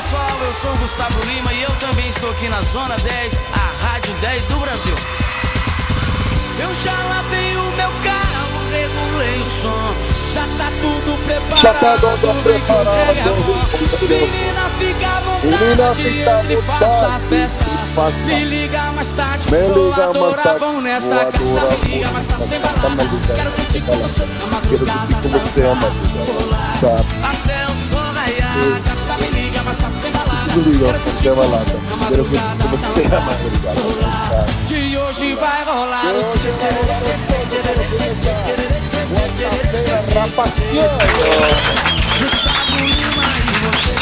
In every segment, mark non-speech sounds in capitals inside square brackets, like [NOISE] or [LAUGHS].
Pessoal, eu sou o Gustavo Lima e eu também estou aqui na Zona 10, a Rádio 10 do Brasil. Eu já lavei o meu carro, regulei o som, já tá tudo preparado. Já tá tudo preparado, é. Menina, fica à Menina, vontade, à entre e faça a festa. faça. Me liga mais tarde, Me vou liga mais adorar, tarde, vamos nessa vou gata. adorar, Me liga mais tarde, vem balada. Quero curtir com você na madrugada. madrugada. Sabe? Até o sol raiar, domingo, Alfonso Dama Lata. Primeira que você tem amado, obrigado. De hoje vai rolar o Gustavo Lima e você.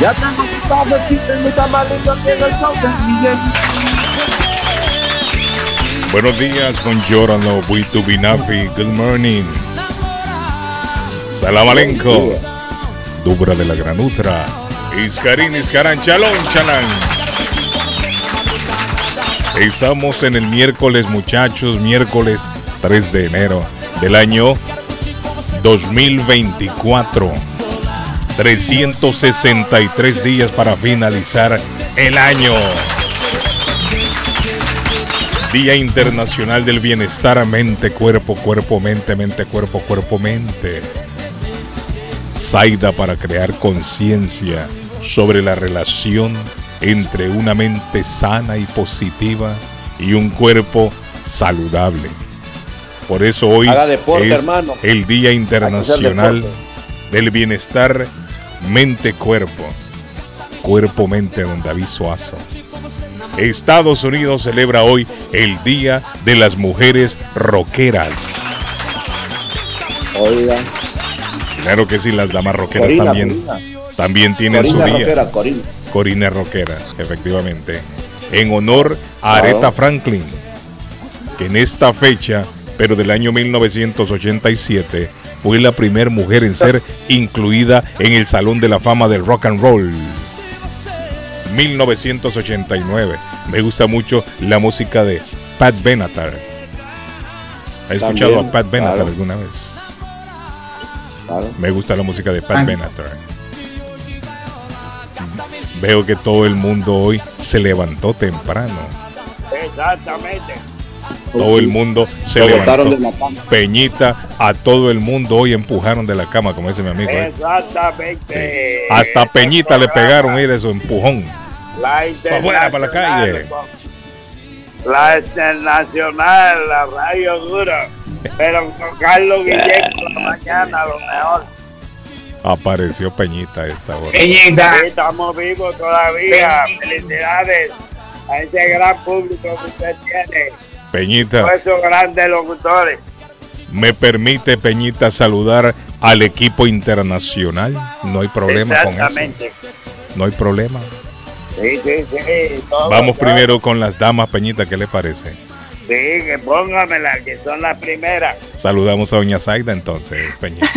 Já tem Gustavo aqui, tem muita maligna, Buenos días, buongiorno, buitu binafi, good morning. Salam alenko. Dubra de la granutra. Iscarín, iscarán, chalón, chalán. Estamos en el miércoles, muchachos, miércoles 3 de enero del año 2024. 363 días para finalizar el año. Día Internacional del Bienestar, mente, cuerpo, cuerpo, mente, mente, cuerpo, cuerpo, mente. Saida para crear conciencia sobre la relación entre una mente sana y positiva y un cuerpo saludable. Por eso hoy deporte, es hermano. el Día Internacional del Bienestar Mente-Cuerpo. Cuerpo-Mente, don David Suazo. Estados Unidos celebra hoy el Día de las Mujeres Rockeras. Oiga, Claro que sí, las damas Corina, también, Corina. también tienen Corina su día. Roquera, Corina. Corina Rockera, efectivamente. En honor a Claro. Aretha Franklin, que en esta fecha, pero del año 1987, fue la primera mujer en ser incluida en el Salón de la Fama del Rock and Roll. 1989. Me gusta mucho la música de Pat Benatar. ¿Has escuchado También, a Pat Benatar claro. alguna vez? Claro. Me gusta la música de Pat Benatar. Veo que todo el mundo hoy se levantó temprano. Exactamente. Todo el mundo se Lo levantó. de la cama. Peñita, a todo el mundo hoy empujaron de la cama, como dice mi amigo. ¿eh? Exactamente. Hasta Peñita le pegaron, mire su empujón. La calle. Internacional, la radio dura. Pero con Carlos [LAUGHS] Guillén por la mañana, lo mejor. Apareció Peñita esta hora. Sí, estamos vivos todavía. Felicidades a ese gran público que usted tiene. Peñita, Por esos grandes locutores. ¿me permite Peñita saludar al equipo internacional? No hay problema con eso. Exactamente. No hay problema. Sí, sí, sí. todo, Vamos todo. primero con las damas, Peñita, ¿qué le parece? Sí, que póngamela, que son las primeras. Saludamos a Doña Zaida entonces, Peñita.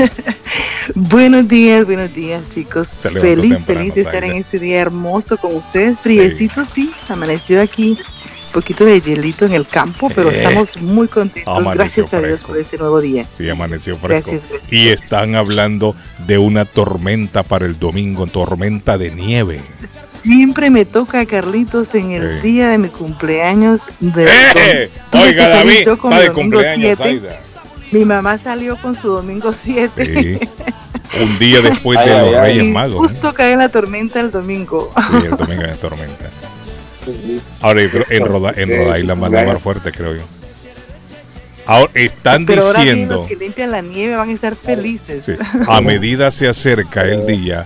[LAUGHS] Buenos días, buenos días chicos. Feliz, temprano, feliz de estar en este día hermoso con ustedes. Friecito, sí. Amaneció aquí un poquito de hielito en el campo, pero Eh. estamos muy contentos. Gracias a Dios por este nuevo día. Sí, amaneció fresco. Gracias, gracias, y están hablando de una tormenta para el domingo, tormenta de nieve. [LAUGHS] Siempre me toca, Carlitos, en el Sí. día de mi cumpleaños. De ¡Eh! Oiga, David, yo con está mi de cumpleaños, 7. Zaida. Mi mamá salió con su domingo 7. Sí. Un día después de Ay, los ay. Reyes Magos. ¿eh? justo cae la tormenta el domingo. Sí, el domingo de tormenta. Ahora en, Roda, en Rhode Island va a nevar fuerte, creo yo. Ahora están Pero ahora diciendo, los que limpian la nieve van a estar felices. sí, a medida se acerca el día,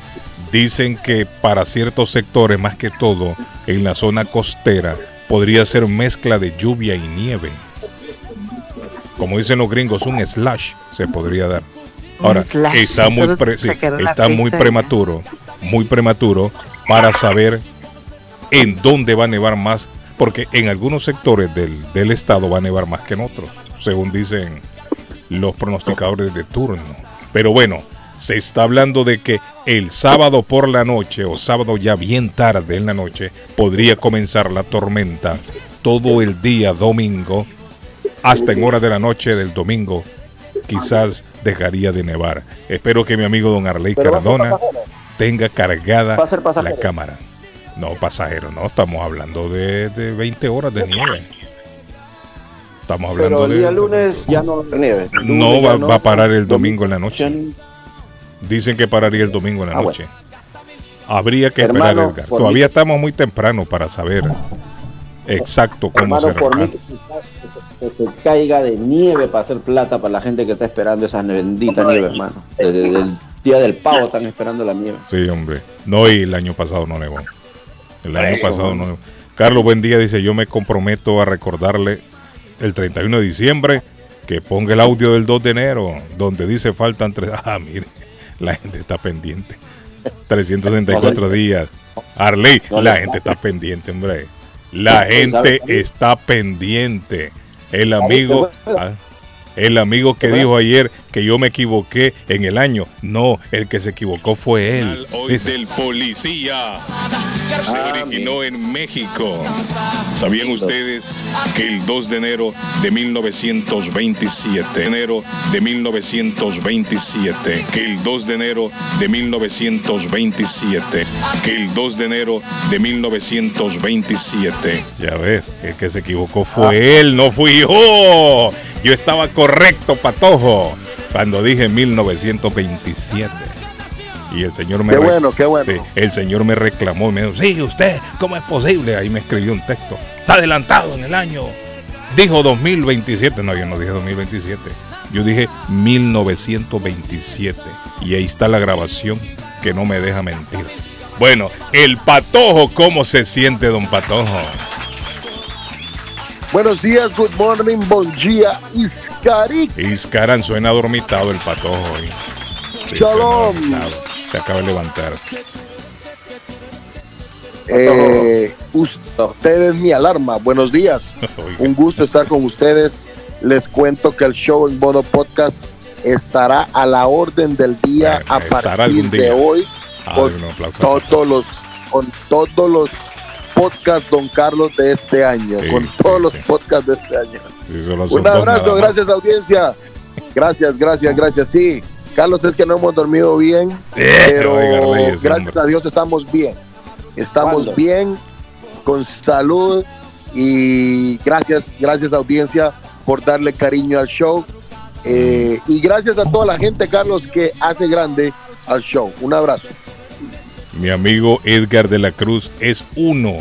dicen que para ciertos sectores, más que todo en la zona costera, podría ser mezcla de lluvia y nieve. Como dicen los gringos, un slash se podría dar. Ahora, slash, está muy, pre- sí, está prematuro, muy prematuro para saber en dónde va a nevar más, porque en algunos sectores del, del estado va a nevar más que en otros, según dicen los pronosticadores de turno. Pero bueno, se está hablando de que el sábado por la noche o sábado ya bien tarde en la noche podría comenzar la tormenta todo el día domingo hasta en horas de la noche del domingo quizás dejaría de nevar. Espero que mi amigo don Arley Cardona tenga cargada la cámara. No, pasajero, no, estamos hablando de, de 20 horas de nieve. Estamos hablando Pero el de... día lunes ya no nieve. Va, no. va a parar el domingo en la noche. Dicen que pararía el domingo en la Ah, noche. Habría que Hermano, esperar, Edgar. Todavía estamos muy temprano para saber exacto cómo Hermano, será. por mí que se, se caiga de nieve para hacer plata para la gente que está esperando esa bendita nieve, hermano. Desde el día del pavo están esperando la nieve. Sí, hombre. No, y el año pasado no nevó. El año Eso, pasado no nevó. Carlos, buen día, dice, yo me comprometo a recordarle el 31 de diciembre que ponga el audio del 2 de enero, donde dice faltan tres... [LAUGHS] Ah, mire, la gente está pendiente. 364 días. Arley, la gente está pendiente, hombre. La gente está pendiente. El amigo... ah, el amigo que dijo ayer que yo me equivoqué en el año. No, el que se equivocó fue él. Hoy del policía se Ah, originó en México. ¿Sabían ustedes que el 2 de enero de 1927, enero de 1927, que el 2 de enero de 1927, que el 2 de enero de 1927 Ya ves, el que se equivocó fue él, no fui yo. Yo estaba correcto, patojo, cuando dije 1927. Y el señor me Qué bueno, qué bueno. Sí, el señor me reclamó, me dijo, sí, usted, ¿cómo es posible? Ahí me escribió un texto. Está adelantado en el año. Dijo 2027. No, yo no dije 2027. Yo dije 1927. Y ahí está la grabación que no me deja mentir. Bueno, el patojo, ¿cómo se siente, don Patojo? Buenos días, good morning, bon día, Iscaric. Iscaran suena dormitado el patojo hoy. Sí, Shalom. Se acaba de levantar. Eh, usted es mi alarma. Buenos días. [LAUGHS] Un gusto estar con ustedes. Les cuento que el show en modo podcast estará a la orden del día Bueno, a estará partir algún de día. hoy Ah, con todos los con todos los podcasts Don Carlos de este año, Sí, con sí, todos los sí. podcasts de este año. Sí, Un abrazo, gracias audiencia. [LAUGHS] Gracias, gracias, gracias. Sí, Carlos, es que no hemos dormido bien, Eh, pero oiga, Reyes, gracias hombre. a Dios estamos bien. Estamos ¿Cuándo? bien, con salud y gracias, gracias audiencia por darle cariño al show. Eh, y gracias a toda la gente, Carlos, que hace grande al show. Un abrazo. Mi amigo Edgar de la Cruz es uno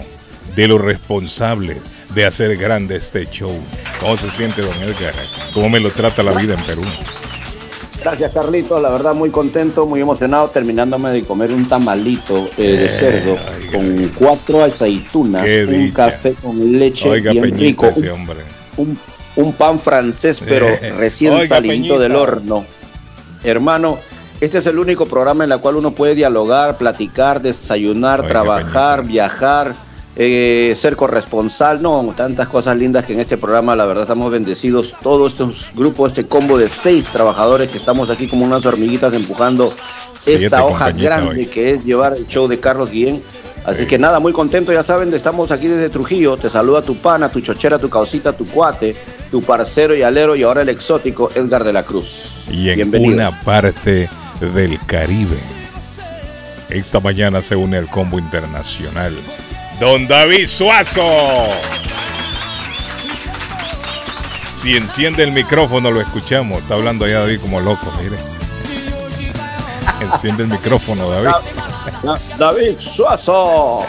de los responsables de hacer grande este show. ¿Cómo se siente, don Edgar? ¿Cómo me lo trata la vida en Perú? Gracias, Carlitos. La verdad, muy contento, muy emocionado, terminándome de comer un tamalito eh, de Eh, cerdo con cuatro aceitunas, un dicha. café con leche Oiga, bien Peñita, rico, ese un, hombre. un- un pan francés, pero Eh, recién oiga, salidito Peñita. del horno. Hermano, este es el único programa en el cual uno puede dialogar, platicar, desayunar, Oiga, trabajar, Peñita. viajar, eh, ser corresponsal, no, tantas cosas lindas que en este programa, la verdad, estamos bendecidos. Todos estos grupos, este combo de seis trabajadores que estamos aquí como unas hormiguitas empujando esta hoja grande hoy. que es llevar el show de Carlos Guillén. Así Sí. que nada, muy contento, ya saben, estamos aquí desde Trujillo. Te saluda tu pana, tu chochera, tu causita, tu cuate, tu parcero y alero y ahora el exótico Edgar de la Cruz. Y en Bienvenido. una parte del Caribe. Esta mañana se une al combo internacional. Don David Suazo. Si enciende el micrófono lo escuchamos. Está hablando allá David como loco, mire. Enciende el micrófono, David. David Suazo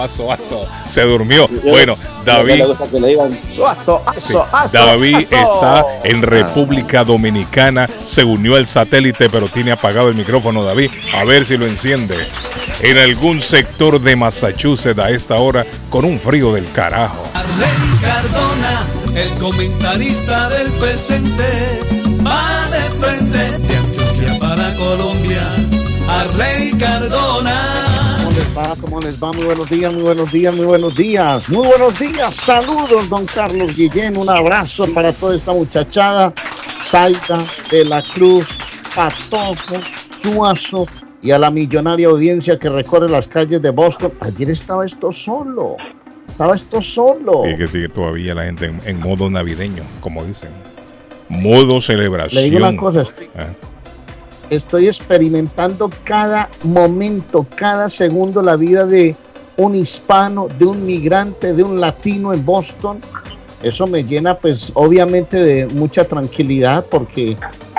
aso, aso. Se durmió. Bueno, David. David está en República Dominicana. Se unió al satélite, pero tiene apagado el micrófono, David. A ver si lo enciende. En algún sector de Massachusetts a esta hora, con un frío del carajo. Arlen Cardona, el comentarista del presente, va de frente de Antioquia para Colombia. Arley Cardona va? ¿Cómo les va? Muy buenos días, muy buenos días, muy buenos días. Muy buenos días. Saludos, don Carlos Guillén. Un abrazo para toda esta muchachada. Saida de la Cruz, Patojo, Suazo y a la millonaria audiencia que recorre las calles de Boston. Ayer estaba esto solo. Estaba esto solo. Y que sigue todavía la gente en, en modo navideño, como dicen. Modo celebración. Le digo una cosa, estoy, Ah, estoy experimentando cada momento, cada segundo la vida de un hispano, de un migrante, de un latino en Boston. Eso me llena pues obviamente de mucha tranquilidad porque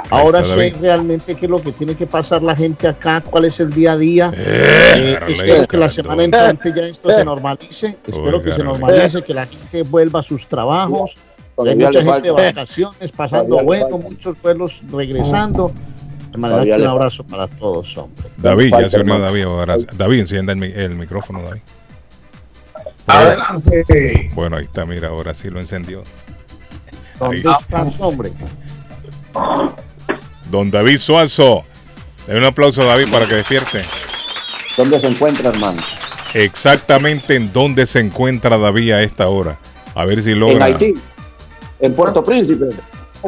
ahora sé realmente qué es lo que tiene que pasar la gente acá, cuál es el día a día. Eh, Eh, espero que la semana entrante ya esto se normalice, espero que se normalice, que la gente vuelva a sus trabajos. Hay mucha gente de vacaciones, pasando bueno, muchos vuelos regresando. Un abrazo para todos, hombre. David, ya se unió. David. ahora- David, encienda el, mi- el micrófono, David. Adelante. Bueno, ahí está, mira, ahora sí lo encendió. ¿Dónde Ahí. estás, hombre? Don David Suazo. Dale un aplauso a David para que despierte. ¿Dónde se encuentra, hermano? Exactamente en dónde se encuentra David a esta hora. A ver si En logra. Haití, en Puerto Príncipe.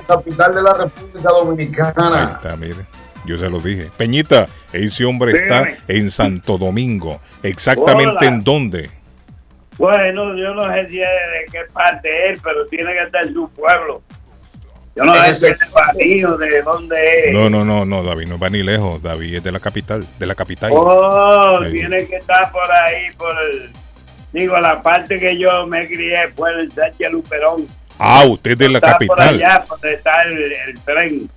Capital de la República Ahí Dominicana. está, mire. Yo se lo dije. Peñita, ese hombre está en Santo Domingo. Exactamente Hola. en dónde. Bueno, yo no sé si es de qué parte es, pero tiene que estar en su pueblo. Yo no sé si es de Bajío, de dónde es. No, no, no, no, David no va ni lejos. David es de la capital, de la capital. Oh, Ahí. tiene que estar por ahí, por el... Digo, la parte que yo me crié fue en el Sánchez Luperón. Ah, usted de la capital. por allá, donde está el, el tren.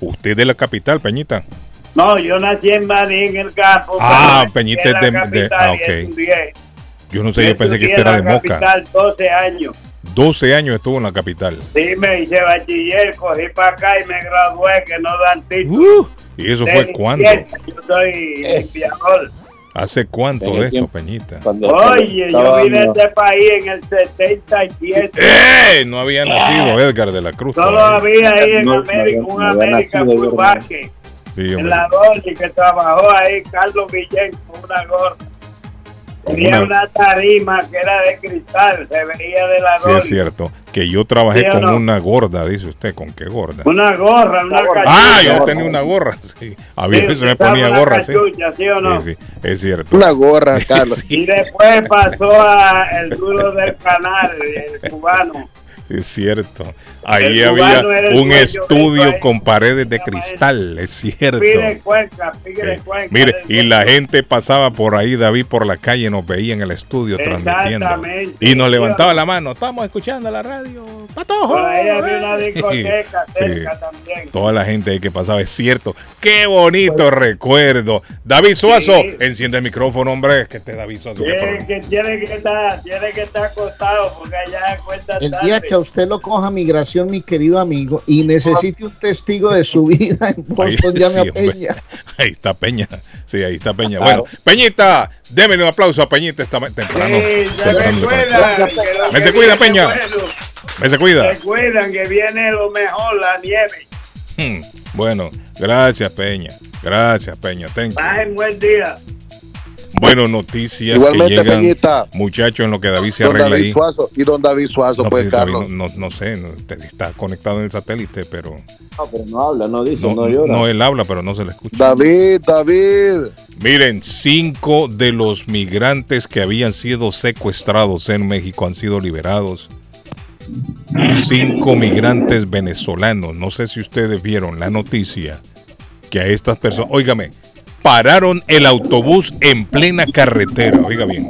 Usted de la capital, Peñita. No, yo nací en Maní, en el campo. Ah, Peñita es de- de- ah, ok. Yo no sé, yo pensé que usted era de en la Moca. capital 12 años. 12 años estuvo en la capital. Sí, me hice bachiller, cogí para acá y me gradué, que no dan título. Uh, ¿Y eso De fue cuándo? Yo soy limpiador. ¿Hace cuánto de esto, tiempo. Peñita? Cuando Oye, yo vine a este país en el 77. ¡Eh! No había nacido Edgar de la Cruz. Solo todavía. había ahí en No, América no, un no América yo, Basket, Sí, en la Dolce que trabajó ahí Carlos Guillén con una gorra. Tenía una- una tarima que era de cristal, se veía de la Sí, es Dolce. cierto. Que yo trabajé ¿Sí o con no? una gorda, dice usted. ¿Con qué gorda? Una gorra, una cachucha. Ah, yo tenía una gorra. [LAUGHS] Sí. A mí Sí, se me ponía una gorra, sí. cachucha, ¿sí o no? Sí, sí, es cierto. Una gorra, [LAUGHS] Carlos. Y después pasó a el duro del canal, el cubano. Sí, es cierto. Ahí había un estudio con paredes de cristal, es cierto. Pide cuenca, pide Sí. cuenca. Mire, y la gente pasaba por ahí, David, por la calle, nos veía en el estudio transmitiendo. Exactamente. Y nos Sí, levantaba la mano. Estamos escuchando la radio. ¡Patojo! Por ahí había una [LAUGHS] discoteca Sí. cerca también. Toda la gente que pasaba, es cierto. ¡Qué bonito recuerdo! David Suazo, Sí. enciende el micrófono, hombre. Que este David Suazo. Tiene que, tiene que estar, tiene que estar acostado porque allá cuenta El tarde. día que a usted lo coja migración, mi querido amigo, y necesite un testigo de su vida en Boston, Ahí- llame sí, a. Peña. [LAUGHS] Ahí está Peña. Sí, ahí está Peña. Bueno, Peñita, démele un aplauso a Peñita esta temprano. Sí, ya temprano, me temprano. Me se cuida, viene Peña. bueno. Me se cuida. Se cuidan que viene lo mejor, la nieve. Hmm, Bueno, gracias Peña. Gracias Peña. You. Pasen buen día. Bueno, noticias Igualmente, que llegan, Peñita. muchachos, en lo que David se arregla David ahí. Suazo. Y don David Suazo, No, pues, pues, David, Carlos. no, no, no sé, no, te- está conectado en el satélite, pero No, pero no habla, no dice, no, no, llora. no, él habla, pero no se le escucha. David, David. Miren, cinco de los migrantes que habían sido secuestrados en México han sido liberados. Cinco migrantes venezolanos. No sé si ustedes vieron la noticia que a estas personas, óigame, pararon el autobús en plena carretera, oiga bien.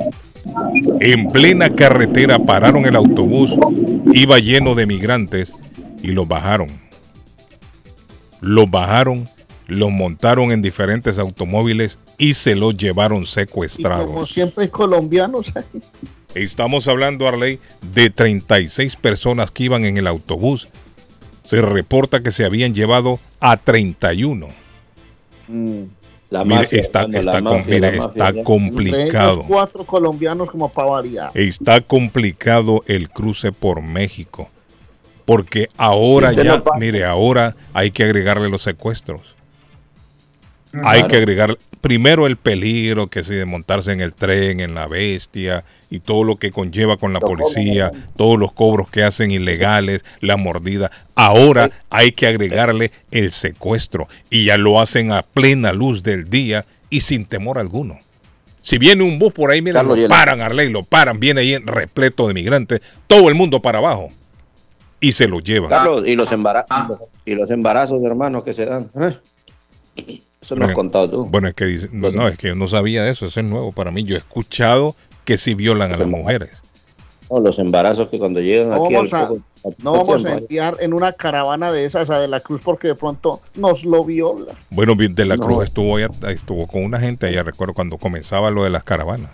En plena carretera pararon el autobús, iba lleno de migrantes y los bajaron. Los bajaron, los montaron en diferentes automóviles y se los llevaron Y secuestrados. como siempre, colombianos. Estamos hablando, Arley, de 36 personas que iban en el autobús. Se reporta que se habían llevado a 31. La Mire, mafia, está, hermano, está la com- mafia, mire, la mafia, está ya. Entre ellos complicado. cuatro colombianos como para variar. Está complicado el cruce por México. Porque ahora Si ya, no mire, ahora hay que agregarle los secuestros. Hay Claro. que agregar primero el peligro que si de montarse en el tren, en la bestia y todo lo que conlleva con la policía, todos los cobros que hacen ilegales, la mordida. Ahora hay que agregarle el secuestro y ya lo hacen a plena luz del día y sin temor alguno. Si viene un bus por ahí, mira, Carlos, lo paran, Arley, lo paran, viene ahí repleto de migrantes, todo el mundo para abajo y se lo llevan. Carlos, y los, embara- y los embarazos, hermanos, que se dan. ¿eh? Eso lo has contado tú. Bueno, es que dice- no, no, es que yo no sabía eso, eso es nuevo para mí. Yo he escuchado que sí violan a las mujeres. No, los embarazos que cuando llegan No aquí vamos al a- al No vamos a enviar en una caravana de esas a De la Cruz porque de pronto nos lo viola. Bueno, de la No. Cruz estuvo allá, estuvo con una gente allá, recuerdo cuando comenzaba lo de las caravanas.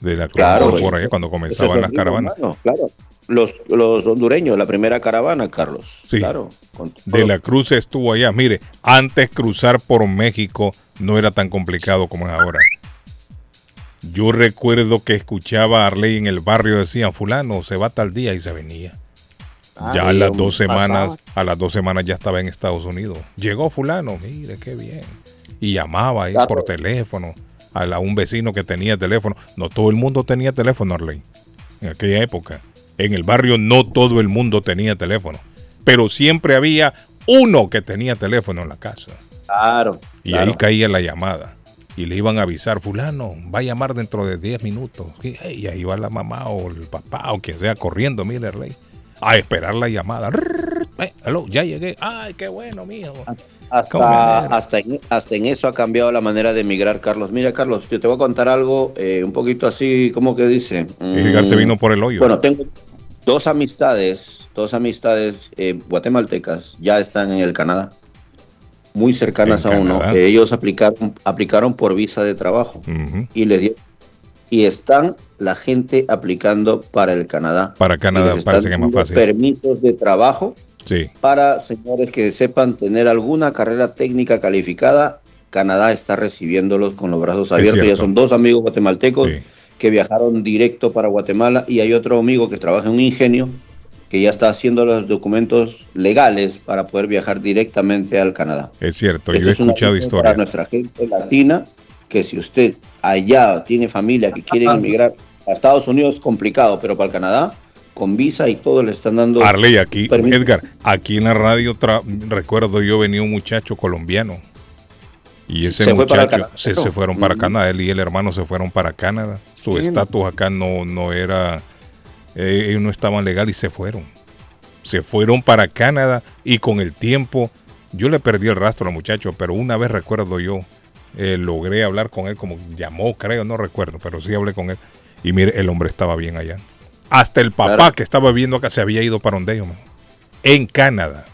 De la Cruz Claro, por, pues, allá cuando comenzaban las caravanas. hermano, claro. Los, los hondureños, la primera caravana, Carlos. Sí. Claro. con De la Cruz estuvo allá. Mire, antes cruzar por México no era tan complicado como es ahora. Yo recuerdo que escuchaba a Arley en el barrio, decían, fulano, se va tal día y se venía. Ah, ya a las dos semanas, pasaba. a las dos semanas ya estaba en Estados Unidos. Llegó fulano, mire qué bien. Y llamaba ahí Claro. por teléfono a, la- un vecino que tenía teléfono. No todo el mundo tenía teléfono, Arley, en aquella época. En el barrio no todo el mundo tenía teléfono, pero siempre había uno que tenía teléfono en la casa. Claro. Y claro. ahí caía la llamada. Y le iban a avisar, fulano, va a llamar dentro de 10 minutos. Y, ahí va la mamá o el papá o quien sea corriendo, mire, Rey, a esperar la llamada. Eh, aló, ya llegué. Ay, qué bueno, mijo. ¿Cómo me Hasta, hasta, en, hasta en eso ha cambiado la manera de emigrar, Carlos. Mira, Carlos, yo te voy a contar algo eh, un poquito así, como que dice? Edgar se Mm, vino por el hoyo. Bueno, tengo dos amistades, dos amistades eh, guatemaltecas, ya están en el Canadá, muy cercanas En a uno. Canadá. Ellos aplicaron, aplicaron por visa de trabajo y les dio- y están la gente aplicando para el Canadá. Para Canadá parece que es más fácil. Permisos de trabajo Sí. para señores que sepan tener alguna carrera técnica calificada. Canadá está recibiéndolos con los brazos abiertos. Ya son dos amigos guatemaltecos Sí. que viajaron directo para Guatemala y hay otro amigo que trabaja en un ingenio que ya está haciendo los documentos legales para poder viajar directamente al Canadá. Es cierto, Esto yo he es escuchado aviso Para historias. nuestra gente latina, que si usted allá tiene familia que quiere emigrar a Estados Unidos, es complicado, pero para el Canadá, con visa y todo, le están dando... Arley, aquí, permiso. Edgar, aquí en la radio tra- recuerdo yo venía un muchacho colombiano. Y ese Se muchacho se, se fueron para. Canadá, él y el hermano se fueron para Canadá. Su Bien. estatus acá no, no era, eh, ellos no estaban legal y se fueron. Se fueron para Canadá y con el tiempo, yo le perdí el rastro al muchacho, pero una vez recuerdo yo, eh, logré hablar con él, como llamó, creo, no recuerdo, pero sí hablé con él. Y mire, el hombre estaba bien allá. Hasta el papá Claro. que estaba viviendo acá se había ido para donde man. en Canadá.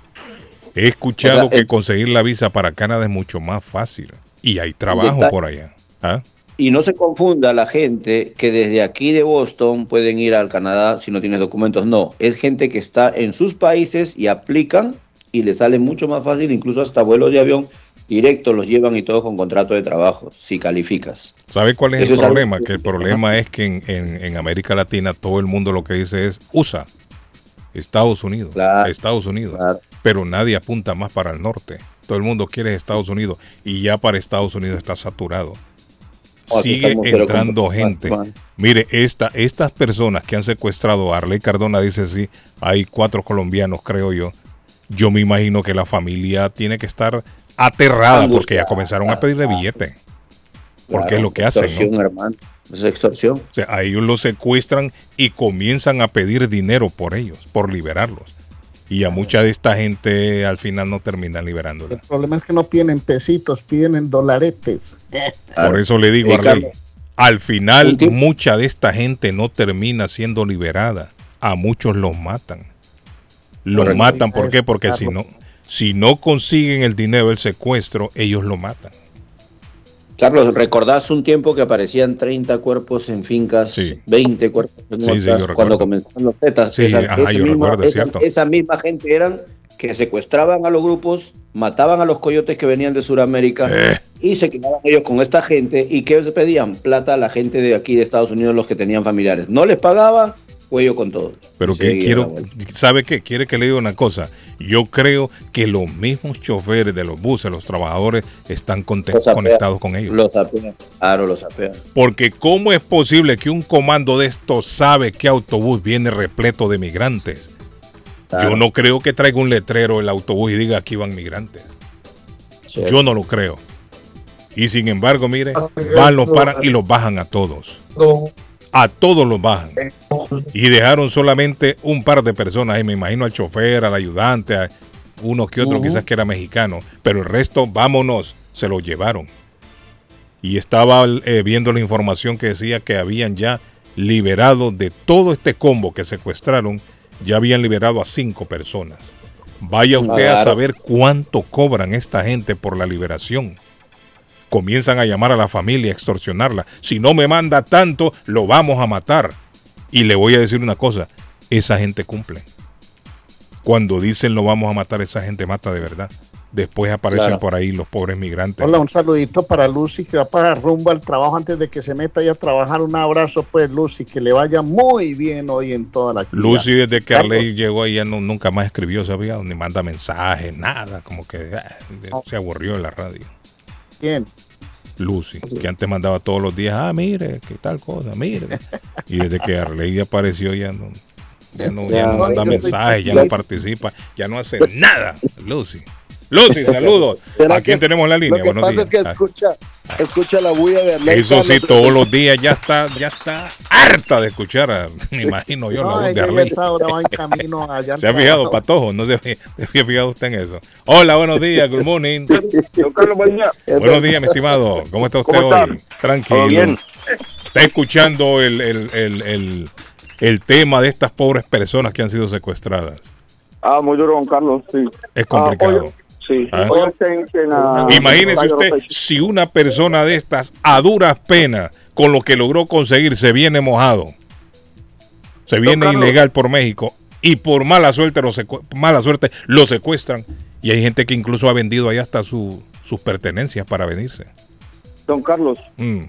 He escuchado O sea, que el- conseguir la visa para Canadá es mucho más fácil. Y hay trabajo por allá. ¿Ah? Y no se confunda la gente que desde aquí de Boston pueden ir al Canadá si no tienes documentos. No, es gente que está en sus países y aplican y les sale mucho más fácil, incluso hasta vuelos de avión directos los llevan y todo con contrato de trabajo, si calificas. ¿Sabe cuál es Eso el es problema? que- Que el problema es que en, en- en América Latina todo el mundo lo que dice es USA, Estados Unidos, Claro, Estados Unidos. claro. Pero nadie apunta más para el norte. Todo el mundo quiere Estados Unidos y ya para Estados Unidos está saturado. Oh, Sigue entrando con- gente. Mire, esta, estas personas que han secuestrado a Arley Cardona dice sí, hay cuatro colombianos, creo yo. Yo me imagino que la familia tiene que estar aterrada porque ya comenzaron a pedirle billete. Porque es lo que hacen, Extorsión, ¿no? hermano. Es extorsión. O sea, a ellos los secuestran y comienzan a pedir dinero por ellos, por liberarlos. Y a mucha de esta gente al final no terminan liberándola. El problema es que no piden en pesitos, piden en dolaretes. Por eso le digo a Arley, al final mucha de esta gente no termina siendo liberada. A muchos los matan. Los matan, ¿por qué? Porque si no, si no consiguen el dinero del secuestro, ellos lo matan. Carlos, ¿recordás un tiempo que aparecían 30 cuerpos en fincas, Sí. 20 cuerpos en Sí, sí, otras, recuerdo. cuando comenzaron los Zetas? Sí, esa, ajá, ese yo mismo- recuerdo, es esa, misma gente eran que secuestraban a los grupos, mataban a los coyotes que venían de Sudamérica Eh. y se quedaban ellos con esta gente y que se pedían plata a la gente de aquí de Estados Unidos, los que tenían familiares. No les pagaban cuello con todo. Pero que quiero. ¿sabe qué? Quiere que le diga una cosa. Yo creo que los mismos choferes de los buses, los trabajadores, están Los apea- conectados con ellos. Los apean. Claro, los apean. Porque ¿cómo es posible que un comando de estos sabe que autobús viene repleto de migrantes? Claro. Yo no creo que traiga un letrero el autobús y diga aquí van migrantes. Yo no lo creo. Y sin embargo, mire, van, los paran y los bajan a todos. A todos los bajan. Y dejaron solamente un par de personas ahí. Me imagino al chofer, al ayudante, a uno que otro Ujú. quizás que era mexicano. Pero el resto, vámonos, se los llevaron. Y estaba eh, viendo la información que decía que habían ya liberado de todo este combo que secuestraron, ya habían liberado a cinco personas. Vaya usted a saber cuánto cobran esta gente por la liberación. Comienzan a llamar a la familia, a extorsionarla. Si no me manda tanto, lo vamos a matar. Y le voy a decir una cosa, esa gente cumple. Cuando dicen lo vamos a matar, esa gente mata de verdad. Después aparecen Claro. por ahí los pobres migrantes. Hola, un saludito para Lucy que va para rumbo al trabajo antes de que se meta ya a trabajar. Un abrazo, pues, Lucy, que le vaya muy bien hoy en toda la actividad. Lucy desde que Carlos. Arley llegó ahí ya no, nunca más escribió, sabía, ni manda mensajes, nada, como que ah, se aburrió en la radio. Bien. Lucy, que antes mandaba todos los días, ah, mire, qué tal cosa, mire. Y desde que Arley apareció ya no, ya no, ya no manda mensajes, ya no participa, ya no hace nada, Lucy. Lucy, [LAUGHS] saludos. ¿Será ¿A quién tenemos en la línea? Lo que Buenos pasa días. es que escucha, escucha la bulla de Arley Eso sí, todos los días ya está, ya está harta de escuchar, a- [LAUGHS] me imagino yo, la No, voz de ahora va en camino allá. [LAUGHS] al ¿Se ha fijado, trabajo. Patojo? ¿No se, se había fijado usted en eso? Hola, buenos días, good morning. Don Carlos, buen día. Buenos días, mi estimado. ¿Cómo está usted hoy? Tranquilo. ¿Todo bien? Está escuchando el, el, el, el, el tema de estas pobres personas que han sido secuestradas. Ah, muy duro, don Carlos, sí. Es complicado. Ah, hoy- sí, Ah. Imagínese usted si una persona de estas a duras penas con lo que logró conseguir se viene mojado, se viene ilegal por México y por mala suerte lo mala suerte lo secuestran. Y hay gente que incluso ha vendido ahí hasta su- sus pertenencias para venirse. Don Carlos, Mm,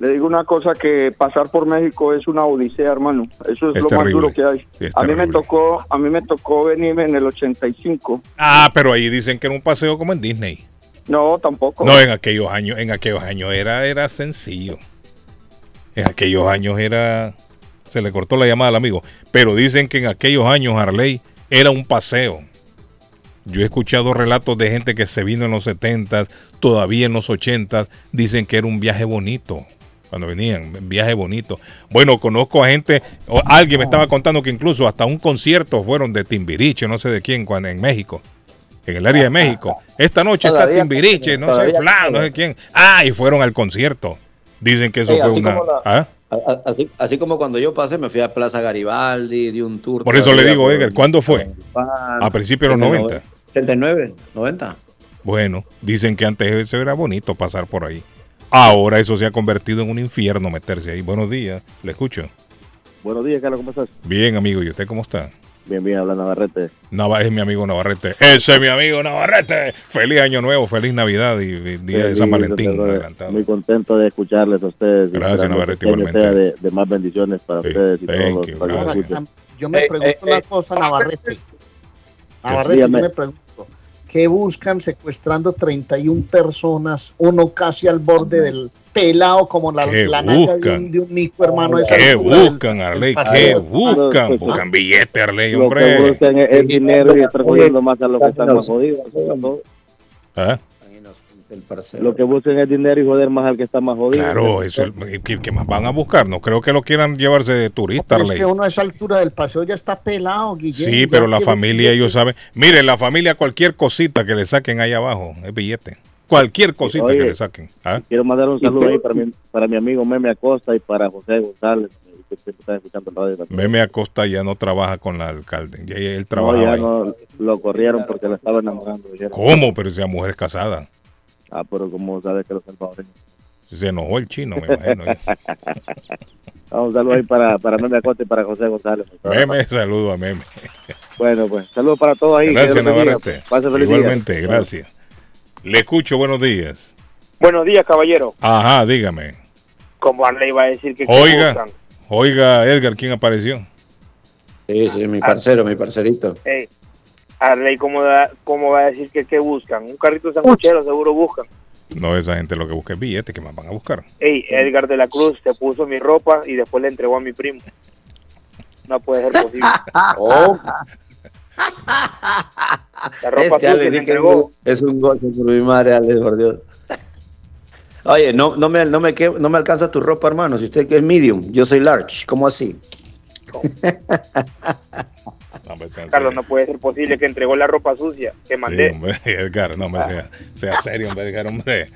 le digo una cosa que pasar por México es una odisea, hermano. Eso es, Es lo más duro que hay. Sí, a mí me tocó, a mí me tocó venirme en el 85. Ah, pero ahí dicen que era un paseo como en Disney. No, tampoco. No, en aquellos años, en aquellos años era, era sencillo. En aquellos años era. Se le cortó la llamada al amigo. Pero dicen que en aquellos años Harley era un paseo. Yo he escuchado relatos de gente que se vino en los 70, todavía en los 80, dicen que era un viaje bonito. Cuando venían, viaje bonito. Bueno, conozco a gente, o alguien me estaba contando que incluso hasta un concierto fueron de Timbiriche, no sé de quién, cuando, en México, en el área de México. Esta noche está Timbiriche, no sé, fulano, no sé quién. Ah, y fueron al concierto. Dicen que eso fue así una... la- ¿Ah? Así, así como cuando yo pasé, me fui a Plaza Garibaldi, di un tour. Por eso le digo, Edgar, ¿cuándo fue? A principios de los 90. 89, 90. Bueno, dicen que antes eso era bonito pasar por ahí. Ahora eso se ha convertido en un infierno meterse ahí. Buenos días, le escucho. Buenos días, Carlos, ¿cómo estás? Bien, amigo, ¿y usted cómo está? Bien, bien, habla Navarrete. Nava es mi amigo Navarrete. Ese es mi amigo Navarrete. Feliz año nuevo, feliz Navidad y, y día de San Valentín adelantado. Muy contento de escucharles a ustedes. Gracias, Navarrete, igualmente. sea de, de más bendiciones para ustedes y thank todos los para Ahora. Yo me Eh, pregunto eh, una eh. cosa, Navarrete. Navarrete, yo me pregunto, ¿qué buscan secuestrando 31 personas, uno casi al borde del pelado como la, ¿Qué la nalga de un, de un mico, hermano? esa ¿Qué del- buscan, del Arley? ¿Qué buscan? Ah, Buscan billete, Arley, Lo que hombre. buscan es el dinero y estar jodiendo más a los que están más jodidos. eso Lo que buscan es dinero y joder más al que está más jodido. Claro, eso es- ¿qué, qué más van a buscar? No creo que lo quieran llevarse de turista, Pero es que uno a esa altura del paseo ya está pelado, Guillermo. Sí, ya pero la familia, billete. ellos saben. Mire, la familia, cualquier cosita que le saquen ahí abajo es billete. Cualquier cosita Oye, que le saquen. ¿ah? Quiero mandar un saludo ahí para mi, para mi amigo Meme Acosta y para José González, que. Meme Acosta ya no trabaja con la alcalde. Ya él No, trabaja ya ahí. no, lo corrieron porque la estaba enamorando. ¿Cómo? Pero esa mujer es casada. Ah, pero como sabes que los salvadoreños. Se enojó el chino, me imagino. Ah, un saludo ahí para, para Meme Acosta y para José González. Meme, saludo a Meme. Bueno, pues saludos para todos ahí. Gracias. Navarrete. Pase feliz día. Igualmente, gracias. Le escucho, buenos días. Buenos días, caballero. Ajá, dígame. Como Arley va a decir que Oiga, oiga, Edgar, ¿quién apareció? Sí, sí, mi parcero, mi parcerito. Ey, Arley, ¿cómo, da- ¿cómo va a decir que qué buscan? Un carrito sanguchero seguro buscan. No, esa gente lo que busca es billete, que más van a buscar. Ey, Edgar de la Cruz se puso mi ropa y después le entregó a mi primo. No puede ser posible. [LAUGHS] Oh, La ropa este Ale, le entregó. es un gozo por mi madre, Ale, por Dios. Oye, no, no, me, no, me, no me alcanza tu ropa, hermano. Si usted que es medium, yo soy large. ¿Cómo así? No, [LAUGHS] sea Carlos, serio. no puede ser posible que entregó la ropa sucia que Sí, mandé. hombre, [LAUGHS] Edgar, no, hombre, sea, sea serio, hombre, Edgar, hombre.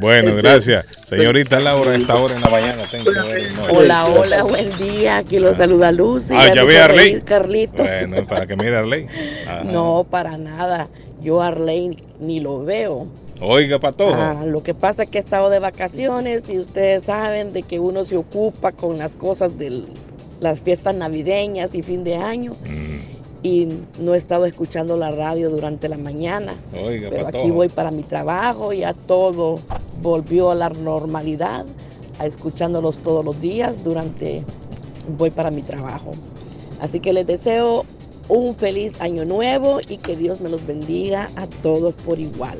Bueno, gracias. Señorita Laura, a esta hora en la mañana tengo que ver, no, Hola, hola, buen día. Aquí lo saluda Lucy. Ah, ya ve, hizo Arley. Carlitos. Bueno, para que mire Arley. Ajá. No, para nada. Yo a Arley ni lo veo. Oiga, Patojo. Ah, lo que pasa es que he estado de vacaciones y ustedes saben de que uno se ocupa con las cosas de las fiestas navideñas y fin de año Mm, y no he estado escuchando la radio durante la mañana. Oiga, Pero aquí voy para mi trabajo, ya todo volvió a la normalidad, a escuchándolos todos los días durante, voy para mi trabajo. Así que les deseo un feliz año nuevo y que Dios me los bendiga a todos por igual.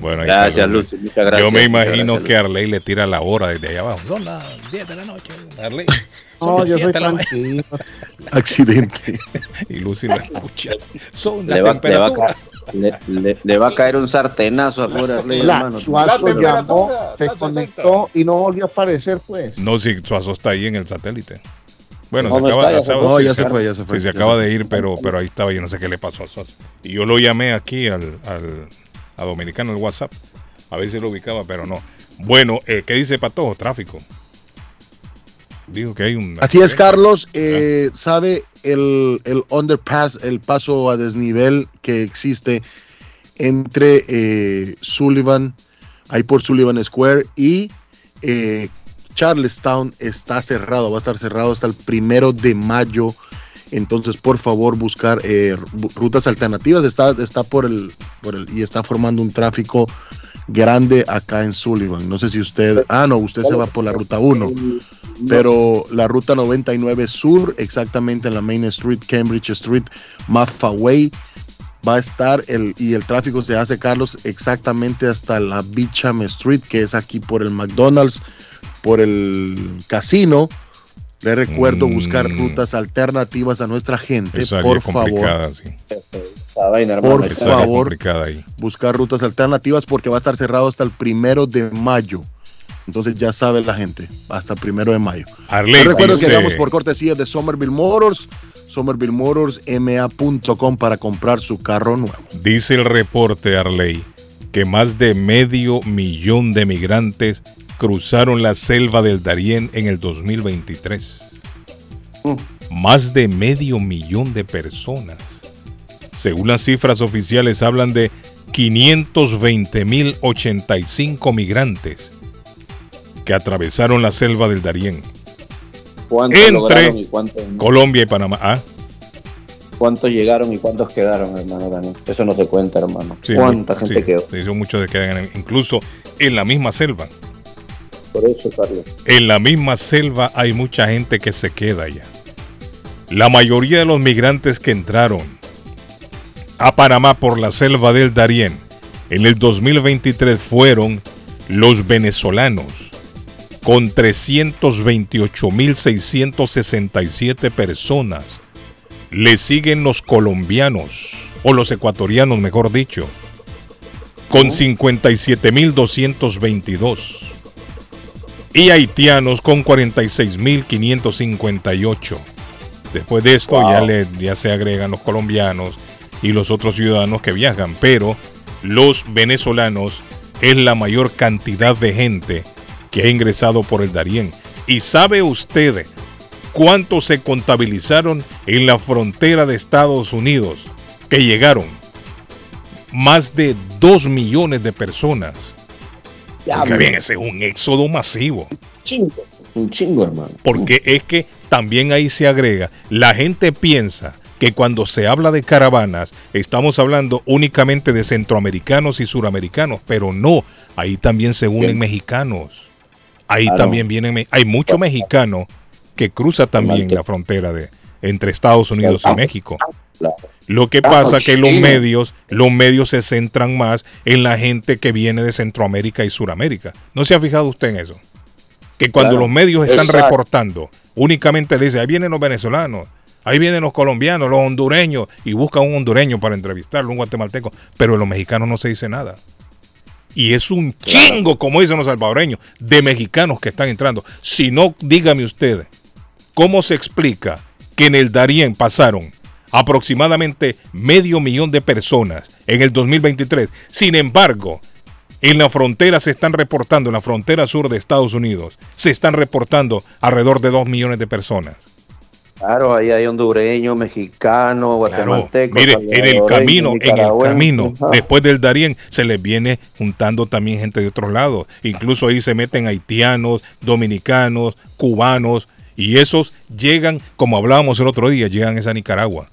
Bueno, ahí Gracias, está, Lucy, muchas gracias, Yo me imagino gracias, que Arley le tira la hora desde allá abajo. Son las 10 de la noche. Arley. [LAUGHS] No, yo soy 7 de la mañana. tranquilo. [LAUGHS] Accidente. [LAUGHS] Y Lucy la escucha. Son Le las va, le, temperaturas. le, le- le va a caer un sartenazo a pobre Arley, La hermano. Suazo La llamó, se conectó y no volvió a aparecer, pues. No, si Suazo está ahí en el satélite. Bueno, No, se acaba, está, ya acaba-. No, ya se fue, ya se fue. sí, se acaba se de ir, pero, pero ahí estaba. Yo no sé qué le pasó a Suazo. Y yo lo llamé aquí al, al a Dominicano el WhatsApp. A ver si lo ubicaba, pero no. Bueno, eh, ¿qué dice Patojo? Tráfico. Dijo que hay un. Así es, Carlos. eh, ¿Sabe el, el underpass, el paso a desnivel que existe entre eh, Sullivan, ahí por Sullivan Square, y eh, Charlestown está cerrado, va a estar cerrado hasta el primero de mayo. Entonces, por favor, buscar eh, ru- rutas alternativas. Está, está por el, por el, y está formando un tráfico grande acá en Sullivan. No sé si usted, ah, no, usted se va por la ruta 1 pero la ruta 99 Sur, exactamente en la Main Street, Cambridge Street, Maffa Way, va a estar el, y el tráfico se hace, Carlos, exactamente hasta la Beecham Street, que es aquí por el McDonald's, por el casino. Le recuerdo Mm. buscar rutas alternativas a nuestra gente, Esa por favor. sí. Por Esa favor. Buscar rutas alternativas porque va a estar cerrado hasta el primero de mayo. Entonces ya sabe la gente, hasta el primero de mayo. Arley, Les recuerdo que llegamos por cortesía de Somerville Motors, Somerville Motors, ma.com para comprar su carro nuevo. Dice el reporte Arley que más de medio millón de migrantes cruzaron la selva del Darién en el 2023. Más de medio millón de personas. Según las cifras oficiales hablan de 520.085 migrantes que atravesaron la selva del Darién. ¿Cuántos Entre y cuántos, Colombia y Panamá. Ah, cuántos llegaron y cuántos quedaron, hermano? también? Eso no se cuenta, hermano. sí, ¿Cuánta gente sí, quedó? sí, son muchos que quedan incluso en la misma selva. Por eso, Carlos. En la misma selva hay mucha gente que se queda allá. La mayoría de los migrantes que entraron a Panamá por la selva del Darién en el 2023 fueron los venezolanos, con 328.667 personas. Le siguen los colombianos, o los ecuatorianos mejor dicho, con 57.222 y haitianos con 46.558. Después de esto ya, le, ya se agregan los colombianos y los otros ciudadanos que viajan, pero los venezolanos es la mayor cantidad de gente que ha ingresado por el Darién. ¿Y sabe usted cuántos se contabilizaron en la frontera de Estados Unidos que llegaron? Más de 2 millones de personas. Porque bien, ese es un éxodo masivo. Chingo, un chingo, hermano. Porque es que también ahí se agrega, la gente piensa que cuando se habla de caravanas estamos hablando únicamente de centroamericanos y suramericanos, pero no, ahí también se unen Bien. mexicanos. Ahí Claro. también vienen, hay mucho mexicano que cruza también la frontera de, entre Estados Unidos y México. Lo que pasa que los medios, los medios se centran más en la gente que viene de Centroamérica y Suramérica. ¿No se ha fijado usted en eso? Que cuando Claro. los medios están Exacto. reportando, únicamente le dice, ahí vienen los venezolanos, ahí vienen los colombianos, los hondureños, y busca un hondureño para entrevistarlo, un guatemalteco, pero de los mexicanos no se dice nada. Y es un chingo, como dicen los salvadoreños, de mexicanos que están entrando. Si no, dígame usted, ¿cómo se explica que en el Darién pasaron aproximadamente medio millón de personas en el 2023? Sin embargo, en la frontera se están reportando, en la frontera sur de Estados Unidos, se están reportando alrededor de dos millones de personas. Claro, ahí hay hondureños, mexicanos, guatemaltecos. Mire, en el camino, en el camino, después del Darién, se les viene juntando también gente de otros lados. Incluso ahí se meten haitianos, dominicanos, cubanos, y esos llegan, como hablábamos el otro día, llegan a Nicaragua.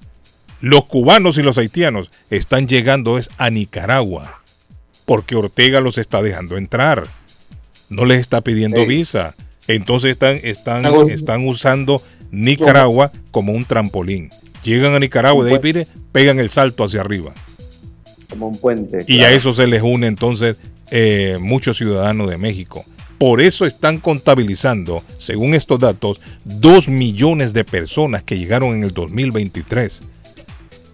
Los cubanos y los haitianos están llegando es a Nicaragua, porque Ortega los está dejando entrar. No les está pidiendo Sí. visa. Entonces están, están, Hago- están usando Nicaragua como un trampolín. Llegan a Nicaragua y de ahí mire, pegan el salto hacia arriba. Como un puente. Y claro. a eso se les une entonces eh, muchos ciudadanos de México. Por eso están contabilizando, según estos datos, dos millones de personas que llegaron en el 2023.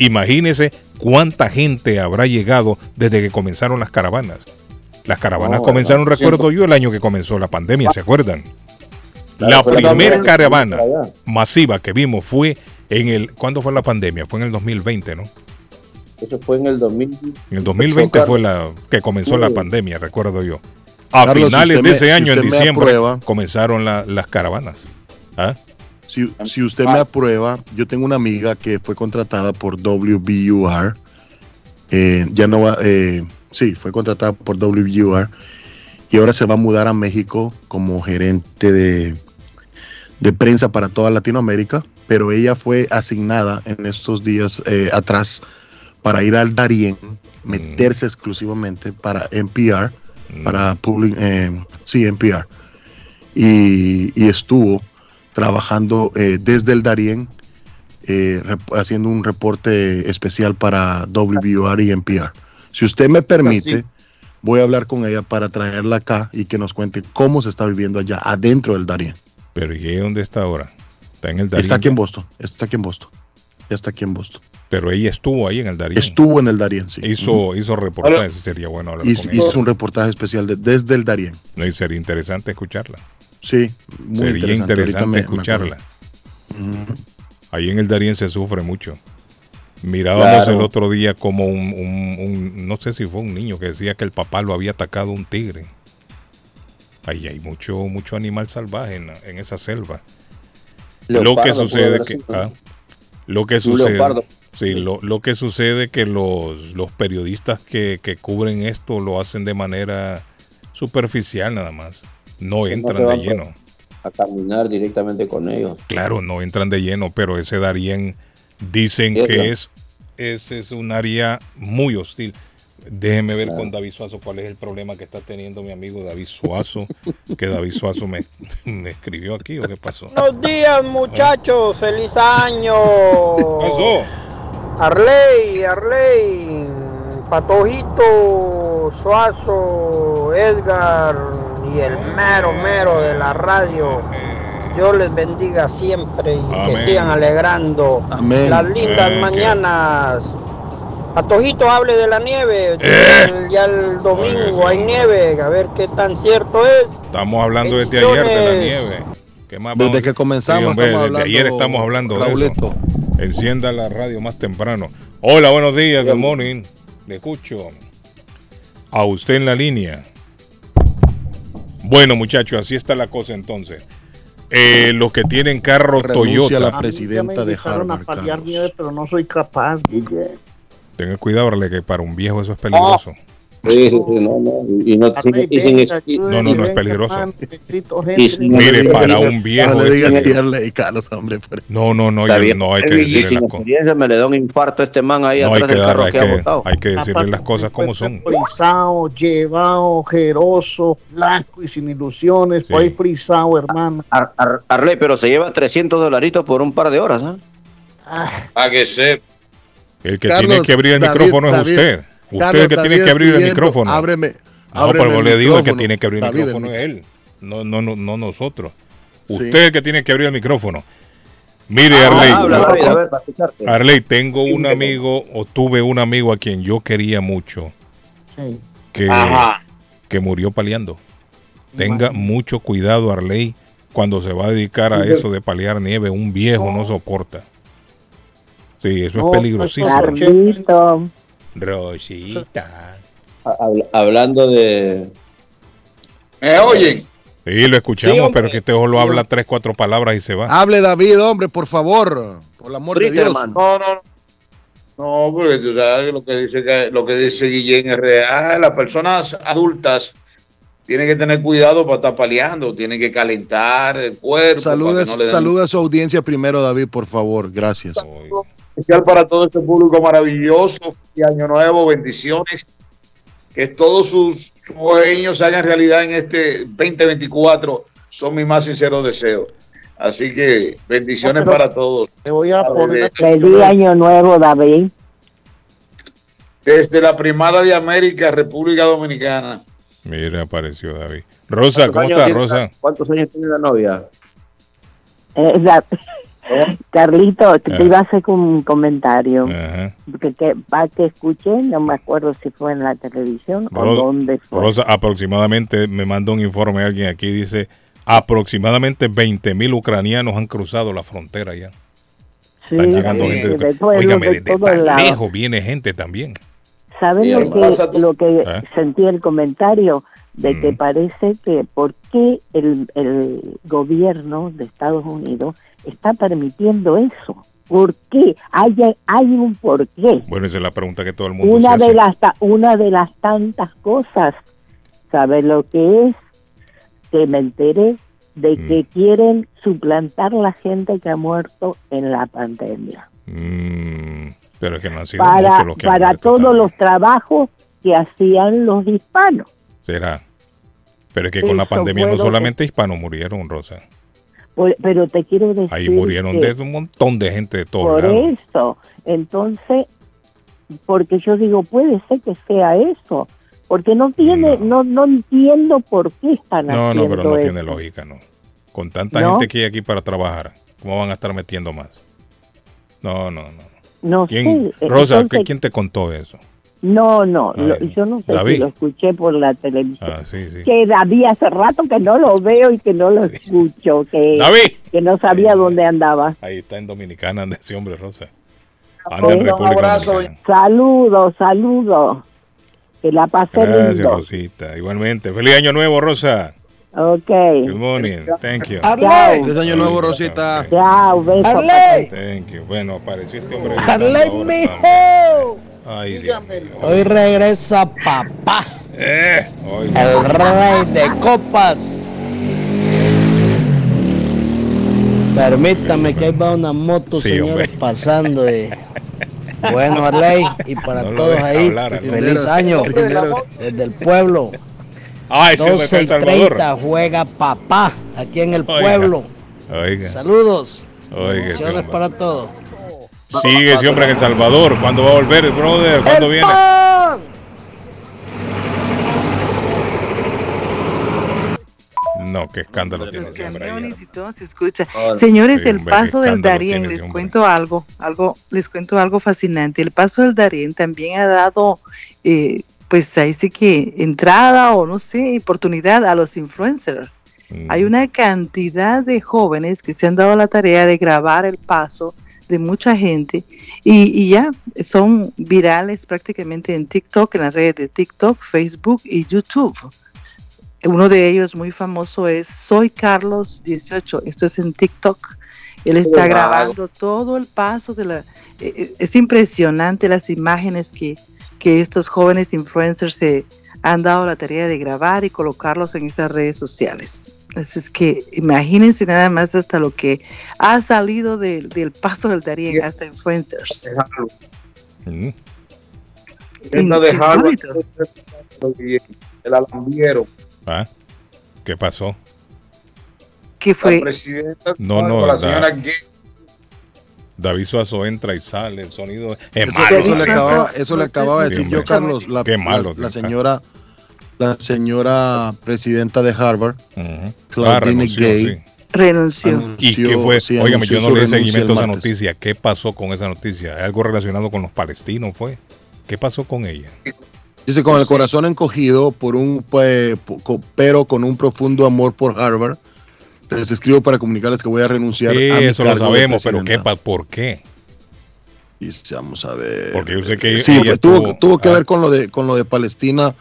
Imagínese cuánta gente habrá llegado desde que comenzaron las caravanas. Las caravanas No, comenzaron, ¿verdad? recuerdo yo, el año que comenzó la pandemia, ¿se acuerdan? Claro, la primera caravana masiva que vimos fue en el... ¿Cuándo fue la pandemia? Fue en el 2020, ¿no? Eso fue en el 2000. En el 2020 Chocar. fue la que comenzó la pandemia, recuerdo yo. A Carlos, finales de me- ese si año, en diciembre, comenzaron la- las caravanas. ¿Ah? Si, si usted me aprueba, yo tengo una amiga que fue contratada por WBUR. eh, ya no va, eh, sí, fue contratada por WBUR y ahora se va a mudar a México como gerente de, de prensa para toda Latinoamérica. Pero ella fue asignada en estos días eh, atrás para ir al Darién, meterse exclusivamente para NPR, para public, eh, sí, NPR. Y, y estuvo trabajando eh, desde el Darién, eh, haciendo un reporte especial para WBUR y NPR. Si usted me permite, Así. voy a hablar con ella para traerla acá y que nos cuente cómo se está viviendo allá, adentro del Darién. Pero ¿y dónde está ahora? Está en el Darién. Está aquí en Boston, está aquí en Boston. Ya está aquí en Boston. Pero ella estuvo ahí en el Darién. Estuvo en el Darién, sí. Hizo, Ujú. hizo reportajes, sería bueno hablar Hizo, con ella. hizo un reportaje especial de- desde el Darién. No, y sería interesante escucharla. Sí, muy sería interesante. Me- me escucharla. Ujú. Ahí en el Darién se sufre mucho. Mirábamos Claro. el otro día como un, un- un- no sé si fue un niño que decía que el papá lo había atacado un tigre. Ahí hay mucho, mucho animal salvaje en, en esa selva. lo que sucede que ah, lo que sucede sí, lo, lo que sucede que los, los periodistas que, que cubren esto lo hacen de manera superficial nada más. No entran de van lleno. A caminar directamente con ellos. Claro, no entran de lleno, pero ese Darien dicen Es la- que es, ese es un área muy hostil. Déjeme ver Claro. con David Suazo cuál es el problema que está teniendo mi amigo David Suazo, [LAUGHS] que David Suazo me, me escribió aquí o qué pasó. Buenos días muchachos, feliz año. ¿Qué pasó? Arley, Arley, Patojito, Suazo, Edgar y el mero mero de la radio. Dios les bendiga siempre y Amén. que sigan alegrando Amén. las lindas Amén. mañanas. Patojito hable de la nieve, Eh. el- ya el domingo hay nieve, a ver qué tan cierto es. Estamos hablando desde ayer de la nieve. ¿Qué más Desde que comenzamos Sí, hombre, estamos desde hablando, ayer estamos hablando de eso. Encienda la radio más temprano. Hola, buenos días, good morning. Le escucho. A usted en la línea. Bueno, muchachos, así está la cosa entonces. Eh, los que tienen carro Renuncia Toyota. la A presidenta de a Harvard. paliar nieve, pero no soy capaz, Guille. Tenga cuidado, Arle, que para un viejo eso es peligroso. Sí, sí, sí, no, no. Y no, sin, Arley, y sin, venga, y- No, no, no, es peligroso. Mire, no, para no, un viejo. No le digas a Carlos, hombre. No, no, no, yo- no hay que decirle sin las cosas. experiencia me le da un infarto a este man ahí No hay atrás que, del dar, carro hay que, ha que, botado. hay que decirle las cosas como son. Frisado, llevado, ojeroso, blanco y sin ilusiones. Por ahí frisado, hermano. Ar- Ar- Arley, pero se lleva 300 dolaritos por un par de horas, ¿ah? Para que sepa. El que Carlos, tiene que abrir el David, micrófono es David, usted. Usted Carlos, es el que tiene que abrir el micrófono. ábreme, no, pero le digo el que tiene que abrir el David, micrófono es él. No, no, no, no nosotros. Sí. Usted es el que tiene que abrir el micrófono. Mire, Ah, Arley. habla, David, a ver, para escucharte. Arley, tengo un amigo, o tuve un amigo a quien yo quería mucho, Sí. que, Ajá. que murió paliando. Tenga mucho cuidado, Arley, cuando se va a dedicar a eso de paliar nieve. Un viejo no soporta. Sí, eso No, es peligrosísimo. Carlito, Rosita. Habla- Hablando de. ¿Me oyen? Sí, lo escuchamos, Sí, pero que este ojo lo habla tres, cuatro palabras y se va. Hable David, hombre, por favor. Por el amor de Dios. Fritterman. No, no, no. Porque tú sabes lo que dice que- lo que dice Guillén es real. Las personas adultas tienen que tener cuidado para estar paliando, tienen que calentar el cuerpo. Que no le den- saluda a su audiencia primero, David, por favor. Gracias. Especial para todo este público maravilloso. Y año nuevo, bendiciones. Que todos sus sueños se hagan realidad en este 2024. Son mis más sinceros deseos. Así que bendiciones No, para todos. Te voy a poner feliz año nuevo, David. Desde la primada de América, República Dominicana. Mira, apareció David. Rosa, ¿cómo ¿Cuántos estás, años tiene Rosa? la- ¿Cuántos años tiene la novia? Eh, da- Carlito, te Ah. iba a hacer un comentario. Ajá. Que, que, va que escuché, no me acuerdo si fue en la televisión o Ros- dónde fue. Rosa, aproximadamente, me manda un informe alguien aquí, dice, aproximadamente 20 mil ucranianos han cruzado la frontera ya. Sí, Están llegando sí, gente. de todo- Óigame, de desde todos tan lados. lejos viene gente también. ¿Saben lo que, lo que ¿Eh? sentí el comentario? De que Mm. parece que por qué el, el gobierno de Estados Unidos está permitiendo eso. ¿Por qué? Hay, hay un por qué. Bueno, esa es la pregunta que todo el mundo Una se de, las, una de las tantas cosas, ¿sabe lo que es? Que me enteré de Mm. que quieren suplantar la gente que ha muerto en la pandemia. Mm, pero es que no han sido Para, muchos los que han para muerto todos también. los trabajos que hacían los hispanos. Será. Pero es que con la pandemia no que- solamente hispanos murieron, Rosa. Pero te quiero decir Ahí murieron de un montón de gente de todos por lados. eso, entonces, porque yo digo, puede ser que sea eso, porque no tiene, no, no, entiendo por qué están No, haciendo no, pero no eso. tiene lógica, no. Con tanta ¿No? gente que hay aquí para trabajar, ¿cómo van a estar metiendo más? No, no, no. No ¿Quién, sé, Rosa, entonces- ¿qué- ¿quién te contó eso? No, no, lo- yo no sé David. si lo escuché por la televisión. Ah, sí, sí. Que David hace rato que no lo veo y que no lo escucho, que, David. que no sabía dónde andaba. Ahí está en Dominicana, anda ese hombre, Rosa. Anda en República abrazo. Saludos, saludos. Que la pasé Gracias, lindo. Rosita. Igualmente. Feliz año nuevo, Rosa. Ok. Good morning. Thank you. Chao. Feliz año nuevo, Rosita. Chao, beso. Arley. Thank you. Bueno, apareció este hombre. Arley, mijo. Ay. Hoy regresa papá, Eh, hoy- el rey de copas. Permítame que ahí va una moto, Sí, señores, hombre. pasando. y- [LAUGHS] Bueno, Arley, y para No todos ahí, hablar, feliz año desde el pueblo. Ese hombre está 12 en y Salvador. 30 juega papá aquí en el Oiga. pueblo. Oiga. Saludos. Oiga, para todos. Sigue ese hombre en El Salvador. ¿Cuándo va a volver, brother? ¿Cuándo ¡El viene? pan! No, qué escándalo tiene Los ese hombre ahí. camiones y todo se escucha. Señores, sí, el hombre, paso del Darién, tiene les cuento algo, algo, les cuento algo fascinante. El paso del Darién también ha dado, eh, pues ahí sí que entrada o no sé, oportunidad a los influencers. Mm. Hay una cantidad de jóvenes que se han dado la tarea de grabar el paso de mucha gente y, y ya son virales prácticamente en TikTok, en las redes de TikTok, Facebook y YouTube. Uno de ellos muy famoso es Soy Carlos 18. Esto es en TikTok. Él está Wow. grabando todo el paso de la... eh, eh, Es impresionante las imágenes que, que estos jóvenes influencers se han dado la tarea de grabar y colocarlos en esas redes sociales. Así es que imagínense nada más hasta lo que ha salido del- del paso del Darien, hasta influencers. In- dejarlo. insólito. El alambiero. Ah, ¿Qué pasó? ¿Qué La fue? presidenta No, no, la la- señora Gay, David Suazo entra y sale, el sonido es Eso, malo. eso le acababa, eso le acababa de Sí, decir yo, Carlos, la, Qué malo, la- la señora, la señora presidenta de Harvard, Ah, Claudine renunció, Gay, sí. renunció. ¿Y qué fue? sí, Óigame, yo no le seguimiento a esa noticia. ¿Qué pasó con esa noticia? ¿Algo relacionado con los palestinos fue? ¿Qué pasó con ella? Dice, con el corazón encogido, por un, pues, pero con un profundo amor por Harvard, les escribo para comunicarles que voy a renunciar Sí, a mi eso lo cargo sabemos, pero ¿qué, ¿por qué? Dice, vamos a ver. Porque yo sé que Sí, ella fue- tuvo, estuvo- tuvo que ah. ver con lo de con lo de Palestina,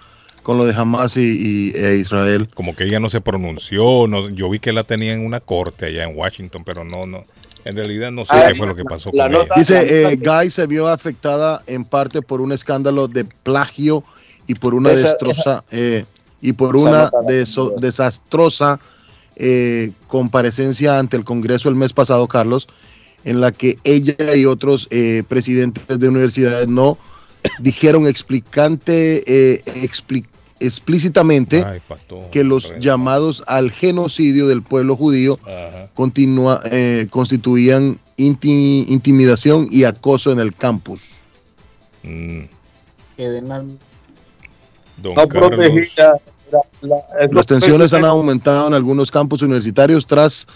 con lo de Hamas y, y- e Israel. Como que ella no se pronunció, no, yo vi que la tenía en una corte allá en Washington, pero no, no, en realidad no sé Ah, qué fue lo que pasó la con nota- ella. Dice, eh, Guy se vio afectada en parte por un escándalo de plagio y por una Esa- destroza eh, y por una deso- desastrosa eh, comparecencia ante el Congreso el mes pasado, Carlos, en la que ella y otros eh, presidentes de universidades no dijeron explicante eh, expli- explícitamente Ay, pastor, que los llamados al genocidio del pueblo judío Ajá. continúa, eh, constituían inti- intimidación y acoso en el campus. Mm, don No Carlos. protegida. la- la- eso Las tensiones han aumentado en algunos campus universitarios tras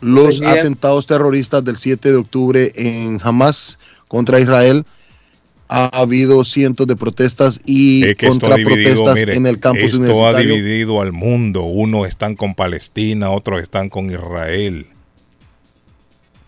los atentados terroristas del 7 de octubre en Hamas contra Israel. Ha habido cientos de protestas y Es que esto ha dividido, contraprotestas mire, en el campus esto ha universitario. dividido al mundo. Unos están con Palestina, otros están con Israel.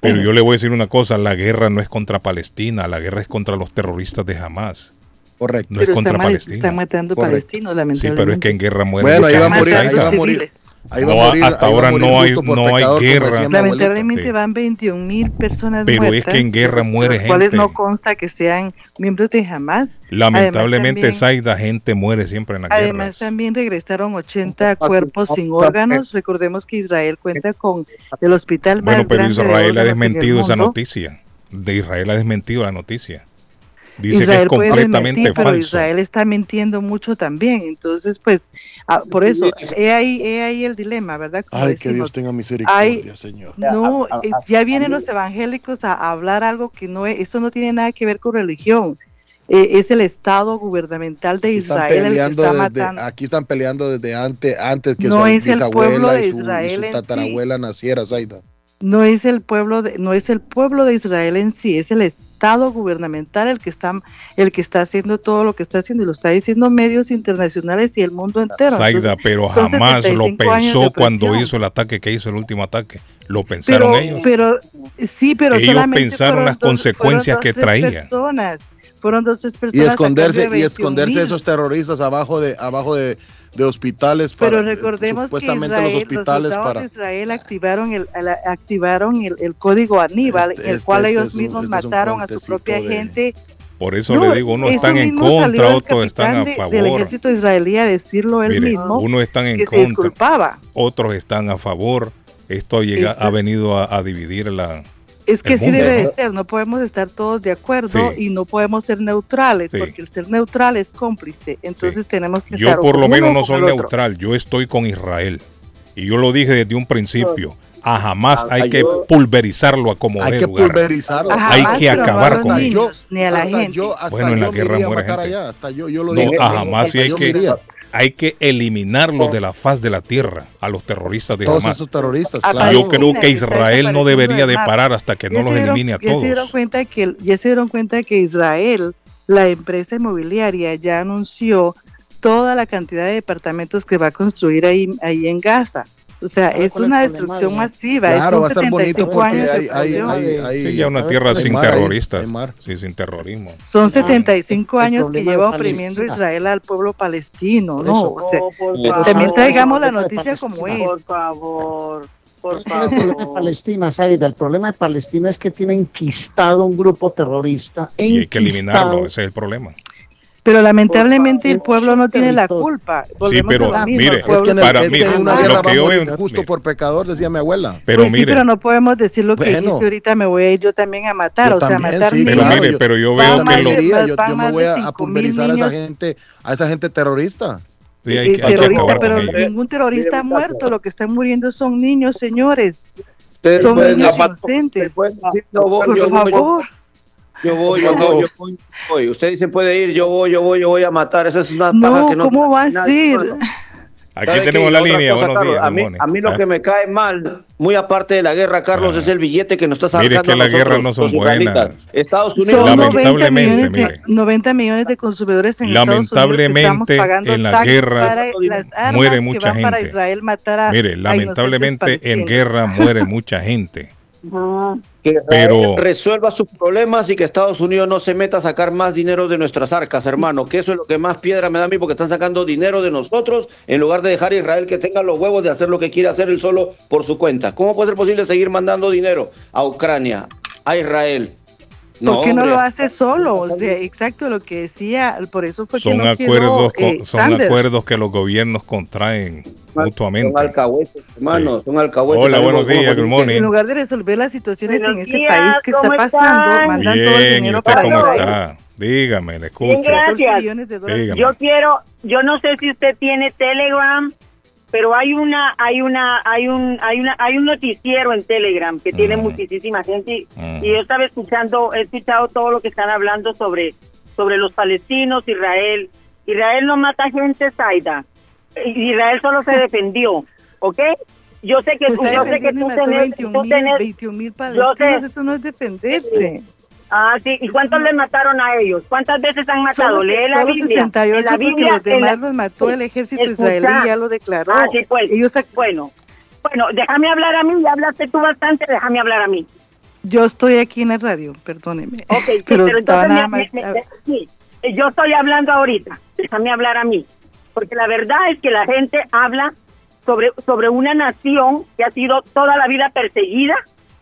Pero yo le voy a decir una cosa, la guerra no es contra Palestina, la guerra es contra los terroristas de Hamas. Correcto. No es contra Palestina. están matando Correcto. palestinos, Sí, lamentablemente. pero es que en guerra mueren Bueno, ahí va a morir, ahí va a morir. Ahí va a No, morir- hasta a ahora morir no hay, no hay pecador, guerra. Lamentablemente Sí. van 21 mil personas Pero es muertas. que en guerra de muere los cuales gente. no consta que sean miembros de Hamas. Lamentablemente, también- Saida, gente muere siempre en la guerra. Además, también regresaron 80 cuerpos sin órganos. Recordemos que Israel cuenta con el hospital Bueno, más pero grande de Israel ha en el desmentido esa noticia. De Israel ha desmentido la noticia. Dice Israel que es puede completamente desmentir, pero falso. Israel está mintiendo mucho también. Entonces, pues, ah, por eso, he ahí, he ahí el dilema, ¿verdad? Como Ay, que Dios tenga misericordia, hay- Señor. No, A- a- eh, a- ya vienen los evangélicos a, hablar algo que no es, eso no tiene nada que ver con religión. Eh, es el Estado gubernamental de Están Israel el que está desde, matando. aquí están peleando desde antes, antes que No su es el pueblo bisabuela de y su, y su en sí. tatarabuela naciera, Zaida. No es el pueblo de, no es el pueblo de Israel en sí, es el Estado gubernamental el que está el que está haciendo todo lo que está haciendo y lo está diciendo medios internacionales y el mundo entero. Saida, Entonces, pero jamás lo 75 años de pensó cuando hizo el ataque que hizo el último ataque. Lo pensaron pero, ellos. pero sí, pero Ellos solamente pensaron fueron las dos- consecuencias fueron que dos, tres traía. Personas, fueron dos tres Y personas a esconderse, y esconderse 21,000. esos terroristas abajo de, abajo de, de hospitales Pero para, eh, recordemos que supuestamente Israel, los hospitales para de Israel activaron el, el- activaron el, el código Aníbal, Este- el este- cual este ellos un- mismos mataron a su propia de- gente. Por eso No, le digo, unos están en contra, otros están a de- del favor. ejército israelí a decirlo él Mire, mismo, unos están en que se contra, disculpaba. otros están a favor. Esto llega, Eso ha venido a, a dividir la. Es que sí mundo, debe ¿no? de ser, no podemos estar todos de acuerdo Sí. y no podemos ser neutrales, Sí. porque el ser neutral es cómplice, entonces tenemos que Yo estar por lo menos no soy neutral, yo estoy con Israel. Y yo lo dije desde un principio. A jamás Ah, hay que pulverizarlo a como hay que lugar. pulverizarlo. Ajá, Hay que no acabar con niños, yo, ni a la gente. yo, hasta Bueno, en la guerra muere gente. allá, hasta yo, yo lo No, dije. a jamás sí hay que. Hay que eliminarlos de la faz de la tierra, a los terroristas de Todos Hamas. esos terroristas, claro. Yo creo que que Israel no debería de parar hasta que no los elimine a ya se dieron todos. cuenta que ya se dieron cuenta que Israel, la empresa inmobiliaria, ya anunció toda la cantidad de departamentos que va a construir ahí, ahí en Gaza. O sea, ¿Sabe es una destrucción masiva. Claro, es va a estar bonito 75 porque años de hay, hay, hay, hay- Sí, ya una tierra sin mar terroristas, sí, sin terrorismo. Son 75 el años que lleva oprimiendo Israel al pueblo palestino, ¿no? eso. O sea, favor. también ¿sabe traigamos la noticia como es. Por favor, por El problema de favor. Palestina, Saida, el problema de Palestina es que tiene enquistado un grupo terrorista. Y hay que eliminarlo, enquistado. ese es el problema. Pero lamentablemente el pueblo no tiene la culpa. Volvemos pero a mire, Es que en, el- Para es mí, que en una lo que yo justo mire. por pecador, decía mi abuela. Pero Pues sí, mire, pero no podemos decir lo que Bueno. dijiste ahorita, me voy a ir yo también a matar, Yo o sea, también, matar sí, pero mire, pero yo veo que lo, yo, yo me voy a, a 5.000 pulverizar a esa gente, a esa gente terrorista. sí, hay, hay terrorista, pero ningún terrorista ha muerto, lo que están muriendo son niños, señores. Son niños inocentes. Por favor. Yo voy, yo voy, yo voy, yo voy. Usted dice puede ir, yo voy, yo voy, yo voy a matar. Esa es una paja No, que no. ¿cómo va a ser? Aquí ¿Sabe tenemos la línea. cosa, Buenos Carlos, días, a mí, a mí lo Ah. que me cae mal, muy aparte de la guerra, Carlos, es el billete que nos está Mire, sacando que las guerras no son buenas. Estados Unidos Son 90 Lamentablemente, millones, de, mire. 90 millones de consumidores en Estados Unidos Lamentablemente, estamos pagando en las guerras muere mucha para gente. Israel matar a, Mire, lamentablemente en guerra muere mucha gente. [LAUGHS] que Pero- resuelva sus problemas y que Estados Unidos no se meta a sacar más dinero de nuestras arcas, hermano. Que eso es lo que más piedra me da a mí, porque están sacando dinero de nosotros en lugar de dejar a Israel que tenga los huevos de hacer lo que quiere hacer él solo por su cuenta. ¿Cómo puede ser posible seguir mandando dinero a Ucrania, a Israel? ¿Por qué no hombre, lo hace solo? O sea, exacto lo que decía, por eso fue que Son no acuerdos, quedó, eh, son Sanders. acuerdos que los gobiernos contraen mutuamente. Son alcahuetes, hermano, son alcahuetes. Hola, buenos días, good morning. En lugar de resolver las situaciones Buenos en este días, país que está ¿cómo pasando, están? mandan todo el Bien, ¿y dinero usted para cómo está? Dígame, le escucho. Bien, gracias. Dígame. Yo quiero, yo no sé si usted tiene Telegram, pero hay una, hay una, hay un, hay una, hay un noticiero en Telegram que tiene muchísima gente y, Mm. y yo estaba escuchando, he escuchado todo lo que están hablando sobre, sobre los palestinos, Israel. Israel no mata gente, Zaida. Israel solo se defendió, [LAUGHS] ¿ok? Yo sé que, yo sé que tú tenés, 21 tú mil, tenés, 21 mil yo sé, palestinos, eso no es defenderse. Ah, sí. ¿Y cuántos le mataron a ellos? ¿Cuántas veces han matado? Solo, Lee la solo Biblia. 68 En la porque Biblia, los demás la- los mató el ejército Escucha. israelí, ya lo declaró. Ah, sí, pues. Ellos Bueno, bueno, déjame hablar a mí. Ya hablaste tú bastante, déjame hablar a mí. Yo estoy aquí en la radio, perdóneme. Ok, sí, [LAUGHS] pero, entonces nada me- más... me- me- sí, yo estoy hablando ahorita. Déjame hablar a mí. Porque la verdad es que la gente habla sobre, sobre una nación que ha sido toda la vida perseguida,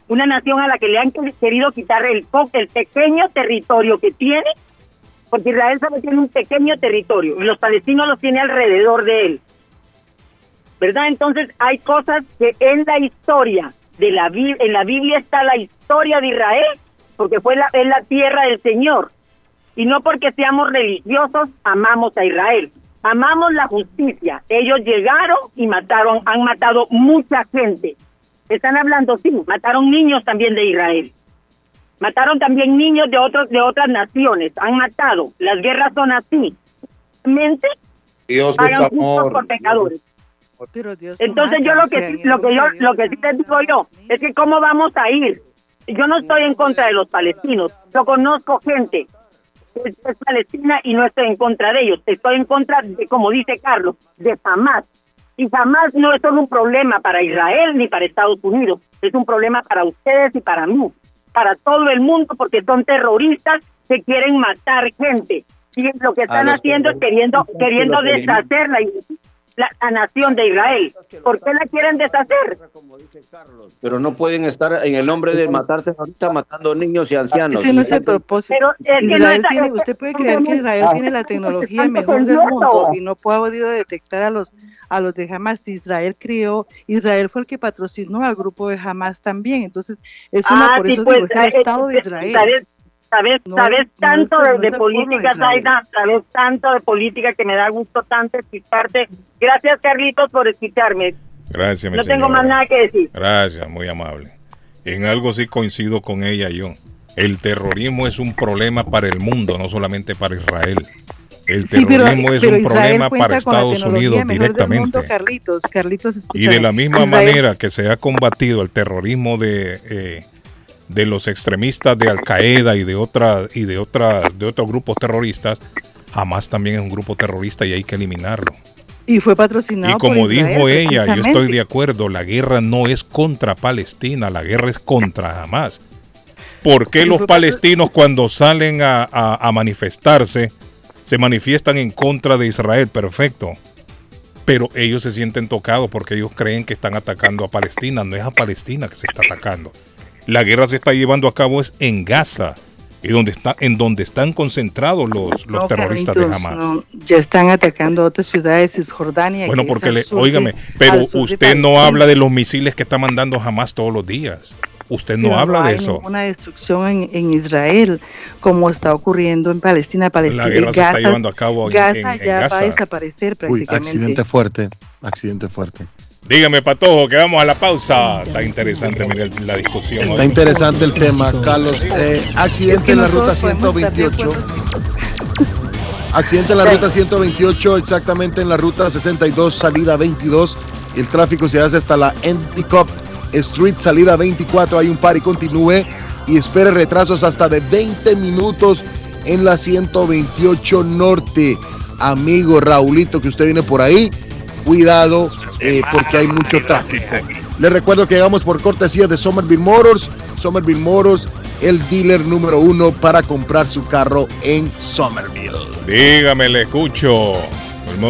una nación a la que le han querido quitar el, el pequeño territorio que tiene, porque Israel solo tiene un pequeño territorio y los palestinos los tiene alrededor de él. ¿Verdad? Entonces hay cosas que en la historia de la en la Biblia está la historia de Israel, porque fue la, es la tierra del Señor. Y no porque seamos religiosos, amamos a Israel. Amamos la justicia. Ellos llegaron y mataron, han matado mucha gente. Están hablando, sí, mataron niños también de Israel. Mataron también niños de otros de otras naciones. Han matado. Las guerras son así. Mente Dios es pagan amor. por pecadores. Pero Dios no Entonces yo lo que lo que yo lo que sí les digo yo es que cómo vamos a ir. Yo no estoy en contra de los palestinos. Yo conozco gente es, es palestina y no estoy en contra de ellos. Estoy en contra de, como dice Carlos, de Hamas. Y Hamas no es solo un problema para Israel ni para Estados Unidos. Es un problema para ustedes y para mí. Para todo el mundo porque son terroristas que quieren matar gente. Y lo que están haciendo es queriendo, queriendo deshacer la, la, la nación de Israel. ¿Por qué la quieren deshacer? Pero no pueden estar en el nombre de matarte ahorita matando niños y ancianos. Ese no es el propósito. Pero es que no Israel está- tiene, usted puede creer que Israel Ah. tiene la tecnología mejor del mundo y no ha podido detectar a los a los de Hamas. Israel crió, Israel fue el que patrocinó al grupo de Hamas también. Entonces, es una, Ah, por sí, eso pues, digo, es el eh, Estado de eh, Israel. ¿Sabes, sabes, No sabes tanto no de de política. Zaida? ¿Sabes tanto de política que me da gusto tanto escucharte? Gracias, Carlitos, por escucharme. Gracias, mi No tengo señora. más nada que decir. Gracias, muy amable. En algo sí coincido con ella yo. El terrorismo es un problema para el mundo, no solamente para Israel. El Sí, pero, terrorismo es pero un Israel problema para Estados Unidos directamente. mundo, Carlitos, Carlitos, Y de la misma Israel- manera que se ha combatido el terrorismo de, eh, de los extremistas de Al Qaeda y de otras y de otras de otros grupos terroristas, Hamas también es un grupo terrorista y hay que eliminarlo. Y fue patrocinado Y como por Israel, dijo ella, yo estoy de acuerdo, la guerra no es contra Palestina, la guerra es contra Hamas. ¿Por qué los palestinos cuando salen a, a- a manifestarse se manifiestan en contra de Israel? Perfecto. Pero ellos se sienten tocados porque ellos creen que están atacando a Palestina. No es a Palestina que se está atacando. La guerra se está llevando a cabo es en Gaza, y donde está, en donde están concentrados los, los No, terroristas de Carlitos, Hamas. no, ya están atacando a otras ciudades, Cisjordania. Bueno, porque le, sur de- óigame, pero de usted no habla de los misiles que está mandando jamás todos los días. Usted no Pero habla de hay eso. ninguna destrucción en, en Israel, como está ocurriendo en Palestina. Palestina La guerra se está llevando a cabo en- Gaza en- en ya va Gaza. a desaparecer Uy, prácticamente. accidente fuerte, accidente fuerte. Dígame, Patojo, que vamos a la pausa. Está interesante, mire la discusión. Está interesante el tema, Carlos. Eh, accidente en la ruta 128. Accidente en la ruta 128, exactamente en la ruta 62, salida 22. El tráfico se hace hasta la Endicott Street, salida 24. Hay un par y continúe y espere retrasos hasta de 20 minutos en la 128 Norte. Amigo Raulito, que usted viene por ahí, cuidado eh, porque hay mucho tráfico. Les recuerdo que llegamos por cortesía de Somerville Motors. Somerville Motors, el dealer número uno para comprar su carro en Somerville. Dígame, le escucho.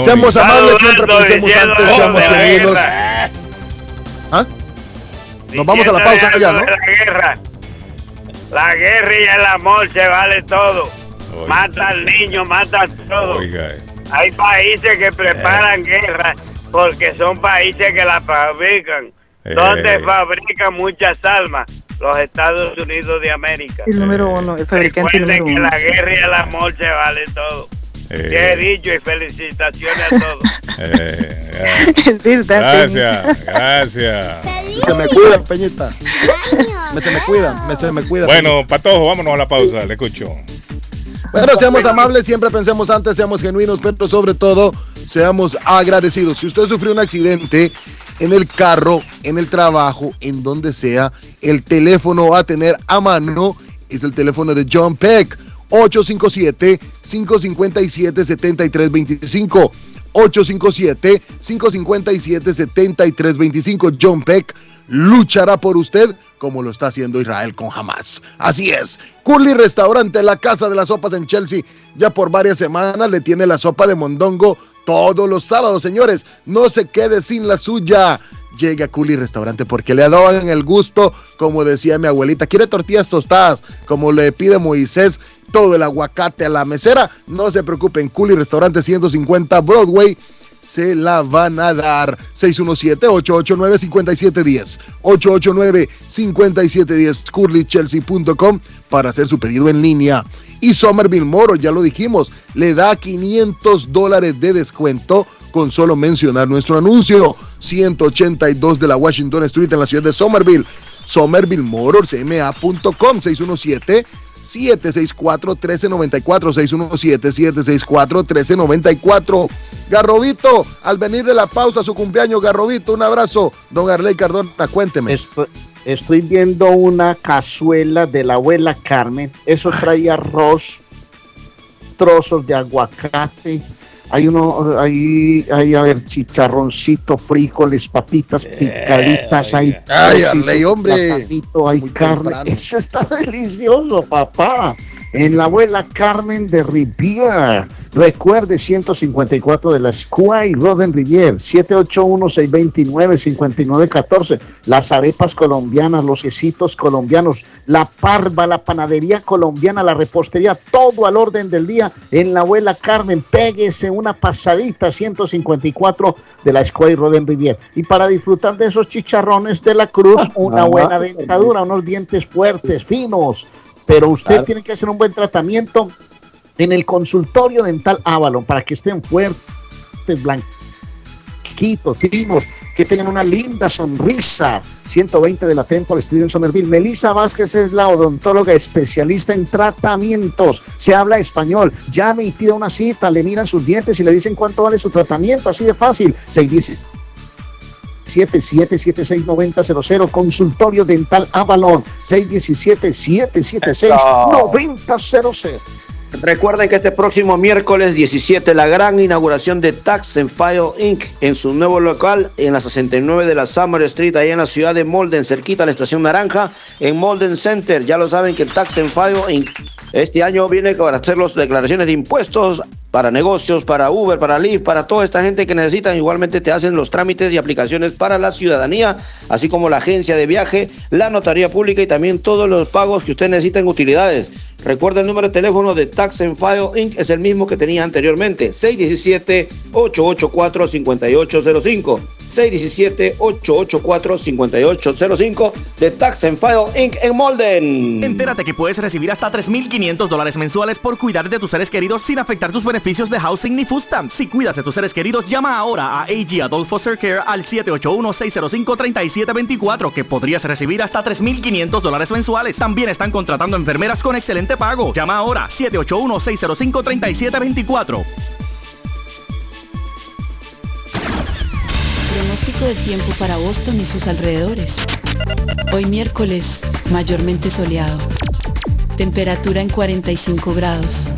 Seamos amables, siempre pensemos antes, seamos genuinos. ¿Ah? Nos vamos a la pausa algo ¿no? La guerra. La guerra y el amor se vale todo. Mata al niño, mata a todo. Oiga, eh. Hay países que preparan guerra porque son países que la fabrican. Eh. Donde fabrican muchas almas. Los Estados Unidos de América. El número uno, el fabricante Recuerden número que uno. la guerra y el amor se vale todo. Eh. Que he dicho y felicitaciones a todos. [LAUGHS] Eh, [LAUGHS] gracias, gracias. Se me cuida, Peñita. Me, se me cuida, me, se me cuida. Bueno, Patojo, vámonos a la pausa, le escucho. Pero seamos amables, siempre pensemos antes, seamos genuinos, pero sobre todo seamos agradecidos. Si usted sufrió un accidente en el carro, en el trabajo, en donde sea, el teléfono a tener a mano es el teléfono de John Peck. 857-557-7325. 857-557-7325. John Peck luchará por usted como lo está haciendo Israel con Hamas. Así es. Curly Restaurante, la casa de las sopas en Chelsea, ya por varias semanas le tiene la sopa de mondongo todos los sábados, señores. No se quede sin la suya. Llegue a Curly Restaurante porque le adoban el gusto, como decía mi abuelita. Quiere tortillas tostadas, como le pide Moisés, todo el aguacate a la mesera. No se preocupen, Curly Restaurante 150 Broadway se la van a dar. 617-889-5710. 889-5710. curlychelsea.com para hacer su pedido en línea. Y Somerville Moro, ya lo dijimos, le da 500 dólares de descuento con solo mencionar nuestro anuncio. 182 de la Washington Street en la ciudad de Somerville. Somerville Motors, ma.com 617 764-1394, 617-764-1394. Garrobito, al venir de la pausa, su cumpleaños, Garrobito, un abrazo. Don Arley Cardona, cuénteme. Estoy, estoy viendo una cazuela de la abuela Carmen. Eso trae arroz, trozos de aguacate. Hay uno, hay, hay a ver, chicharroncito, frijoles, papitas picaditas, hay Ay, hombre. hay carne. [LAUGHS] Eso está delicioso, papá. En la abuela Carmen de Rivier. Recuerde 154 de la Square Roden Rivier, 781-629-5914. Las arepas colombianas, los quesitos colombianos, la parva, la panadería colombiana, la repostería, todo al orden del día en la abuela Carmen. Péguese una pasadita 154 de la Square Roden Rivier. Y para disfrutar de esos chicharrones de la cruz, [LAUGHS] una buena dentadura, unos dientes fuertes, finos. Pero usted Claro. tiene que hacer un buen tratamiento en el consultorio dental Avalon para que estén fuertes, blanquitos, finos, que tengan una linda sonrisa. 120 de la Temple Street en Somerville. Melissa Vázquez es la odontóloga especialista en tratamientos. Se habla español. Llame y pida una cita. Le miran sus dientes y le dicen cuánto vale su tratamiento. Así de fácil. 617 776-9000, consultorio dental Avalon, 617-776-9000. Recuerden que este próximo miércoles 17 la gran inauguración de Tax and File Inc. en su nuevo local en la 69 de la Summer Street, ahí en la ciudad de Molden, cerquita a la estación Naranja, en Molden Center. Ya lo saben que Tax and File Inc. este año viene para hacer las declaraciones de impuestos para negocios, para Uber, para Lyft, para toda esta gente que necesitan. Igualmente te hacen los trámites y aplicaciones para la ciudadanía, así como la agencia de viaje, la notaría pública y también todos los pagos que usted necesita en utilidades. Recuerda el número de teléfono de Tax and File Inc. es el mismo que tenía anteriormente, 617-884-5805. 617-884-5805 de Tax and File Inc. en Molden. Entérate que puedes recibir hasta 3.500 dólares mensuales por cuidar de tus seres queridos sin afectar tus beneficios de housing ni. Si cuidas de tus seres queridos, llama ahora a AG Adult Foster Care al 781-605-3724 que podrías recibir hasta 3.500 dólares mensuales. También están contratando enfermeras con excelente pago. Llama ahora 781-605-3724. Pronóstico del tiempo para Boston y sus alrededores. Hoy miércoles, mayormente soleado. Temperatura en 45 grados.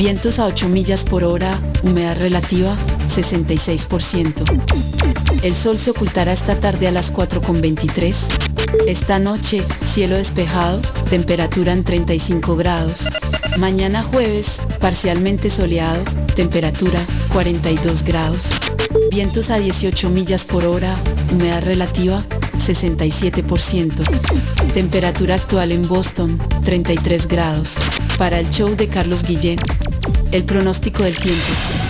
Vientos a 8 millas por hora, humedad relativa 66%. El sol se ocultará esta tarde a las 4.23. Esta noche, cielo despejado, temperatura en 35 grados. Mañana jueves, parcialmente soleado, temperatura 42 grados. Vientos a 18 millas por hora, humedad relativa 67%. Temperatura actual en Boston 33 grados. Para el show de Carlos Guillén, el pronóstico del tiempo.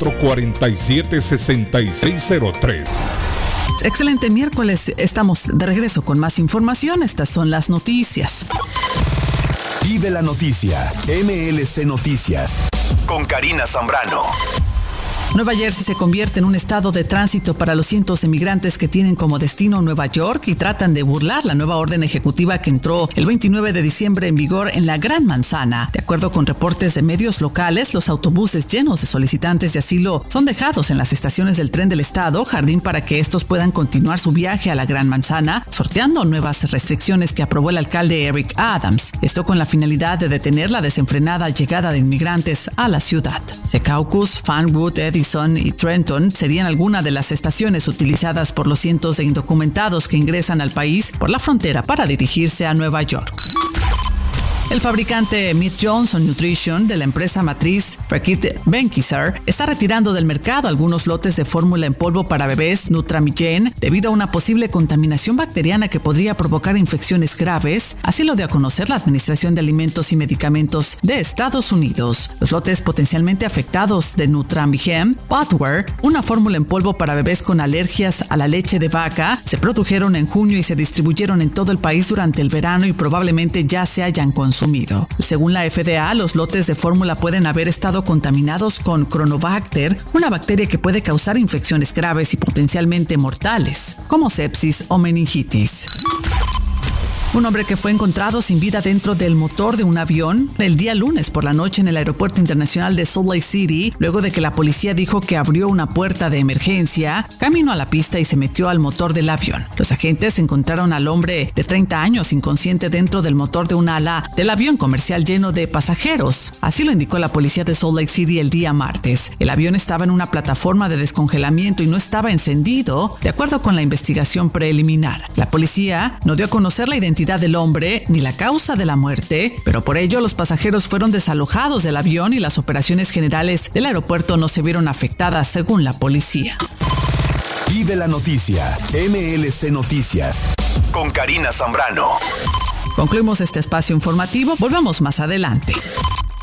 447-6603. Excelente miércoles, estamos de regreso con más información. Estas son las noticias. Vive la noticia, MLC Noticias, con Karina Zambrano. Nueva Jersey se convierte en un estado de tránsito para los cientos de migrantes que tienen como destino Nueva York y tratan de burlar la nueva orden ejecutiva que entró el 29 de diciembre en vigor en la Gran Manzana. De acuerdo con reportes de medios locales, los autobuses llenos de solicitantes de asilo son dejados en las estaciones del tren del estado, jardín para que estos puedan continuar su viaje a la Gran Manzana, sorteando nuevas restricciones que aprobó el alcalde Eric Adams. Esto con la finalidad de detener la desenfrenada llegada de inmigrantes a la ciudad. Secaucus, Fanwood, Y Trenton serían algunas de las estaciones utilizadas por los cientos de indocumentados que ingresan al país por la frontera para dirigirse a Nueva York. El fabricante Mead Johnson Nutrition de la empresa matriz Rakit Benkisar está retirando del mercado algunos lotes de fórmula en polvo para bebés Nutramigen debido a una posible contaminación bacteriana que podría provocar infecciones graves, así lo dio a conocer la Administración de Alimentos y Medicamentos de Estados Unidos. Los lotes potencialmente afectados de Nutramigen, Potware, una fórmula en polvo para bebés con alergias a la leche de vaca, se produjeron en junio y se distribuyeron en todo el país durante el verano y probablemente ya se hayan consumido. Según la FDA, los lotes de fórmula pueden haber estado contaminados con Chronobacter, una bacteria que puede causar infecciones graves y potencialmente mortales, como sepsis o meningitis. Un hombre que fue encontrado sin vida dentro del motor de un avión el día lunes por la noche en el Aeropuerto Internacional de Salt Lake City, luego de que la policía dijo que abrió una puerta de emergencia, caminó a la pista y se metió al motor del avión. Los agentes encontraron al hombre de 30 años inconsciente dentro del motor de un ala del avión comercial lleno de pasajeros. Así lo indicó la policía de Salt Lake City el día martes. El avión estaba en una plataforma de descongelamiento y no estaba encendido, de acuerdo con la investigación preliminar. La policía no dio a conocer la identidad del hombre ni la causa de la muerte, pero por ello los pasajeros fueron desalojados del avión y las operaciones generales del aeropuerto no se vieron afectadas según la policía. Vive la noticia, MLC Noticias, con Karina Zambrano. Concluimos este espacio informativo, volvemos más adelante.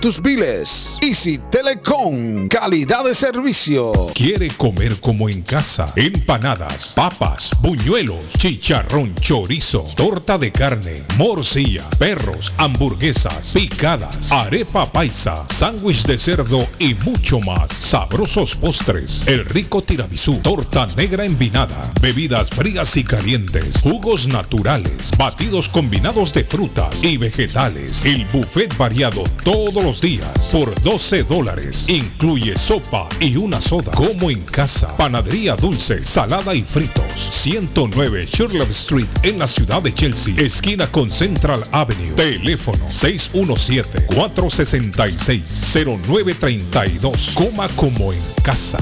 tus biles. Easy Telecom, calidad de servicio. ¿Quiere comer como en casa? Empanadas, papas, buñuelos, chicharrón, chorizo, torta de carne, morcilla, perros, hamburguesas, picadas, arepa paisa, sándwich de cerdo y mucho más. Sabrosos postres, el rico tiramisú, torta negra envinada, bebidas frías y calientes, jugos naturales, batidos combinados de frutas y vegetales. El buffet variado todos los días por 12 dólares. Incluye sopa y una soda. Como en casa. Panadería dulce, salada y fritos. 109 Sherlock Street en la ciudad de Chelsea. Esquina con Central Avenue. Teléfono 617-466-0932. Coma como en casa.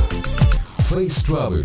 Face Travel.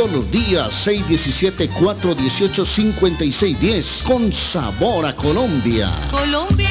todos los días, 617-418-5610, con sabor a Colombia. Colombia,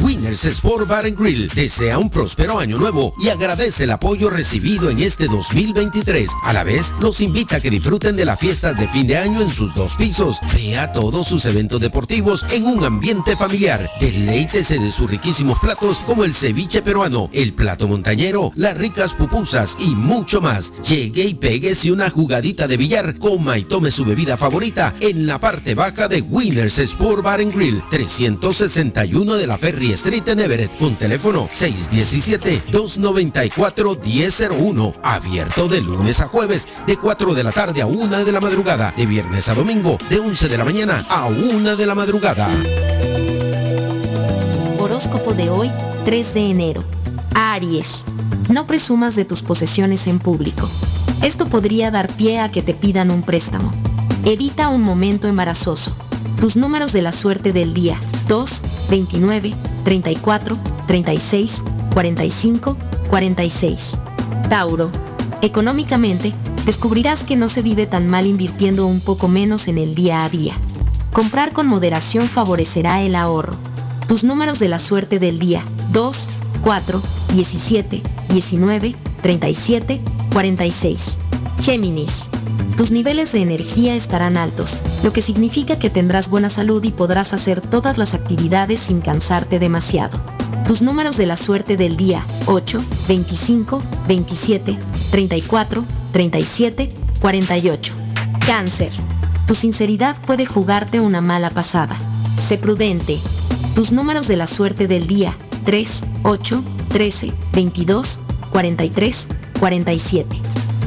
Winners Sport Bar and Grill desea un próspero año nuevo y agradece el apoyo recibido en este 2023. A la vez, los invita a que disfruten de las fiestas de fin de año en sus dos pisos. Vea todos sus eventos deportivos en un ambiente familiar. Deleítese de sus riquísimos platos como el ceviche peruano, el plato montañero, las ricas pupusas y mucho más. Llegue y péguese una jugadita de billar, coma y tome su bebida favorita en la parte baja de Winners Sport Bar and Grill, 361 de la Ferry Street en Everett, con teléfono 617-294-1001. Abierto de lunes a jueves, de 4 de la tarde a 1 de la madrugada, de viernes a domingo, de 11 de la mañana a 1 de la madrugada. Horóscopo de hoy, 3 de enero. Aries. No presumas de tus posesiones en público. Esto podría dar pie a que te pidan un préstamo. Evita un momento embarazoso. Tus números de la suerte del día. 2, 29, 34, 36, 45, 46. Tauro. Económicamente, descubrirás que no se vive tan mal invirtiendo un poco menos en el día a día. Comprar con moderación favorecerá el ahorro. Tus números de la suerte del día. 2, 4, 17, 19, 37, 46. Géminis. Tus niveles de energía estarán altos, lo que significa que tendrás buena salud y podrás hacer todas las actividades sin cansarte demasiado. Tus números de la suerte del día 8, 25, 27, 34, 37, 48. Cáncer. Tu sinceridad puede jugarte una mala pasada. Sé prudente. Tus números de la suerte del día 3, 8, 13, 22, 43, 47.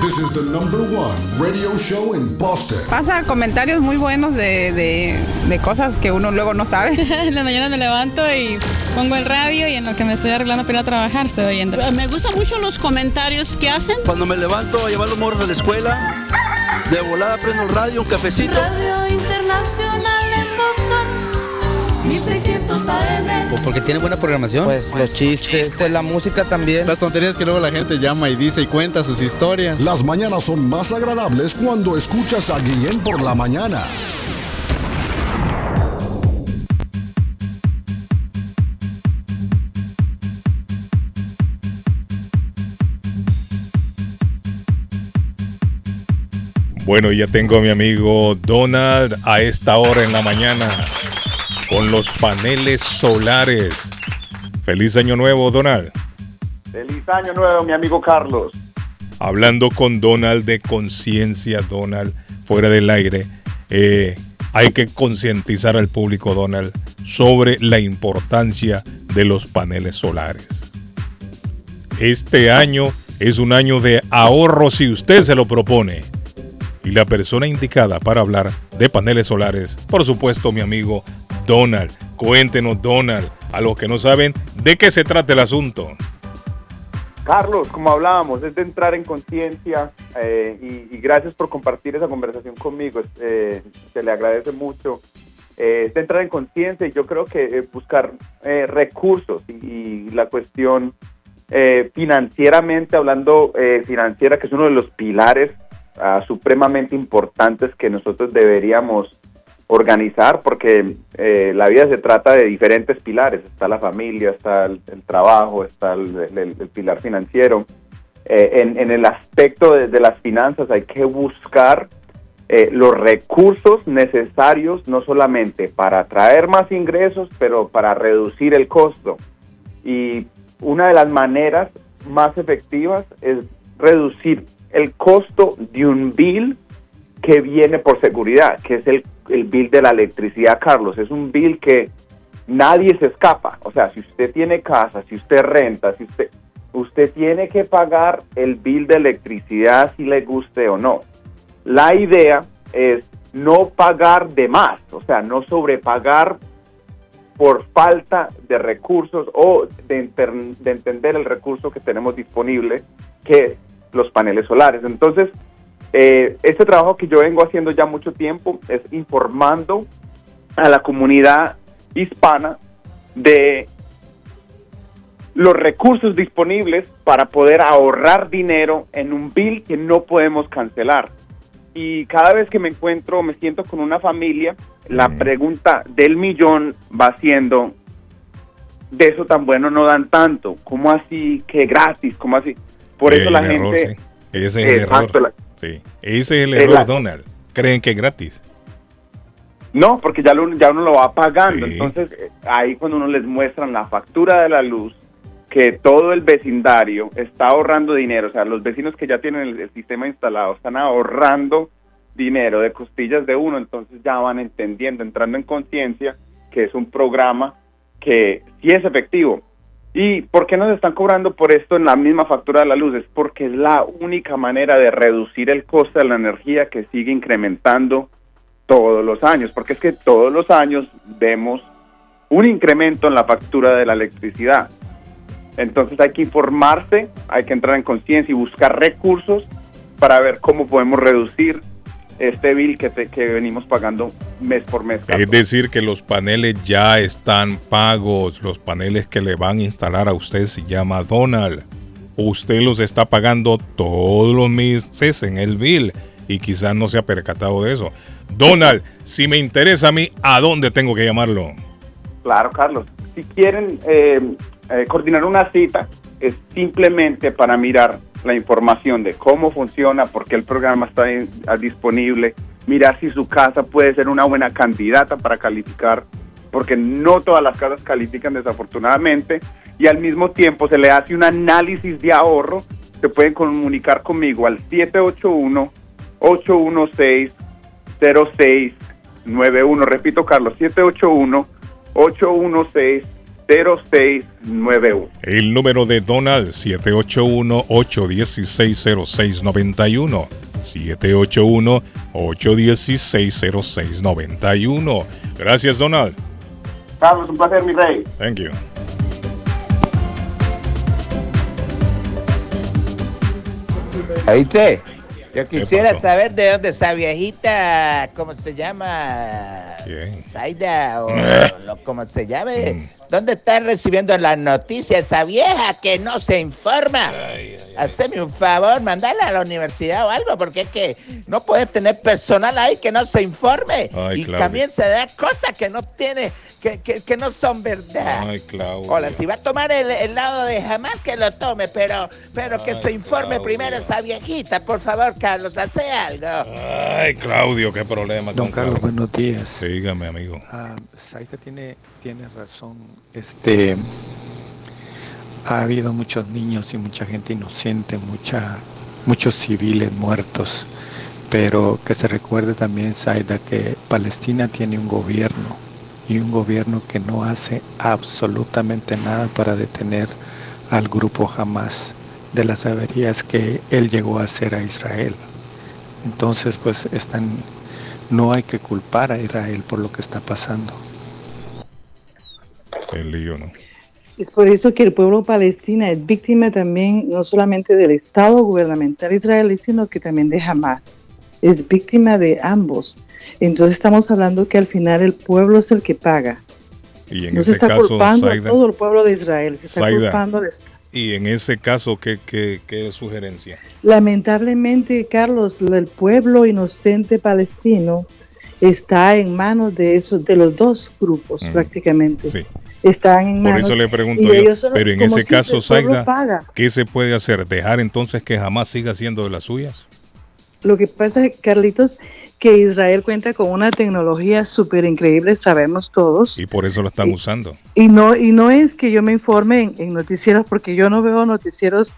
This is the number one radio show in Boston. Pasa comentarios muy buenos de, de- de cosas que uno luego no sabe. [LAUGHS] en la mañana me levanto y pongo el radio y en lo que me estoy arreglando para ir a trabajar estoy oyendo. Me gustan mucho los comentarios que hacen. Cuando me levanto a llevar los morros a la escuela, de volada prendo el radio, un cafecito. Radio Internacional 1600 AM. Pues porque tiene buena programación. Pues los chistes, pues la música también. Las tonterías que luego la gente llama y dice y cuenta sus historias. Las mañanas son más agradables cuando escuchas a Guillén por la mañana. Bueno, ya tengo a mi amigo Donald a esta hora en la mañana. Con los paneles solares. Feliz año nuevo, Donald. Feliz año nuevo, mi amigo Carlos. Hablando con Donald de conciencia, Donald, fuera del aire, eh, hay que concientizar al público, Donald, sobre la importancia de los paneles solares. Este año es un año de ahorro si usted se lo propone. Y la persona indicada para hablar de paneles solares, por supuesto, mi amigo Donald. Cuéntenos, Donald, a los que no saben de qué se trata el asunto. Carlos, como hablábamos, es de entrar en conciencia eh, y, gracias por compartir esa conversación conmigo. eh, se le agradece mucho. Eh, es de entrar en conciencia y yo creo que eh, buscar recursos y, y la cuestión financieramente, hablando financiera, que es uno de los pilares ah, supremamente importantes que nosotros deberíamos organizar, porque eh, la vida se trata de diferentes pilares. Está la familia, está el, trabajo, está el, pilar financiero. Eh, en, el aspecto de, de las finanzas hay que buscar eh, los recursos necesarios, no solamente para traer más ingresos, pero para reducir el costo. Y una de las maneras más efectivas es reducir el costo de un bill que viene por seguridad, que es el, el bill de la electricidad, Carlos. Es un bill que nadie se escapa. O sea, si usted tiene casa, si usted renta, si usted, usted tiene que pagar el bill de electricidad si le guste o no. La idea es no pagar de más, o sea, no sobrepagar por falta de recursos o de, de entender el recurso que tenemos disponible, que los paneles solares. Entonces, eh, este trabajo que yo vengo haciendo ya mucho tiempo es informando a la comunidad hispana de los recursos disponibles para poder ahorrar dinero en un bill que no podemos cancelar. Y cada vez que me encuentro, me siento con una familia, la pregunta del millón va siendo, de eso tan bueno no dan tanto, ¿cómo así que gratis? ¿Cómo así? Por eso la error, gente... sí. Ese es el error. la- Sí. Ese es el error, la- Donald. Creen que es gratis. No, porque ya, lo- ya uno lo va pagando. Sí. Entonces, eh, ahí cuando uno les muestran la factura de la luz, que todo el vecindario está ahorrando dinero, o sea, los vecinos que ya tienen el, el sistema instalado están ahorrando dinero de costillas de uno, entonces ya van entendiendo, entrando en conciencia que es un programa que sí es efectivo. ¿Y por qué nos están cobrando por esto en la misma factura de la luz? Es porque es la única manera de reducir el coste de la energía que sigue incrementando todos los años, porque es que todos los años vemos un incremento en la factura de la electricidad. Entonces hay que informarse, hay que entrar en conciencia y buscar recursos para ver cómo podemos reducir este bill que, te- que venimos pagando mes por mes. Carlos. Es decir, que los paneles ya están pagos. Los paneles que le van a instalar a usted se llama Donald. Usted los está pagando todos los meses en el bill y quizás no se ha percatado de eso. Donald, si me interesa a mí, ¿a dónde tengo que llamarlo? Claro, Carlos. Si quieren eh, eh, coordinar una cita, es simplemente para mirar la información de cómo funciona, por qué el programa está disponible, mirar si su casa puede ser una buena candidata para calificar, porque no todas las casas califican desafortunadamente, y al mismo tiempo se le hace un análisis de ahorro, se pueden comunicar conmigo al 781 816 0691. Repito, Carlos, 781-816-0691. El número de Donald, 781-816-0691. 781-816-0691. Gracias, Donald. Carlos, un placer, mi rey. Thank you. ¿Oíste? Yo quisiera saber de dónde esa viejita, ¿cómo se llama? Zaida o [LAUGHS] lo, como se llame. ¿Dónde está recibiendo las noticias esa vieja que no se informa? haceme un favor, mandala a la universidad o algo, porque es que no puedes tener personal ahí que no se informe y Claudia. también se da cosas que no tiene, que, que, que no son verdad. Ay, Claudia. Hola, si va a tomar el, el lado de jamás que lo tome, pero, pero que se informe Claudia. primero esa viejita, por favor, Carlos, hace algo. Ay, Claudio, qué problema. Don Carlos, Claudio. buenos días. Dígame, amigo. Ah, Saita tiene, tiene razón. Este, ha habido muchos niños y mucha gente inocente, mucha, muchos civiles muertos. Pero que se recuerde también, Saida, que Palestina tiene un gobierno y un gobierno que no hace absolutamente nada para detener al grupo Hamas de las averías que él llegó a hacer a Israel. Entonces, pues están, no hay que culpar a Israel por lo que está pasando. El lío, ¿no? Es por eso que el pueblo palestino es víctima también no solamente del Estado gubernamental israelí, sino que también de Hamas. Es víctima de ambos. Entonces estamos hablando que al final el pueblo es el que paga. Y en No se ese está caso, culpando a todo el pueblo de Israel, se está culpando y en ese caso, ¿qué, qué, qué sugerencia? Lamentablemente, Carlos, el pueblo inocente palestino está en manos de esos, de los dos grupos prácticamente. Sí. Están en Por manos. eso le pregunto yo, ellos pero en ese caso, paga. ¿qué se puede hacer? ¿Dejar entonces que jamás siga siendo de las suyas? Lo que pasa, Carlitos, que Israel cuenta con una tecnología súper increíble, sabemos todos. Y por eso lo están usando. Y no, y no es que yo me informe en, en noticieros, porque yo no veo noticieros,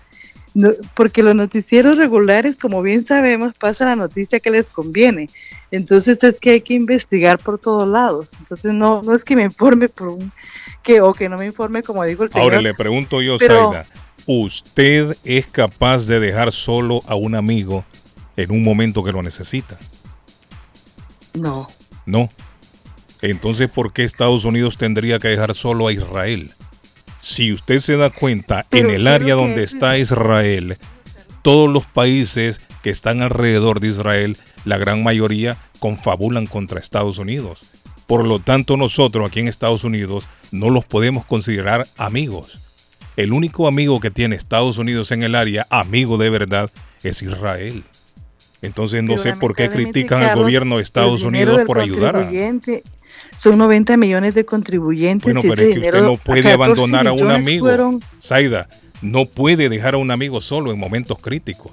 no- porque los noticieros regulares, como bien sabemos, pasa la noticia que les conviene. Entonces es que hay que investigar por todos lados. Entonces no, no es que me informe por un, que, o que no me informe como dijo el señor. Ahora le pregunto yo, Pero- Zaida, ¿usted es capaz de dejar solo a un amigo en un momento que lo necesita? No. No. Entonces, ¿por qué Estados Unidos tendría que dejar solo a Israel? Si usted se da cuenta, Pero en el ¿qué es área que donde es está Israel, todos los países que están alrededor de Israel, la gran mayoría confabulan contra Estados Unidos. Por lo tanto, nosotros aquí en Estados Unidos no los podemos considerar amigos. El único amigo que tiene Estados Unidos en el área, amigo de verdad, es Israel. Entonces no sé por qué critican al gobierno de Estados Unidos por ayudar a... Son 90 millones de contribuyentes. Bueno, pero es que usted no puede 14 abandonar a un amigo. fueron- Zaida, no puede dejar a un amigo solo en momentos críticos.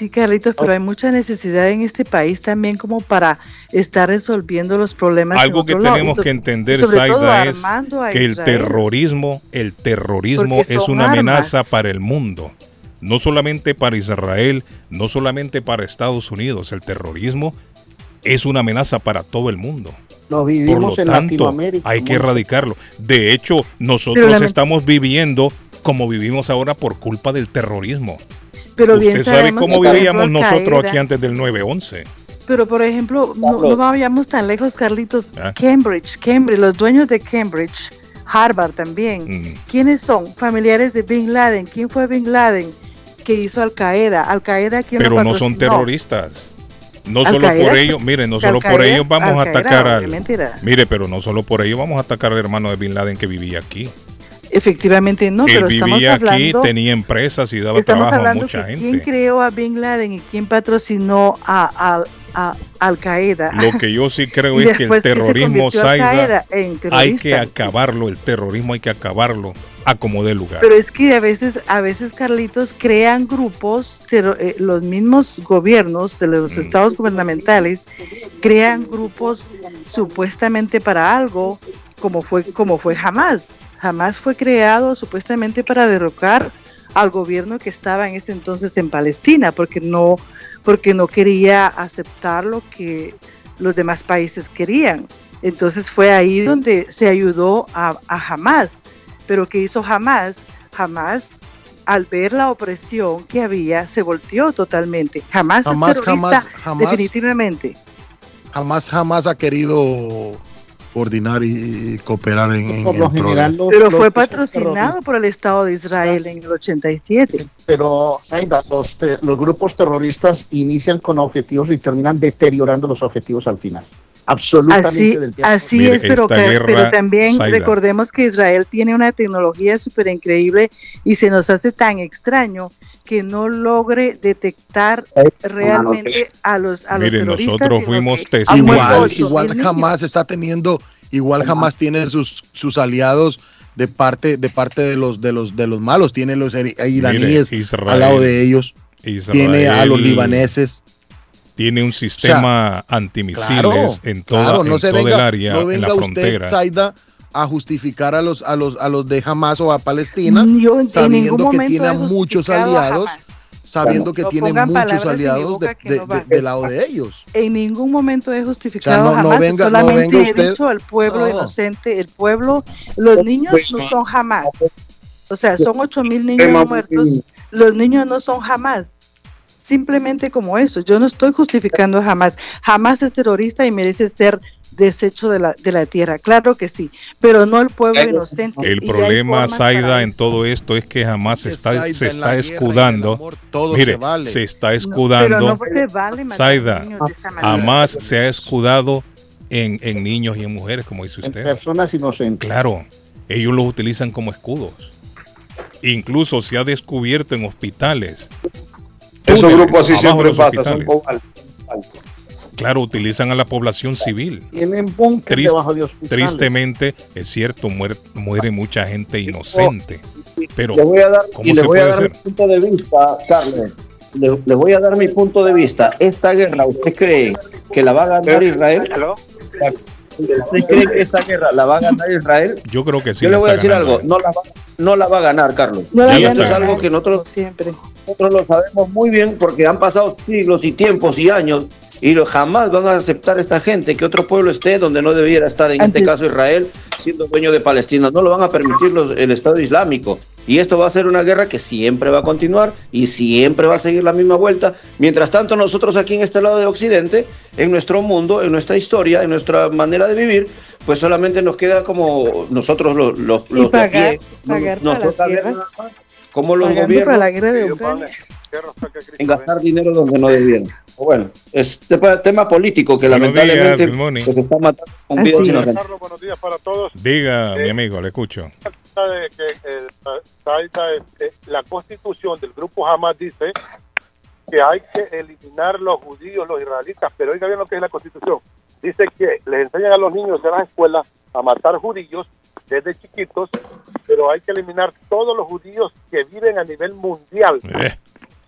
Sí, Carlitos, pero hay mucha necesidad en este país también como para estar resolviendo los problemas. Algo que lado. tenemos que entender, Zaida, es que el terrorismo, el terrorismo Porque es una amenaza para el mundo. No solamente para Israel, no solamente para Estados Unidos. El terrorismo es una amenaza para todo el mundo. Lo Por lo vivimos en tanto, Latinoamérica. hay que erradicarlo. De hecho, nosotros estamos viviendo como vivimos ahora por culpa del terrorismo. Pero bien Usted sabe sabemos cómo vivíamos ejemplo, nosotros aquí antes del 9-11. Pero por ejemplo, no, no vayamos tan lejos, Carlitos. Ah. Cambridge, Cambridge, los dueños de Cambridge, Harvard también. Mm. ¿Quiénes son? Familiares de Bin Laden. ¿Quién fue Bin Laden que hizo Al Qaeda? Al Qaeda lo Pero no son patrocinó? terroristas. No solo por ello, mire, no solo por ello vamos a atacar al... era. Mire, pero no solo por ello vamos a atacar al hermano de Bin Laden que vivía aquí. Efectivamente no, Él pero estamos vivía aquí, hablando, tenía empresas y daba estamos trabajo a hablando mucha que gente. quién creó a Bin Laden y quién patrocinó a, a- a Al Qaeda. Lo que yo sí creo es [LAUGHS] que el que terrorismo, Qaeda en hay que acabarlo, el terrorismo hay que acabarlo a como dé lugar. Pero es que a veces, a veces Carlitos crean grupos, pero, eh, los mismos gobiernos de los Mm. estados gubernamentales crean grupos supuestamente para algo, como fue, como fue jamás. Jamás fue creado supuestamente para derrocar al gobierno que estaba en ese entonces en Palestina, porque no, porque no quería aceptar lo que los demás países querían. Entonces fue ahí donde se ayudó a, a Hamas. Pero ¿qué hizo Hamas? Hamas, al ver la opresión que había, se volteó totalmente. Jamás, Jamás, jamás, jamás. definitivamente. Jamás, jamás ha querido coordinar y, cooperar en, en lo general, los- Pero los fue patrocinado por el Estado de Israel en el 87. Pero, Zaida, los, los grupos terroristas inician con objetivos y terminan deteriorando los objetivos al final. Absolutamente Así, del tiempo. así Mire, es, pero, guerra, pero también recordemos que Israel tiene una tecnología súper increíble y se nos hace tan extraño que no logre detectar realmente a los, a los Mire, terroristas. nosotros fuimos muerto Igual, igual jamás está teniendo, igual jamás tiene sus, sus aliados de parte, de parte de los de los de los malos. Tiene los iraníes Israel- al lado de ellos. Tiene a los libaneses. Tiene un sistema antimisiles Claro, en toda, claro, no en se todo venga, el área, no en la usted, frontera. Zaida, a justificar a los a los a los de Hamas o a Palestina, Yo en sabiendo que tiene a muchos a aliados, sabiendo que No tiene muchos aliados de- de- no de- del lado de ellos. En ningún momento he justificado O sea, no- no jamás, venga- solamente venga he usted- dicho al pueblo No. inocente, el pueblo, los niños no son jamás. O sea, son ocho mil niños muertos, los niños no son jamás. Simplemente como eso, yo no estoy justificando jamás. Jamás es terrorista y merece ser desecho de la, de la tierra, claro que sí, pero no el pueblo inocente. El problema, Zaida, en todo esto es que jamás se está, se en está en escudando. amor todo Mire, se vale. se está pero escudando. no vale niños de esa manera. jamás se ha escudado en, en niños y en mujeres, como dice usted. Personas inocentes. Claro, ellos los utilizan como escudos. Incluso se ha descubierto en hospitales. Esos grupos así siempre de los pasa, son hospitales. cobardes. Claro, utilizan a la población civil. Tienen búnker Trist- debajo de hospitales. tristemente, es cierto, muere, muere mucha gente inocente. Pero, Le voy a dar, ¿cómo y le se voy a dar mi punto de vista, Carlos. Le, le voy a dar mi punto de vista. Esta guerra, ¿usted cree que la va a ganar Israel? ¿Usted cree que esta guerra la va a ganar Israel? Yo creo que sí. Yo le voy a decir ganando. algo, no la, va, no la va a ganar, Carlos. No la y va a esto es algo que nosotros, siempre. Nosotros lo sabemos muy bien porque han pasado siglos y tiempos y años y lo- jamás van a aceptar esta gente que otro pueblo esté donde no debiera estar, en este caso Israel, siendo dueño de Palestina. No lo van a permitir los- el Estado Islámico. Y esto va a ser una guerra que siempre va a continuar y siempre va a seguir la misma vuelta. Mientras tanto, nosotros aquí en este lado de Occidente, en nuestro mundo, en nuestra historia, en nuestra manera de vivir, pues solamente nos queda como nosotros los, los, los de a pagar, pie, nos toca ver guerras. Cómo los Pagando gobiernos para la guerra de Ucrania. en gastar dinero donde no debieran. O Bueno, es tema, tema político que Buenos días, lamentablemente good morning. pues, está matando con vidas es. inocentes. Carlos, buenos días para todos. Diga, mi amigo, le escucho. de que eh, este, la constitución del grupo Hamas dice que hay que eliminar los judíos, los israelitas, pero oiga bien lo que es la constitución. Dice que les enseñan a los niños en las escuelas a matar judíos desde chiquitos, pero hay que eliminar todos los judíos que viven a nivel mundial, Eh,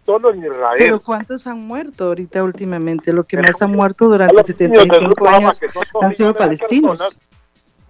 solo en Israel. Pero ¿cuántos han muerto ahorita últimamente? Lo que más han muerto durante los niños del 75 grupo Hamas, años que son dos han sido palestinos. personas,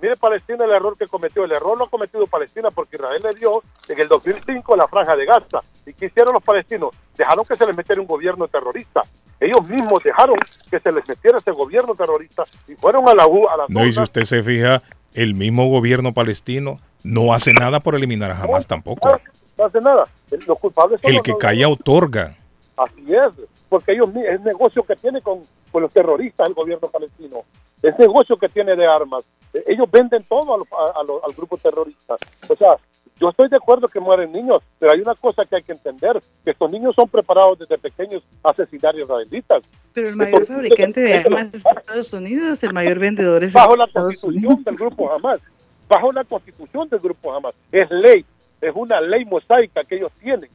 Mire Palestina el error que cometió. El error lo ha cometido Palestina porque Israel le dio en el 2005 la franja de Gaza. ¿Y qué hicieron los palestinos? Dejaron que se les metiera un gobierno terrorista. Ellos mismos dejaron que se les metiera ese gobierno terrorista y fueron a la U, a la no, y si usted se fija, el mismo gobierno palestino no hace nada por eliminar a Hamas tampoco. No hace nada. Los culpables son El los- que calla otorga. Así es, porque ellos es negocio que tiene con, con los terroristas el gobierno palestino, es negocio que tiene de armas. Ellos venden todo a los- a- a los- al grupo terrorista. O sea, yo estoy de acuerdo que mueren niños, pero hay una cosa que hay que entender, que estos niños son preparados desde pequeños a asesinar israelitas. Pero el mayor fabricante de armas es Estados Unidos, el mayor vendedor es bajo la Estados Unidos. constitución del grupo Hamas, bajo la constitución del grupo Hamas. Es ley, es una ley mosaica que ellos tienen.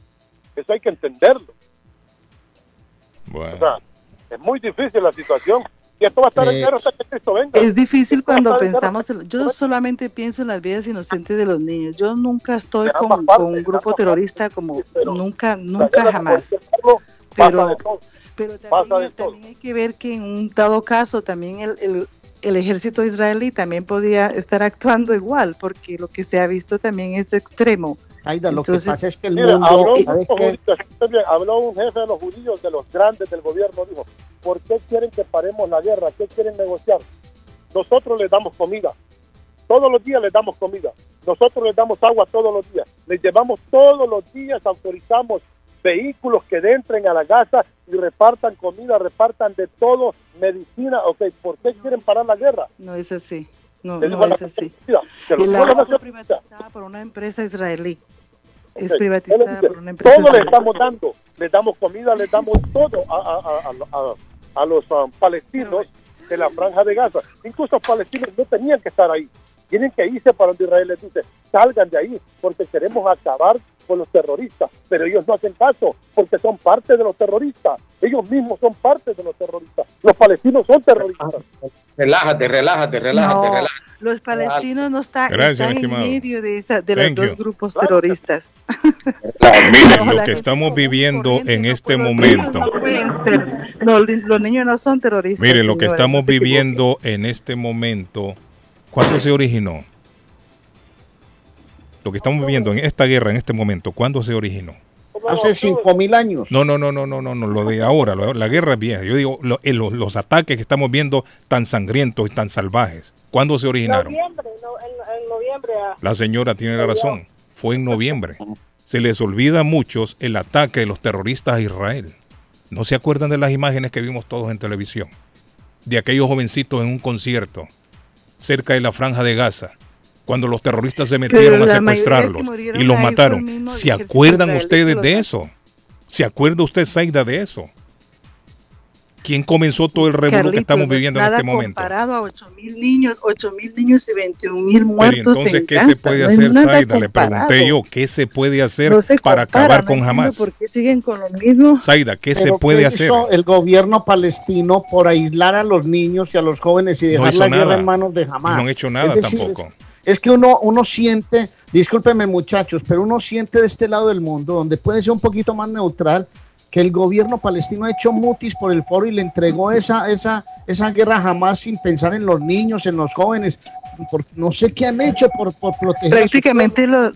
Eso hay que entenderlo. Bueno. O sea, es muy difícil la situación. Y esto va a estar en guerra hasta que Cristo venga. Es difícil cuando pensamos, en- yo solamente pienso en las vidas inocentes de los niños. Yo nunca estoy con, un grupo terrorista como nunca, nunca jamás. Pero, pero también, también hay que ver que en un dado caso también el, el, el ejército israelí también podía estar actuando igual, porque lo que se ha visto también es extremo. Aida, lo Entonces- que pasa es que el Mire, mundo, habló, un habló un jefe de los judíos, de los grandes del gobierno, dijo, ¿por qué quieren que paremos la guerra? ¿Qué quieren negociar? Nosotros les damos comida, todos los días les damos comida, nosotros les damos agua todos los días, les llevamos todos los días, autorizamos vehículos que entren a la casa y repartan comida, repartan de todo, medicina, ok, ¿por qué quieren parar la guerra? No es así. No, no la es así. agua no se- privatizada por una empresa israelí. Es privatizada le por una empresa Todo le estamos dando, les damos comida, les damos todo a, a- a- a- a- a los um, palestinos de la franja de Gaza. Incluso los palestinos no tenían que estar ahí. Tienen que irse para donde Israel les dice, salgan de ahí, porque queremos acabar con los terroristas. Pero ellos no hacen caso, porque son parte de los terroristas. Ellos mismos son parte de los terroristas. Los palestinos son terroristas. Relájate, relájate, relájate, No, relájate. los palestinos no están, Gracias, están en medio de, esa- de los dos grupos terroristas. Miren lo que estamos viviendo en este momento. No, li- los niños no son terroristas. Miren lo que estamos viviendo en este momento. ¿Cuándo se originó? Lo que estamos viviendo en esta guerra en este momento, ¿cuándo se originó? Hace cinco mil años. No, no, no, no, no, no, no, lo de ahora, lo- la guerra es vieja. Yo digo, lo- eh, los, los ataques que estamos viendo tan sangrientos y tan salvajes, ¿cuándo se originaron? Noviembre, no, en, en noviembre. ah. La señora tiene la razón, fue en noviembre. Se les olvida a muchos el ataque de los terroristas a Israel. No se acuerdan de las imágenes que vimos todos en televisión, de aquellos jovencitos en un concierto cerca de la franja de Gaza, cuando los terroristas se metieron a secuestrarlos y los mataron. ¿Se acuerdan ustedes los de eso? ¿Se acuerda usted, Zaida, de eso? ¿Quién comenzó todo el revuelo que estamos no es viviendo en este momento? comparado a 8 mil niños, 8 mil niños y 21 mil Pero muertos entonces, en ¿qué Gaza. se puede No hacer, nada Zaida? Le pregunté yo, ¿qué se puede hacer No se para compara, acabar no con Hamas? ¿Por qué siguen con lo mismo? Zaida, ¿qué se Pero puede ¿qué hacer? hizo el gobierno palestino por aislar a los niños y a los jóvenes y No dejar la guerra en manos de Hamas? No han hecho nada decir, tampoco. Es, es que uno, uno siente, discúlpeme muchachos, pero uno siente de este lado del mundo, donde puede ser un poquito más neutral, que el gobierno palestino ha hecho mutis por el foro y le entregó esa, esa, esa guerra jamás sin pensar en los niños, en los jóvenes. Porque no sé qué han hecho por, por proteger Prácticamente los...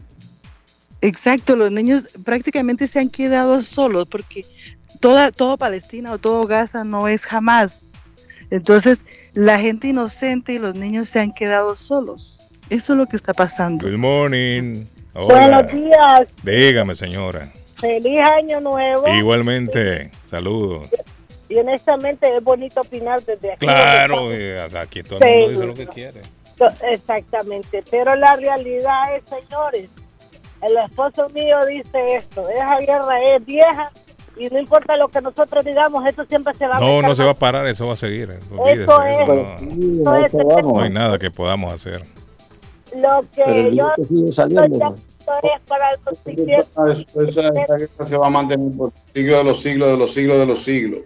Exacto, los niños prácticamente se han quedado solos porque toda, todo Palestina o todo Gaza no es jamás. Entonces, la gente inocente y los niños se han quedado solos. Eso es lo que está pasando. Good morning. Hola. Buenos días, Dígame, señora. feliz año nuevo. Igualmente, saludos. Y honestamente es bonito opinar desde aquí. Claro, eh, aquí todo el mundo dice lo que quiere. Exactamente, pero la realidad es, señores, el esposo mío dice esto, esa guerra es vieja y no importa lo que nosotros digamos, esto siempre se va a No, no se va a parar, eso va a seguir. eh, olvídese, Eso es. eso Eso es no, no hay nada que podamos hacer. Lo que yo es para. Esa, esa guerra se va a mantener por siglos de los siglos de los siglos de los siglos.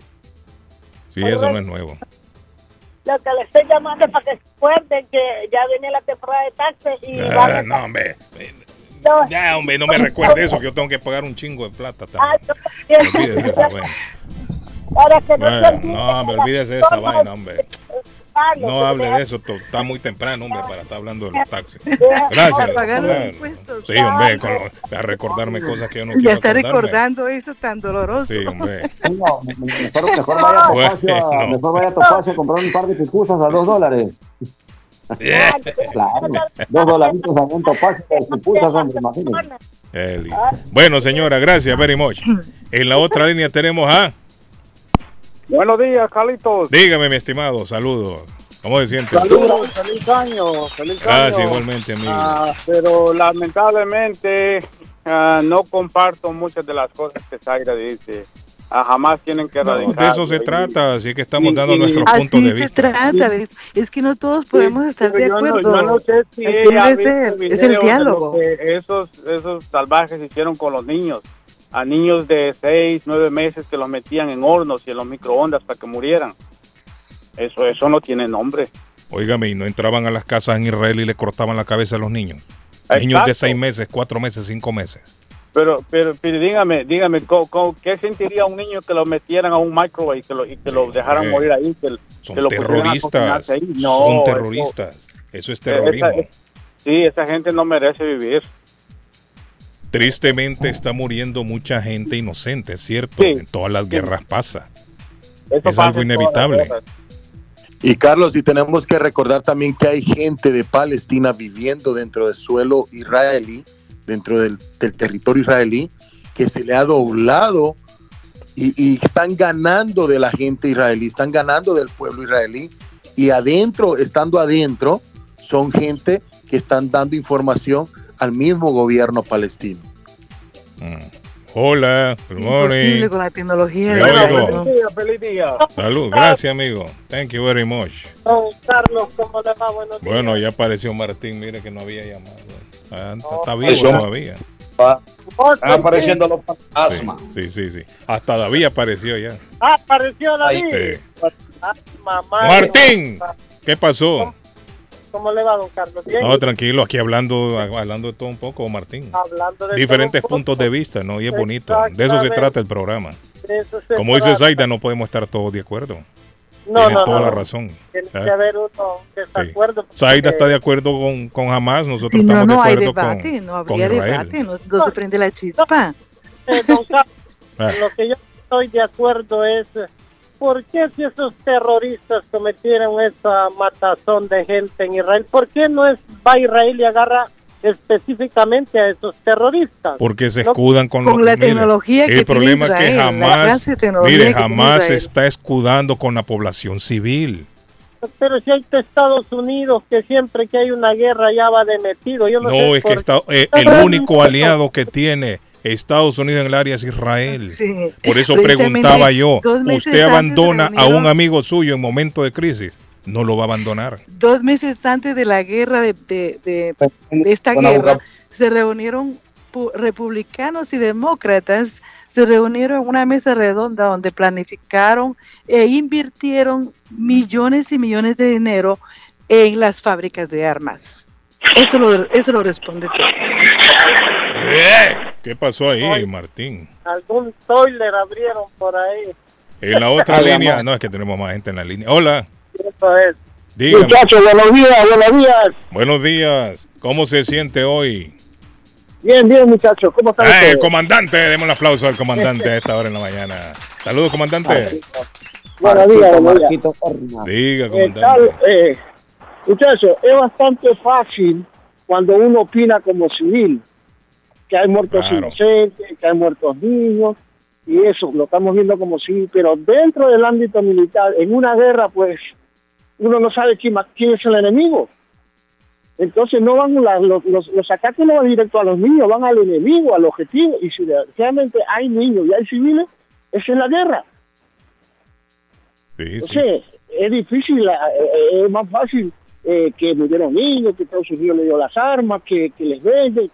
Sí, eso no es nuevo. Lo que le estoy llamando es para que se acuerden que ya viene la temporada de taxes y Ah, no, hombre. No. Ya, hombre, no me recuerde eso, que yo tengo que pagar un chingo de plata Ay, también. no, Olvídese de esa vaina. Para que no Bueno, no, hombre, olvídese de esa vaina, hombre. No hable de eso, está muy temprano, hombre, para estar hablando de los [LAUGHS] taxis. Para Gracias. pagar los impuestos. Sí, hombre, con lo- a recordarme cosas que yo no Ya quiero está acordarme. recordando eso tan doloroso. Sí, hombre. No, mejor, mejor vaya a [LAUGHS] Topacio, a- mejor vaya a Topacio a comprar un par de pupusas a dos dólares. [LAUGHS] Claro, dos dolaritos a un Topacio de pupusas, hombre, imagínate. Bueno, señora, gracias very much. En la otra línea tenemos a... Buenos días, Carlitos. Dígame, mi estimado, saludos. ¿Cómo se siente? Saludos, feliz año, feliz Gracias, año. igualmente, amigo. Ah, pero lamentablemente ah, no comparto muchas de las cosas que Zaira dice. Ah, jamás tienen que No, erradicar. de eso se trata, así que estamos dando y- nuestros Así puntos de se vista. trata, de- es que no todos podemos estar de Yo no, acuerdo. yo no sé si Así es el diálogo. esos, esos salvajes hicieron con los niños. A niños de 6, 9 meses que los metían en hornos y en los microondas para que murieran. Eso, eso no tiene nombre. Óigame, y no entraban a las casas en Israel y le cortaban la cabeza a los niños. Niños de Exacto. seis meses, cuatro meses, cinco meses. Pero, pero, pero dígame, dígame, ¿co- co- ¿qué sentiría un niño que lo metieran a un microwave y que lo, y que lo dejaran hombre. morir ahí? Que, Son que lo terroristas. ahí? No, Son eso- terroristas. Eso es terrorismo. esa- sí, esa gente no merece vivir. Tristemente está muriendo mucha gente inocente, es cierto. En todas las guerras pasa. Eso es pasa algo inevitable. Y Carlos, y tenemos que recordar también que hay gente de Palestina viviendo dentro del suelo israelí, dentro del, del territorio israelí, que se le ha doblado y, y están ganando de la gente israelí, están ganando del pueblo israelí. Y adentro, estando adentro, son gente que están dando información al mismo gobierno palestino. Mm. Hola, good morning. Imposible con la tecnología. No. día, feliz día. Salud, gracias amigo. Thank you very much. Don Carlos, ¿cómo le va? Buenos días. Bueno, ya apareció Martín, mire que no había llamado. Ah, Está vivo Eso. todavía. Están apareciendo los fantasmas. Sí, sí, sí. Hasta David apareció ya. Ah, apareció David. Sí. Ah, mamá. Martín, ¿qué pasó? ¿Cómo le va, don Carlos? Bien. No, tranquilo, aquí hablando, hablando de todo un poco, Martín. Hablando de Diferentes puntos de vista, ¿no? Y es bonito. De eso se trata el programa. De eso se Como dice. Zaida, no podemos estar todos de acuerdo. No, Tiene no, toda no. la razón. Tiene que haber uno desacuerdo. porque- Zaida está de acuerdo con, con Hamas, nosotros no, estamos no de hay acuerdo debate, con, no habría debate, no, no se prende la chispa. Eh, don Carlos, [LAUGHS] Ah. lo que yo estoy de acuerdo es ¿por qué si esos terroristas cometieron esa matazón de gente en Israel, por qué no es va Israel y agarra específicamente a esos terroristas? Porque se No- escudan con, la mire, tecnología que El tiene problema es que Israel, la jamás, mire, que jamás se está escudando con la población civil. Pero si hay que Estados Unidos que siempre que hay una guerra ya va de metido, yo no, sé es que está, eh, el único aliado que tiene Estados Unidos en el área es Israel. Sí. Por eso preguntaba yo, ¿usted abandona a un amigo suyo en momento de crisis? No lo va a abandonar. Dos meses antes de la guerra, de, de- de- de esta guerra, se reunieron pu- republicanos y demócratas, se reunieron en una mesa redonda donde planificaron e invirtieron millones y millones de dinero en las fábricas de armas. Eso lo, eso lo responde todo. ¿Qué pasó ahí, Martín? algún toiler abrieron por ahí. En la otra línea, no, es que tenemos más gente en la línea. Hola, Eso es. dígame. Muchachos, buenos días, buenos días. Buenos días. ¿Cómo se siente hoy? Bien, bien, muchachos, ¿cómo están Eh, ustedes? comandante, demos un aplauso al comandante a esta hora en la mañana. Saludos, comandante. Buenos días, buenos días. Diga, Eh, comandante. tal, eh, muchachos, es bastante fácil cuando uno opina como civil, que hay muertos Claro. inocentes, que hay muertos niños, y eso lo estamos viendo como civil, pero dentro del ámbito militar, en una guerra, pues uno no sabe quién, es el enemigo. Entonces no van la- los, los, los ataques no van directo a los niños, van al enemigo, al objetivo, y si realmente hay niños y hay civiles, esa es la guerra. Sí, sí. Entonces, es difícil, eh, es más fácil eh, que murieron niños, que Estados Unidos le dio las armas, que, que les vende.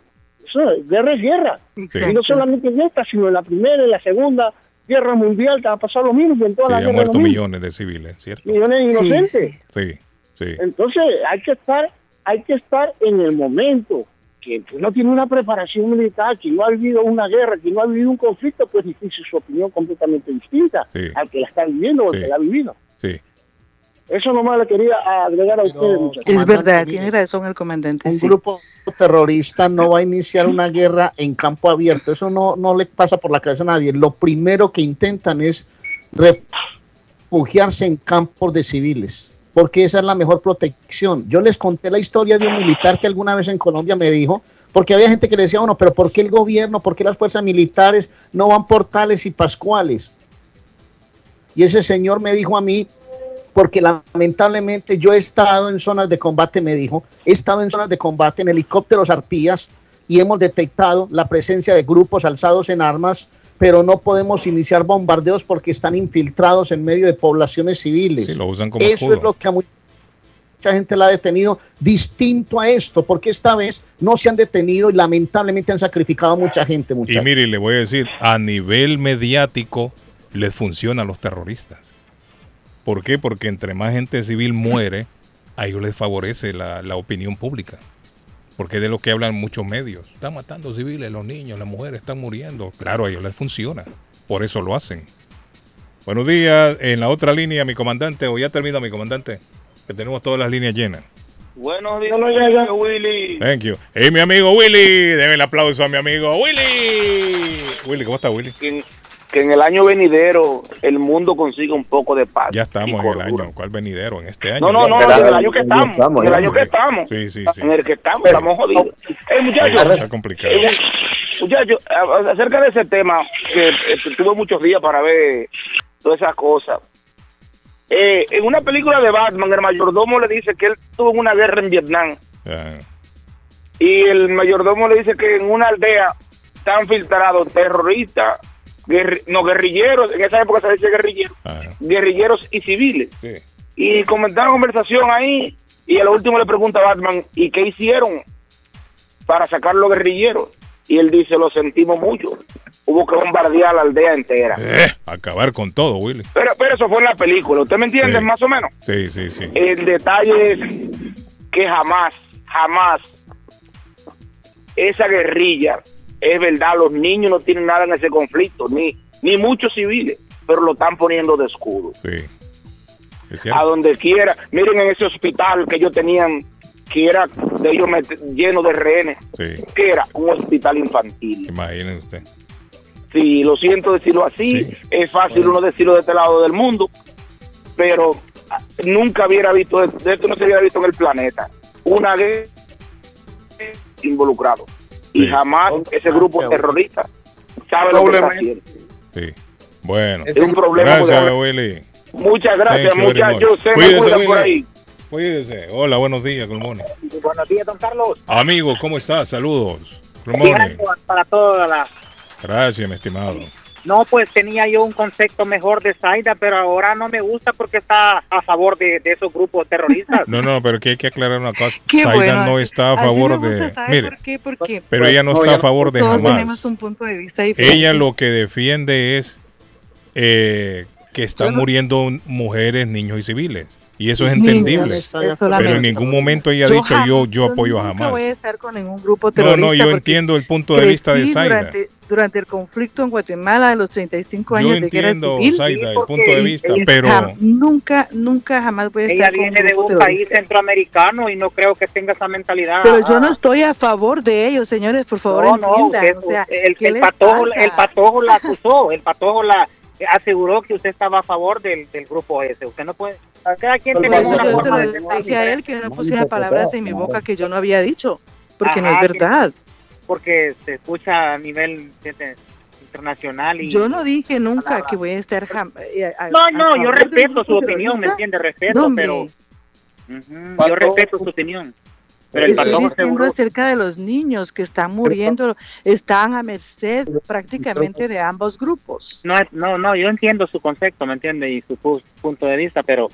Eso, guerra es guerra. Y no solamente en esta, sino en la primera, en la segunda guerra mundial, que ha pasado lo mismo, y en todas Sí, las han muerto millones de civiles, ¿cierto? millones de Sí, inocentes. Sí, sí. Entonces, hay que estar, hay que estar en el momento. Que no tiene una preparación militar, que no ha vivido una guerra, que no ha vivido un conflicto, pues dice su opinión completamente distinta Sí. al que la está viviendo o al Sí. que la ha vivido. Sí. Eso nomás le quería agregar a ustedes, muchachos. Es verdad, tiene razón el comandante. Un sí. grupo terrorista no va a iniciar una guerra en campo abierto. Eso no, no le pasa por la cabeza a nadie. Lo primero que intentan es refugiarse en campos de civiles, porque esa es la mejor protección. Yo les conté la historia de un militar que alguna vez en Colombia me dijo, porque había gente que le decía, bueno, pero ¿por qué el gobierno, por qué las fuerzas militares no van por tales y pascuales? Y ese señor me dijo a mí, porque lamentablemente yo he estado en zonas de combate, me dijo, he estado en zonas de combate en helicópteros arpías y hemos detectado la presencia de grupos alzados en armas, pero no podemos iniciar bombardeos porque están infiltrados en medio de poblaciones civiles. Sí, lo usan como Eso escudo. es lo que a mu- mucha gente la ha detenido distinto a esto, porque esta vez no se han detenido y lamentablemente han sacrificado a mucha gente, Y muchachos. mire, le voy a decir, a nivel mediático les funciona a los terroristas. ¿Por qué? Porque entre más gente civil muere, a ellos les favorece la, la opinión pública. Porque es de lo que hablan muchos medios. Están matando civiles, los niños, las mujeres están muriendo. Claro, a ellos les funciona. Por eso lo hacen. Buenos días. En la otra línea, mi comandante, o ya termina mi comandante, que tenemos todas las líneas llenas. Buenos días, Willy. Thank you. Hey, mi amigo Willy. Deme el aplauso a mi amigo Willy. Willy, ¿cómo está Willy? Que en, que en el año venidero el mundo consiga un poco de paz. Ya estamos en el año. ¿Cuál venidero? En este año. No, no, no, en el año que estamos. En el año que estamos. Sí, sí, sí. En el que estamos, estamos jodidos. Eh, muchachos, Está complicado. eh, muchachos, acerca de ese tema, que eh, tuve muchos días para ver todas esas cosas. Eh, en una película de Batman, el mayordomo le dice que él tuvo una guerra en Vietnam. Y el mayordomo le dice que en una aldea están filtrados terroristas, guerri- no guerrilleros, en esa época se decía guerrilleros, guerrilleros y civiles. Y comentaron conversación ahí y a lo último le pregunta a Batman, ¿y qué hicieron para sacar los guerrilleros? Y él dice, lo sentimos mucho. Hubo que bombardear la aldea entera. Eh, acabar con todo, Willy. Pero, pero eso fue en la película, ¿usted me entiende Sí. más o menos? Sí, sí, sí. El detalle es que jamás, jamás esa guerrilla, es verdad, los niños no tienen nada en ese conflicto, ni, ni muchos civiles, pero lo están poniendo de escudo. Sí. A donde quiera. Miren en ese hospital que ellos tenían, que era de ellos lleno de rehenes, Sí, que era un hospital infantil. imagínese usted. Sí, lo siento decirlo así, es fácil uno decirlo de este lado del mundo, pero ah, nunca hubiera visto, de esto no se hubiera visto en el planeta, una guerra involucrado. Y jamás ese grupo terrorista sabe lo que está haciendo. Sí. Bueno. Es un problema Gracias. Willy. Muchas gracias, muchachos. much. Se me Cuídese, cuidan por Willy. ahí. Cuídese. Hola, buenos días, morning. Buenos días, don Carlos. Amigo, ¿cómo estás? Saludos. Morning. Para, para toda la... Gracias, mi estimado. No, pues tenía yo un concepto mejor de Zaida, pero ahora no me gusta porque está a favor de, de esos grupos terroristas. [LAUGHS] No, no, pero que hay que aclarar una cosa. Qué Zaida bueno. no está a favor de... ¿sabe Mire, por qué? Porque pero ella no está a favor de todos jamás. tenemos un punto de vista diferente. Ella lo que defiende es eh, que están muriendo mujeres, niños y civiles. Y eso es entendible. Pero en ningún momento ella ha Yo dicho jamás- yo, yo apoyo a jamás. voy a estar con ningún grupo No, terrorista. no, yo porque entiendo el punto de vista de Zaida. Durante, durante el conflicto en Guatemala de los 35 Yo años de guerra entiendo, civil. Zaida, el punto de vista, pero- jam- nunca, nunca jamás voy a Ella estar con viene de un terrorista. país centroamericano y no creo que tenga esa mentalidad. Pero yo no estoy a favor de ellos, señores, por favor No, no, usted- o sea, el, ¿qué el patojo, pasa? el patojo la [LAUGHS] acusó, el patojo la aseguró que usted estaba a favor del, del grupo ese. Usted no puede. a Cada quien tiene una yo se forma de dije a él que no pusiera palabras en mi boca que yo no había dicho, porque no Ajá, es verdad. Porque se escucha a nivel de- internacional y Yo no dije nunca que voy a estar jam- eh, a- no a no yo respeto su opinión me entiende respeto pero yo respeto su opinión pero el Estoy diciendo seguro acerca de los niños que están muriendo, están a merced prácticamente de ambos grupos. no es- no no yo entiendo su concepto me entiende y su pu- punto de vista pero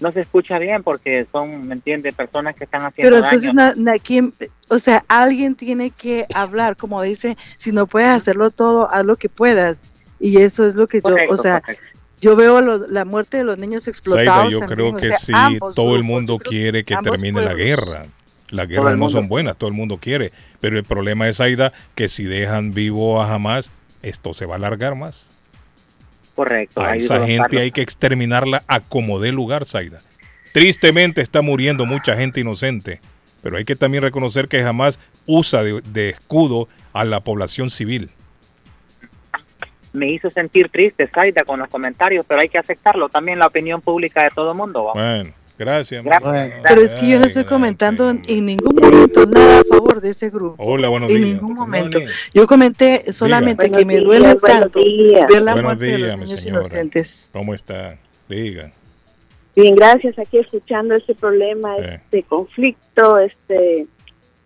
no se escucha bien porque son me entiende personas que están haciendo Pero entonces, daño na- na- ¿quién- o sea, alguien tiene que hablar, como dice, si no puedes hacerlo todo, haz lo que puedas. Y eso es lo que yo, o sea, correcto. yo veo lo- la muerte de los niños explotados. Zaida, yo también, creo o que sea, sí, ambos todo el mundo quiere que termine la guerra. Las guerras no son buenas, todo el mundo quiere. Pero el problema es, Zaida, que si dejan vivo a Hamas, esto se va a alargar más. Correcto A esa gente Carlos. hay que exterminarla a como dé lugar, Zaida. Tristemente está muriendo mucha gente inocente, pero hay que también reconocer que jamás usa de, de escudo a la población civil. me hizo sentir triste Zaida con los comentarios pero hay que aceptarlo también la opinión pública de todo el mundo ¿va? Bueno, gracias. Gracias. Pero es que yo no estoy comentando en ningún momento nada a favor de ese grupo. Hola, buenos en días. ningún momento. Yo comenté solamente Diga. que me duele tanto días. ver la Buenos muerte de días, los mi niños señora. inocentes. ¿Cómo está? Diga. Bien, gracias. Aquí escuchando este problema, este conflicto, este,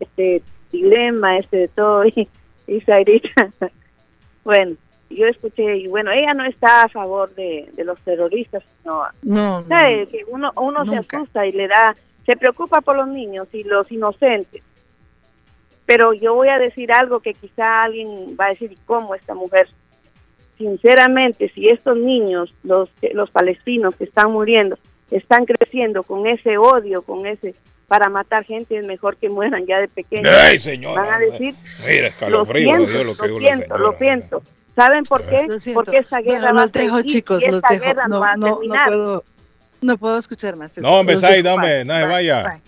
este dilema, este de todo. [LAUGHS] Y, y [LAUGHS] bueno, yo escuché, y bueno, ella no está a favor de, de los terroristas, sino, No, no, ¿sabe? Que uno, uno se asusta y le da, se preocupa por los niños y los inocentes. Pero yo voy a decir algo que quizá alguien va a decir, ¿y cómo esta mujer? Sinceramente, si estos niños, los, los palestinos que están muriendo, están creciendo con ese odio, con ese para matar gente, es mejor que mueran ya de pequeños. ¡Ay, señora! Van a decir, Mira, lo escalofrío, siento, Dios, lo que lo digo la siento, lo siento. ¿Saben por qué? Porque esa guerra Bueno, va a los dejo, seguir chicos, y los dejo. guerra no, No, va a no, no terminar. puedo, no puedo escuchar más. No, hombre, hombre, Bye, no se vaya. bye.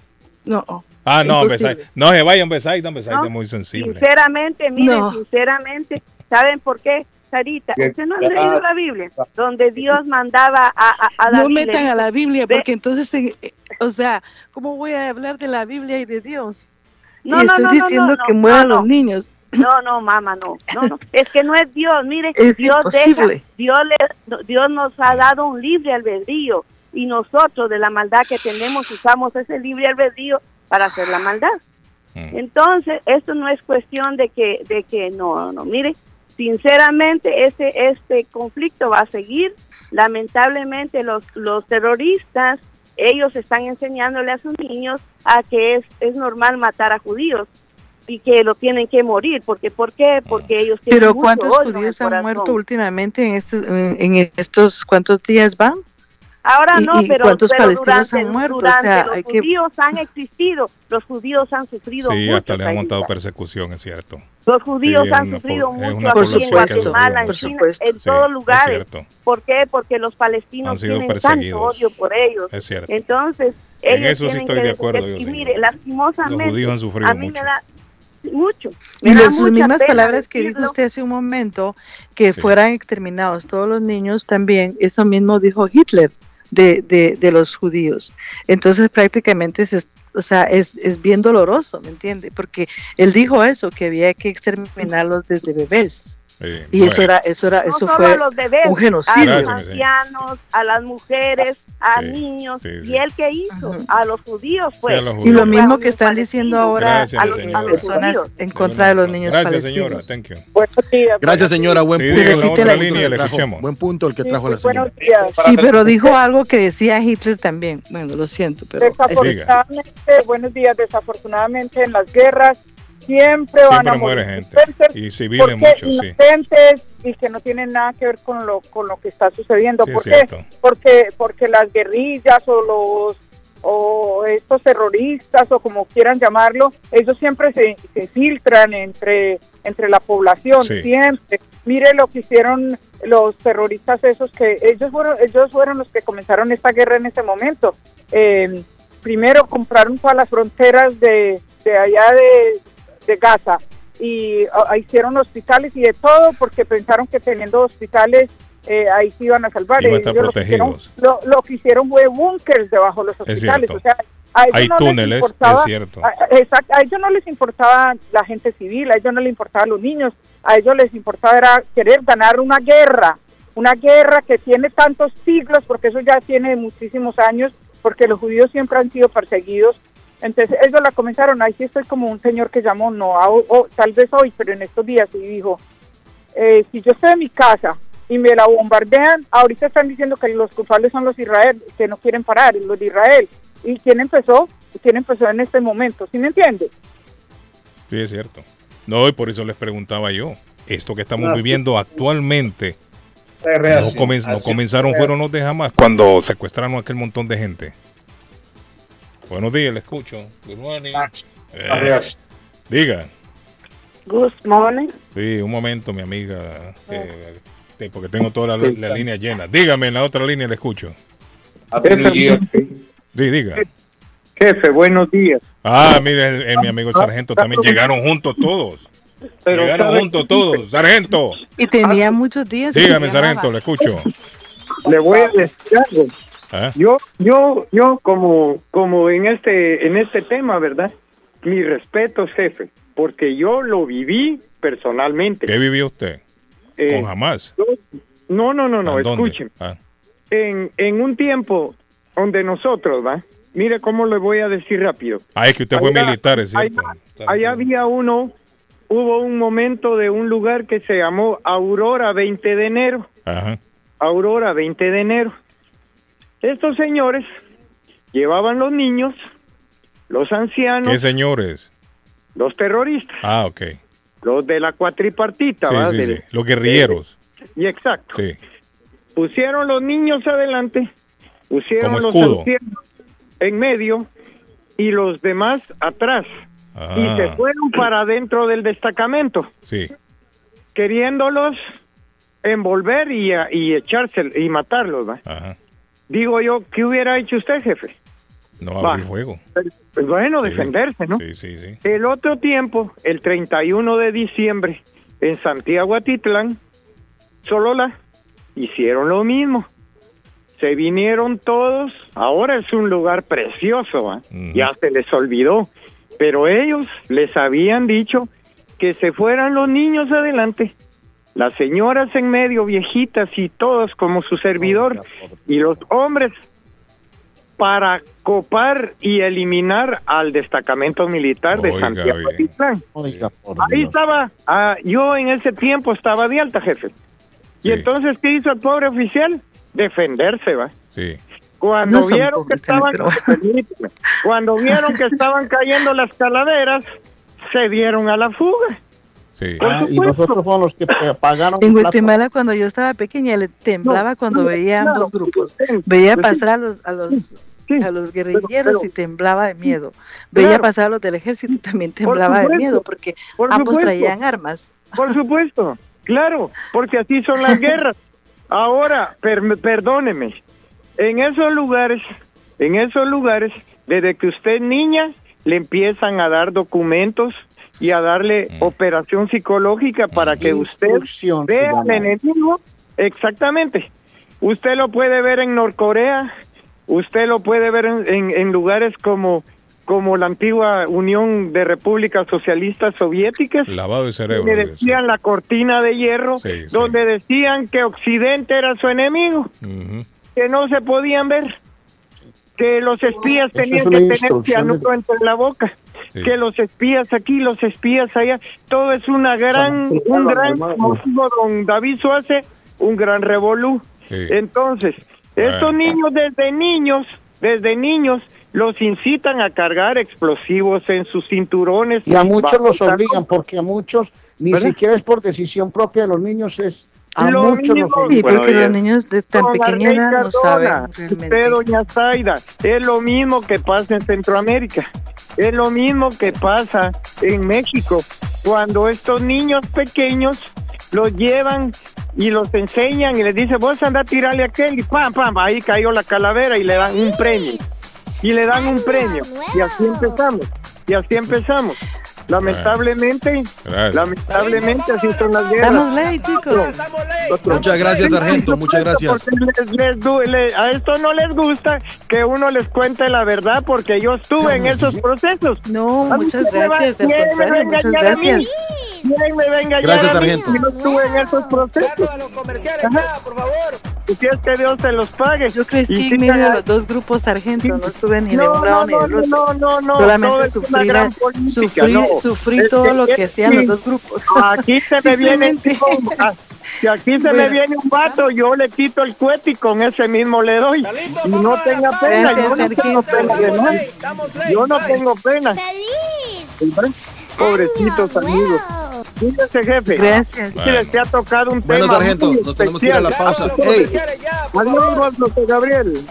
No. Ah, no, hombre, Imposible. No se vaya, hombre, Zaida, hombre, Zaida ¿No? es muy sensible. Sinceramente, miren, No. sinceramente, ¿saben por qué? Sarita, usted no ha leído la Biblia, donde Dios mandaba a, a, a No metan a la Biblia, "Ve- porque entonces, eh, eh, o sea, ¿cómo voy a hablar de la Biblia y de Dios? No, y no, estoy no, no, diciendo no, que no, mueran no, los niños. No, no, mamá, no, no, no. [LAUGHS] Es que no es Dios, mire, Es Dios imposible. deja, Dios le, Dios nos ha dado un libre albedrío y nosotros de la maldad que tenemos usamos ese libre albedrío para hacer la maldad. Entonces, esto no es cuestión de que, de que no, no, mire, sinceramente este, este conflicto va a seguir. Lamentablemente los, los terroristas, ellos están enseñándole a sus niños a que es, es normal matar a judíos y que lo tienen que morir. porque ¿Por qué? Porque ellos tienen Pero mucho ¿cuántos judíos han corazón. muerto últimamente en estos, en, en estos cuántos días van? Ahora ¿Y- no, y pero, cuántos pero palestinos durante, han muerto? O durante sea, los hay que- judíos han existido, los judíos han sufrido Sí, mucho. hasta le han montado persecución, es cierto. Los judíos Sí, han una sufrido mucho aquí en que Guatemala, en China, en Sí, todos es lugares. ¿Por qué? Porque los palestinos Han sido tienen tanto odio por ellos. Es cierto. Entonces, En ellos eso sí tienen estoy que de acuerdo, yo Y mire, lastimosamente, Los judíos han sufrido a mí mucho. me da mucho. Y Me da las mismas palabras que dijo usted hace un momento, que fueran exterminados todos los niños, también eso mismo dijo Hitler de, de, de los judíos. Entonces prácticamente se, o sea, es, es bien doloroso, ¿me entiende? Porque él dijo eso, que había que exterminarlos desde bebés. Y eso era, eso era, no eso solo fue a los bebés, un a genocidio. los ancianos, a las mujeres, a niños. ¿Y él qué hizo? A los judíos, pues. Y lo mismo que están diciendo ahora Gracias, a, los- a las personas en contra de los niños Gracias, palestinos. señora. Thank you. Buenos días. Gracias, señora. Buen Sí, punto. la Repite otra la línea, que le trajo. Buen punto el que trajo la señora. Buenos días. Sí, pero dijo algo que decía Hitler también. Bueno, lo siento, pero... Desafortunadamente, buenos días, desafortunadamente en las guerras siempre van a morir gente. Y civiles muchos, sí. inocentes y que no tienen nada que ver con lo con lo que está sucediendo. Sí, es ¿Por qué? cierto. Porque porque las guerrillas o los o estos terroristas o como quieran llamarlo, ellos siempre se, se filtran entre entre la población, Sí. siempre. Mire lo que hicieron los terroristas esos que ellos fueron ellos fueron los que comenzaron esta guerra en ese momento. Eh, primero compraron todas las fronteras de, de allá de, de Gaza y ah, hicieron hospitales y de todo porque pensaron que teniendo hospitales eh, ahí se iban a salvar. Iban a estar Ellos lo que hicieron- protegidos. Lo, lo que hicieron fue búnkers debajo de los Es hospitales. O sea, a ellos Hay no les túneles, es cierto. a, a ellos no les importaba la gente civil, a ellos no les importaban los niños, a ellos les importaba era querer ganar una guerra, una guerra que tiene tantos siglos, porque eso ya tiene muchísimos años, porque los judíos siempre han sido perseguidos. Entonces ellos la comenzaron, ahí sí estoy como un señor que llamó, no, a- o- tal vez hoy, pero en estos días, y dijo, eh, si yo estoy en mi casa y me la bombardean, ahorita están diciendo que los culpables son los Israel, que no quieren parar, los de Israel. ¿Y quién empezó? ¿Quién empezó en este momento? ¿Sí me entiende? Sí, es cierto. No, y por eso les preguntaba yo. Esto que estamos No, viviendo actualmente, Es no, no comenzaron, fueron los de jamás, cuando secuestraron a aquel montón de gente. Buenos días, le escucho. Good morning. Eh, reacción. diga. Good morning. Sí, un momento, mi amiga. sí, porque tengo toda la, la línea llena. Dígame, en la otra línea le escucho. Sí, diga. Jefe, buenos días. Ah, mire, eh, mi amigo el sargento también. Llegaron juntos todos. Pero Llegaron juntos todos. Sargento. Y tenía muchos días. Dígame, sargento, le escucho. Le voy a decir algo. Ah. Yo, yo, yo como, como en este, en este tema, ¿verdad? Mi respeto, jefe, porque yo lo viví personalmente. ¿Qué vivió usted? Eh, Con jamás. No, no, no, no, escuchen. Ah, En, en un tiempo donde nosotros, ¿va? Mire cómo le voy a decir rápido. Ah, es que usted fue militar, es cierto. Allá, allá había uno, hubo un momento de un lugar que se llamó Aurora 20 de enero. Ajá. Aurora 20 de enero. Estos señores llevaban los niños, los ancianos, ¿Qué señores? los terroristas, Ah, ok. los de la cuatripartita. Sí, sí, Del- sí. Los guerrilleros. Y exacto. Sí. Pusieron los niños adelante, pusieron los ancianos en medio y los demás atrás. Y se Ah, fueron para adentro del destacamento, sí. queriéndolos envolver y, y echarse y matarlos. ¿va? Ajá. Digo yo, ¿qué hubiera hecho usted, jefe? No abrir fuego. Pues bueno, Sí. defenderse, ¿no? Sí, sí, sí. El otro tiempo, el 31 de diciembre, en Santiago Atitlán, Solola, hicieron lo mismo. Se vinieron todos, ahora es un lugar precioso, ¿va? ya se les olvidó, pero ellos les habían dicho que se fueran los niños adelante, las señoras en medio, viejitas y todos como su servidor, y los hombres para copar y eliminar al destacamento militar de Oiga, Santiago. Atitlán. Ahí estaba, ah, yo en ese tiempo estaba de alta, jefe. Y entonces, ¿qué hizo el pobre oficial? Defenderse, va. Sí. Cuando No vieron que estaban, [LAUGHS] cuando vieron que estaban cayendo las calaveras, se dieron a la fuga. Sí. Ah, y nosotros fuimos los que pagaron En. Guatemala, cuando yo estaba pequeña, le temblaba No, cuando no, veía claro, ambos grupos. sí, Veía sí, pasar a los, a los, sí, a los guerrilleros pero- y temblaba de miedo. Veía Claro. pasar a los del ejército y también temblaba de supuesto, miedo porque por ambos supuesto. traían armas. Por supuesto, claro, porque así son las [LAUGHS] guerras. Ahora, per- perdóneme, en esos lugares, en esos lugares, desde que usted es niña, le empiezan a dar documentos y a darle operación psicológica para que usted vea al enemigo. Exactamente. Usted lo puede ver en Norcorea, usted lo puede ver en, en- en lugares como como la antigua Unión de Repúblicas Socialistas Soviéticas, Lavado de cerebro. donde decían la cortina de hierro, Sí, sí. donde decían que Occidente era su enemigo, que no se podían ver, que los espías tenían que tener cianuro entre la boca, Sí. que los espías aquí, los espías allá, todo es una gran, un gran, como dijo don David Suárez, un gran revolú. Sí. Entonces, Bueno. estos niños desde niños, desde niños, los incitan a cargar explosivos en sus cinturones. Y a muchos los obligan, porque a muchos ni ¿Verdad? siquiera es por decisión propia de los niños, es a Lo muchos los mismo. Sí. Bueno, porque los niños de tan pequeña edad no saben Usted, doña Zaida, es lo mismo que pasa en Centroamérica. Es lo mismo que pasa en México. Cuando estos niños pequeños los llevan y los enseñan y les dicen, vos anda a tirarle a aquel y pam, pam, ahí cayó la calavera y le dan un premio. Y le dan un premio. Y así empezamos. Y así empezamos. Lamentablemente, Gracias. lamentablemente así son las guerras. Estamos late, chicos. Muchas gracias, sargento, muchas gracias. Les- les a esto no les gusta que uno les cuente la verdad porque yo estuve en esos procesos. No, muchas ¿quién me va- gracias. Me va a muchas engañar a mí? gracias. ¿Quién me va a engañar Gracias, a sargento. si no estuve en esos procesos? Ajá. Y si es que Dios se los pague. Yo crecí Y en medio de a- los dos grupos sargentos, no estuve ni de No, un lado no, ni no, del no, otro. no, no, no, Solamente una sufrí, la- política, sufrí, no. sufrí Es todo que lo que hacían que los dos grupos. [LAUGHS] Aquí se me viene ah, si aquí se me Bueno. viene un vato, yo le quito el cuete y con ese mismo le doy. Y no tenga pena, yo no tengo sargento. pena de. Yo no tengo pena. Pobrecitos amigos. Fíjese, jefe. Gracias. Si les ha tocado un Bueno, tema sargento, muy nos tenemos que ir a la pausa. Ey, Adiós, José Gabriel.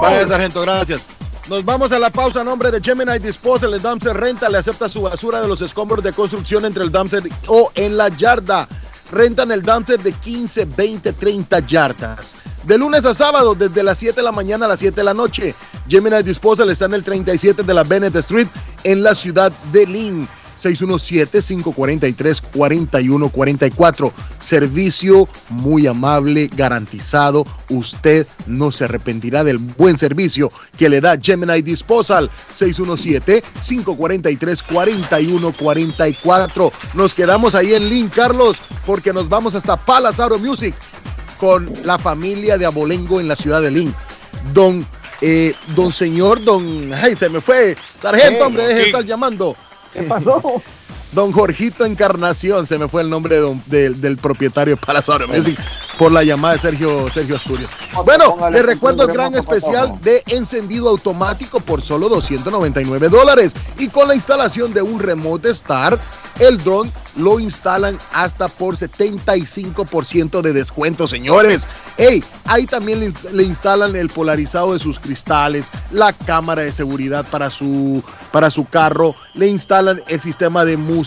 vaya, sargento, gracias. Nos vamos a la pausa a nombre de Gemini Disposal. El dumpster renta le acepta su basura de los escombros de construcción entre el dumpster o en la yarda. Rentan el dumpster de 15, 20, 30 yardas. De lunes a sábado, desde las 7 de la mañana a las 7 de la noche. Gemini Disposal está en el 37 de la Bennett Street en la ciudad de Lynn. 617-543-4144. Servicio muy amable, garantizado. Usted no se arrepentirá del buen servicio que le da Gemini Disposal. 617-543-4144. Nos quedamos ahí en Lynn, Carlos, porque nos vamos hasta Palace Auto Music con la familia de Abolengo en la ciudad de Lynn. Don, eh, don señor, don, ay, se me fue, sargento, hombre, deje de estar llamando. ¿Qué pasó? [LAUGHS] Don Jorgito Encarnación, se me fue el nombre de don- del, del propietario de Palace Music por la llamada de Sergio, Sergio Asturias. Bueno, póngale les recuerdo el gran especial de encendido automático por solo 299 dólares y con la instalación de un Remote Start, el dron lo instalan hasta por 75% de descuento, señores. Hey, ahí también le, le instalan el polarizado de sus cristales, la cámara de seguridad para su, para su carro, le instalan el sistema de música,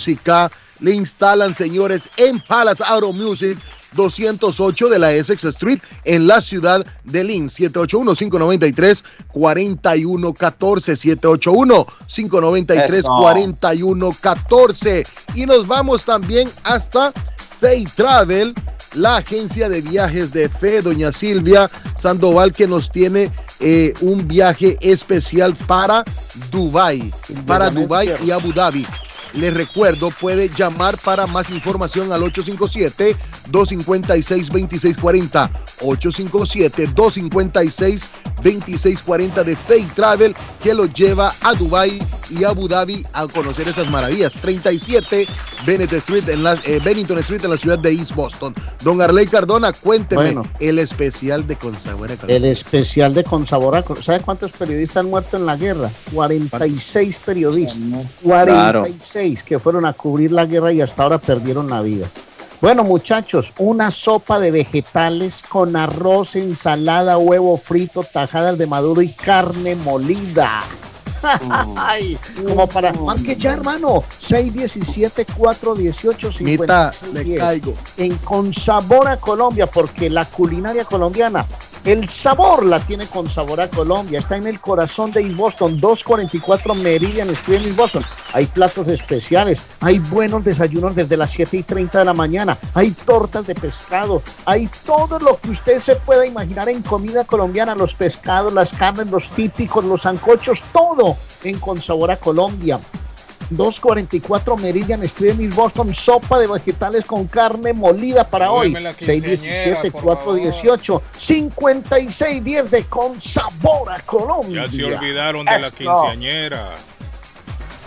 le instalan, señores, en Palace Auto Music 208 de la Essex Street en la ciudad de Lynn. 781-593-4114. 781-593-4114. Y nos vamos también hasta Fay Travel, la agencia de viajes de fe, doña Silvia Sandoval, que nos tiene eh, un viaje especial para Dubai, para. Dubai y Abu Dhabi. Les recuerdo, puede llamar para más información al 857-256-2640. 857-256-2640 de Fay Travel que lo lleva a Dubai y Abu Dhabi a conocer esas maravillas. 37 Bennett Street en la, eh, Bennington Street en la ciudad de East Boston. Don Arley Cardona, cuénteme Bueno. el especial de Consabor a Colombia. El especial de Consabor. a- ¿Sabe cuántos periodistas han muerto en la guerra? 46 periodistas. 46 que fueron a cubrir la guerra y hasta ahora perdieron la vida. Bueno, muchachos, una sopa de vegetales con arroz, ensalada, huevo frito, tajadas de maduro y carne molida. [LAUGHS] Ay, como para. Marque ya, hermano. 617-418-5610. Nita, le caigo. En Con Sabor a Colombia, porque la culinaria colombiana, el sabor la tiene con Sabor a Colombia. Está en el corazón de East Boston, 244 Meridian Street en East Boston. Hay platos especiales, hay buenos desayunos desde las 7 y 30 de la mañana, hay tortas de pescado, hay todo lo que usted se pueda imaginar en comida colombiana, los pescados, las carnes, los típicos, los zancochos, todo en Con Sabor a Colombia. 244 Meridian Street en Boston, sopa de vegetales con carne molida para hoy. Súbeme la quinceañera, 617-418-5610 de Con Sabor a Colombia. Ya se olvidaron de la Eso. quinceañera.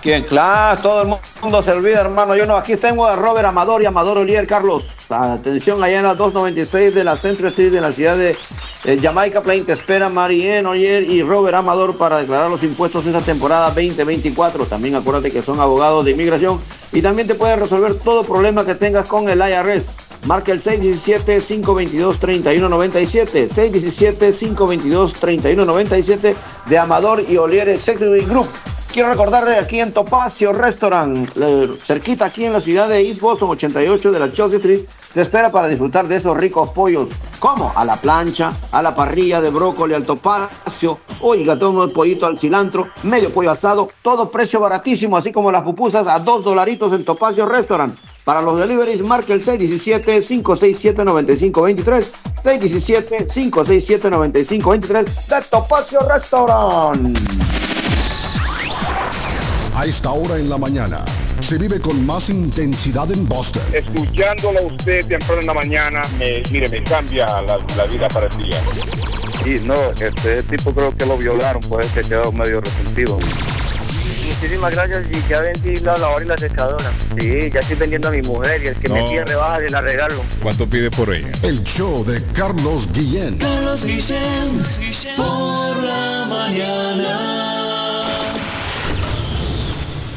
Quien, claro, todo el mundo se olvida, hermano. Yo no, aquí tengo a Robert Amador y Amador Olier, Carlos. Atención, allá en la 296 de la Central Street de la ciudad de eh, Jamaica Plain. Te espera Marien Olier y Robert Amador para declarar los impuestos esta temporada 2024. También acuérdate que son abogados de inmigración y también te pueden resolver todo problema que tengas con el IRS. Marca el 617-522-3197. 617-522-3197 de Amador y Olier Executive Group. Quiero recordarle aquí en Topacio Restaurant, cerquita aquí en la ciudad de East Boston, 88 de la Chelsea Street, te espera para disfrutar de esos ricos pollos. como A la plancha, a la parrilla de brócoli, al topacio, oiga, todo el pollito al cilantro, medio pollo asado, todo precio baratísimo, así como las pupusas a dos dolaritos en Topacio Restaurant. Para los deliveries, marque el 617-567-9523. 617-567-9523 de Topacio Restaurant. A esta hora en la mañana se vive con más intensidad en Boston. Escuchándolo a usted temprano en la mañana, me, mire, me cambia la, la vida para el día. Y no, este tipo creo que lo violaron, pues que quedó medio resentido. Muchísimas gracias y ya vendí la lavadora y la secadora. Sí, ya estoy vendiendo a mi mujer y el que me pide rebaja le la regalo. ¿Cuánto pide por ella? El show de Carlos Guillén. Carlos Guillén, por la mañana.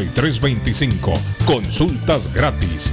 325. Consultas gratis.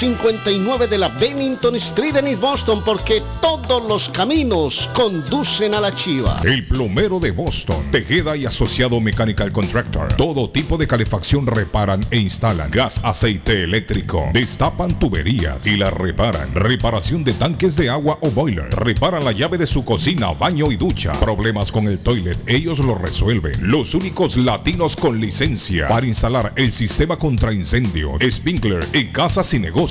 259 de la Bennington Street en East Boston porque todos los caminos conducen a la chiva. El plomero de Boston, Tejeda y Asociado Mechanical Contractor. Todo tipo de calefacción reparan e instalan. Gas, aceite eléctrico. Destapan tuberías y las reparan. Reparación de tanques de agua o boiler. Reparan la llave de su cocina, baño y ducha. Problemas con el toilet, ellos lo resuelven. Los únicos latinos con licencia para instalar el sistema contra incendio. Sprinkler en casas y negocios.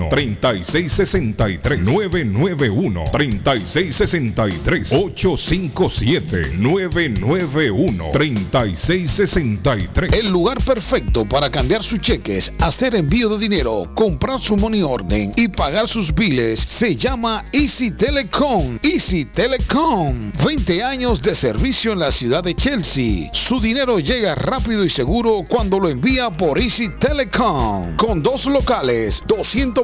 857-991-3663. El lugar perfecto para cambiar sus cheques, hacer envío de dinero, comprar su money orden y pagar sus biles se llama Easy Telecom. Easy Telecom. 20 años de servicio en la ciudad de Chelsea. Su dinero llega rápido y seguro cuando lo envía por Easy Telecom. Con dos locales,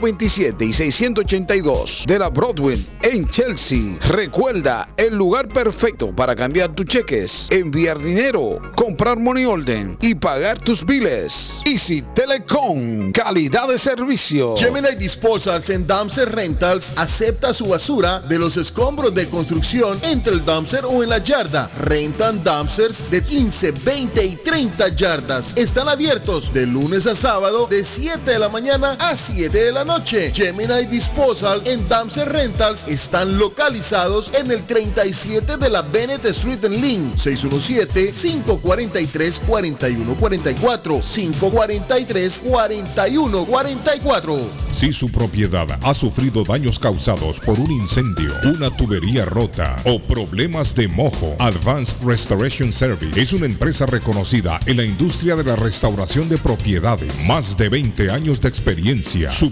227 y 682 de la Broadway en Chelsea. Recuerda, el lugar perfecto para cambiar tus cheques, enviar dinero, comprar money order y pagar tus biles. Easy Telecom. Calidad de servicio. Gemini Disposals en Dumpster Rentals acepta su basura de los escombros de construcción entre el dumpster o en la yarda. Rentan dumpsters de 15, 20 y 30 yardas. Están abiertos de lunes a sábado de 7 de la mañana a 7 de la noche. Gemini Disposal en Dumpster Rentals están localizados en el 37 de la Bennett Street en Lynn. 617-543-4144. 543-4144. Si su propiedad ha sufrido daños causados por un incendio, una tubería rota o problemas de mojo, Advanced Restoration Service es una empresa reconocida en la industria de la restauración de propiedades. Más de 20 años de experiencia. Su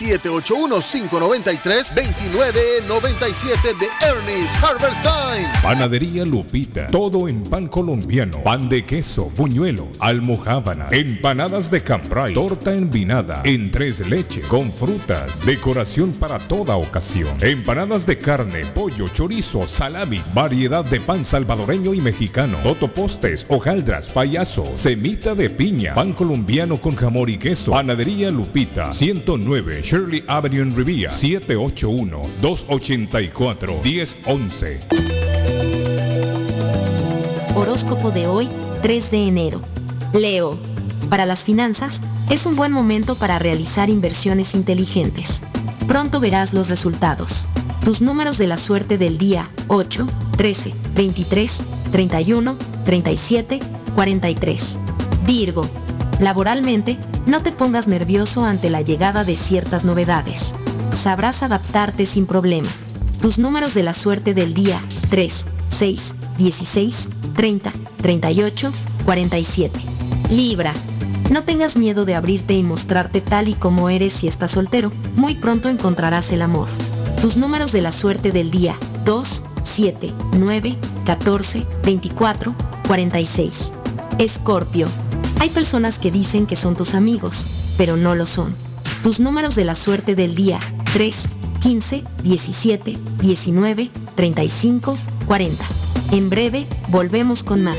2997 781-593-2997 de Ernest Harvest Time. Panadería Lupita. Todo en pan colombiano. Pan de queso, buñuelo, almojábana, empanadas de cambray, torta envinada, en tres leches, con frutas, decoración para toda ocasión. Empanadas de carne, pollo, chorizo, salamis, variedad de pan salvadoreño y mexicano, totopostes, hojaldras, payaso, semita de piña, pan colombiano con jamón y queso. Panadería Lupita, 109 Shirley Avenue en Rivia, 781-284-1011. Horóscopo de hoy, 3 de enero. Leo. Para las finanzas, es un buen momento para realizar inversiones inteligentes. Pronto verás los resultados. Tus números de la suerte del día 8, 13, 23, 31, 37, 43. Virgo. Laboralmente, No te pongas nervioso ante la llegada de ciertas novedades. Sabrás adaptarte sin problema. Tus números de la suerte del día 3, 6, 16, 30, 38, 47. Libra. No tengas miedo de abrirte y mostrarte tal y como eres si estás soltero. Muy pronto encontrarás el amor. Tus números de la suerte del día 2, 7, 9, 14, 24, 46. Escorpio. Hay personas que dicen que son tus amigos, pero no lo son. Tus números de la suerte del día 3, 15, 17, 19, 35, 40. En breve, volvemos con más.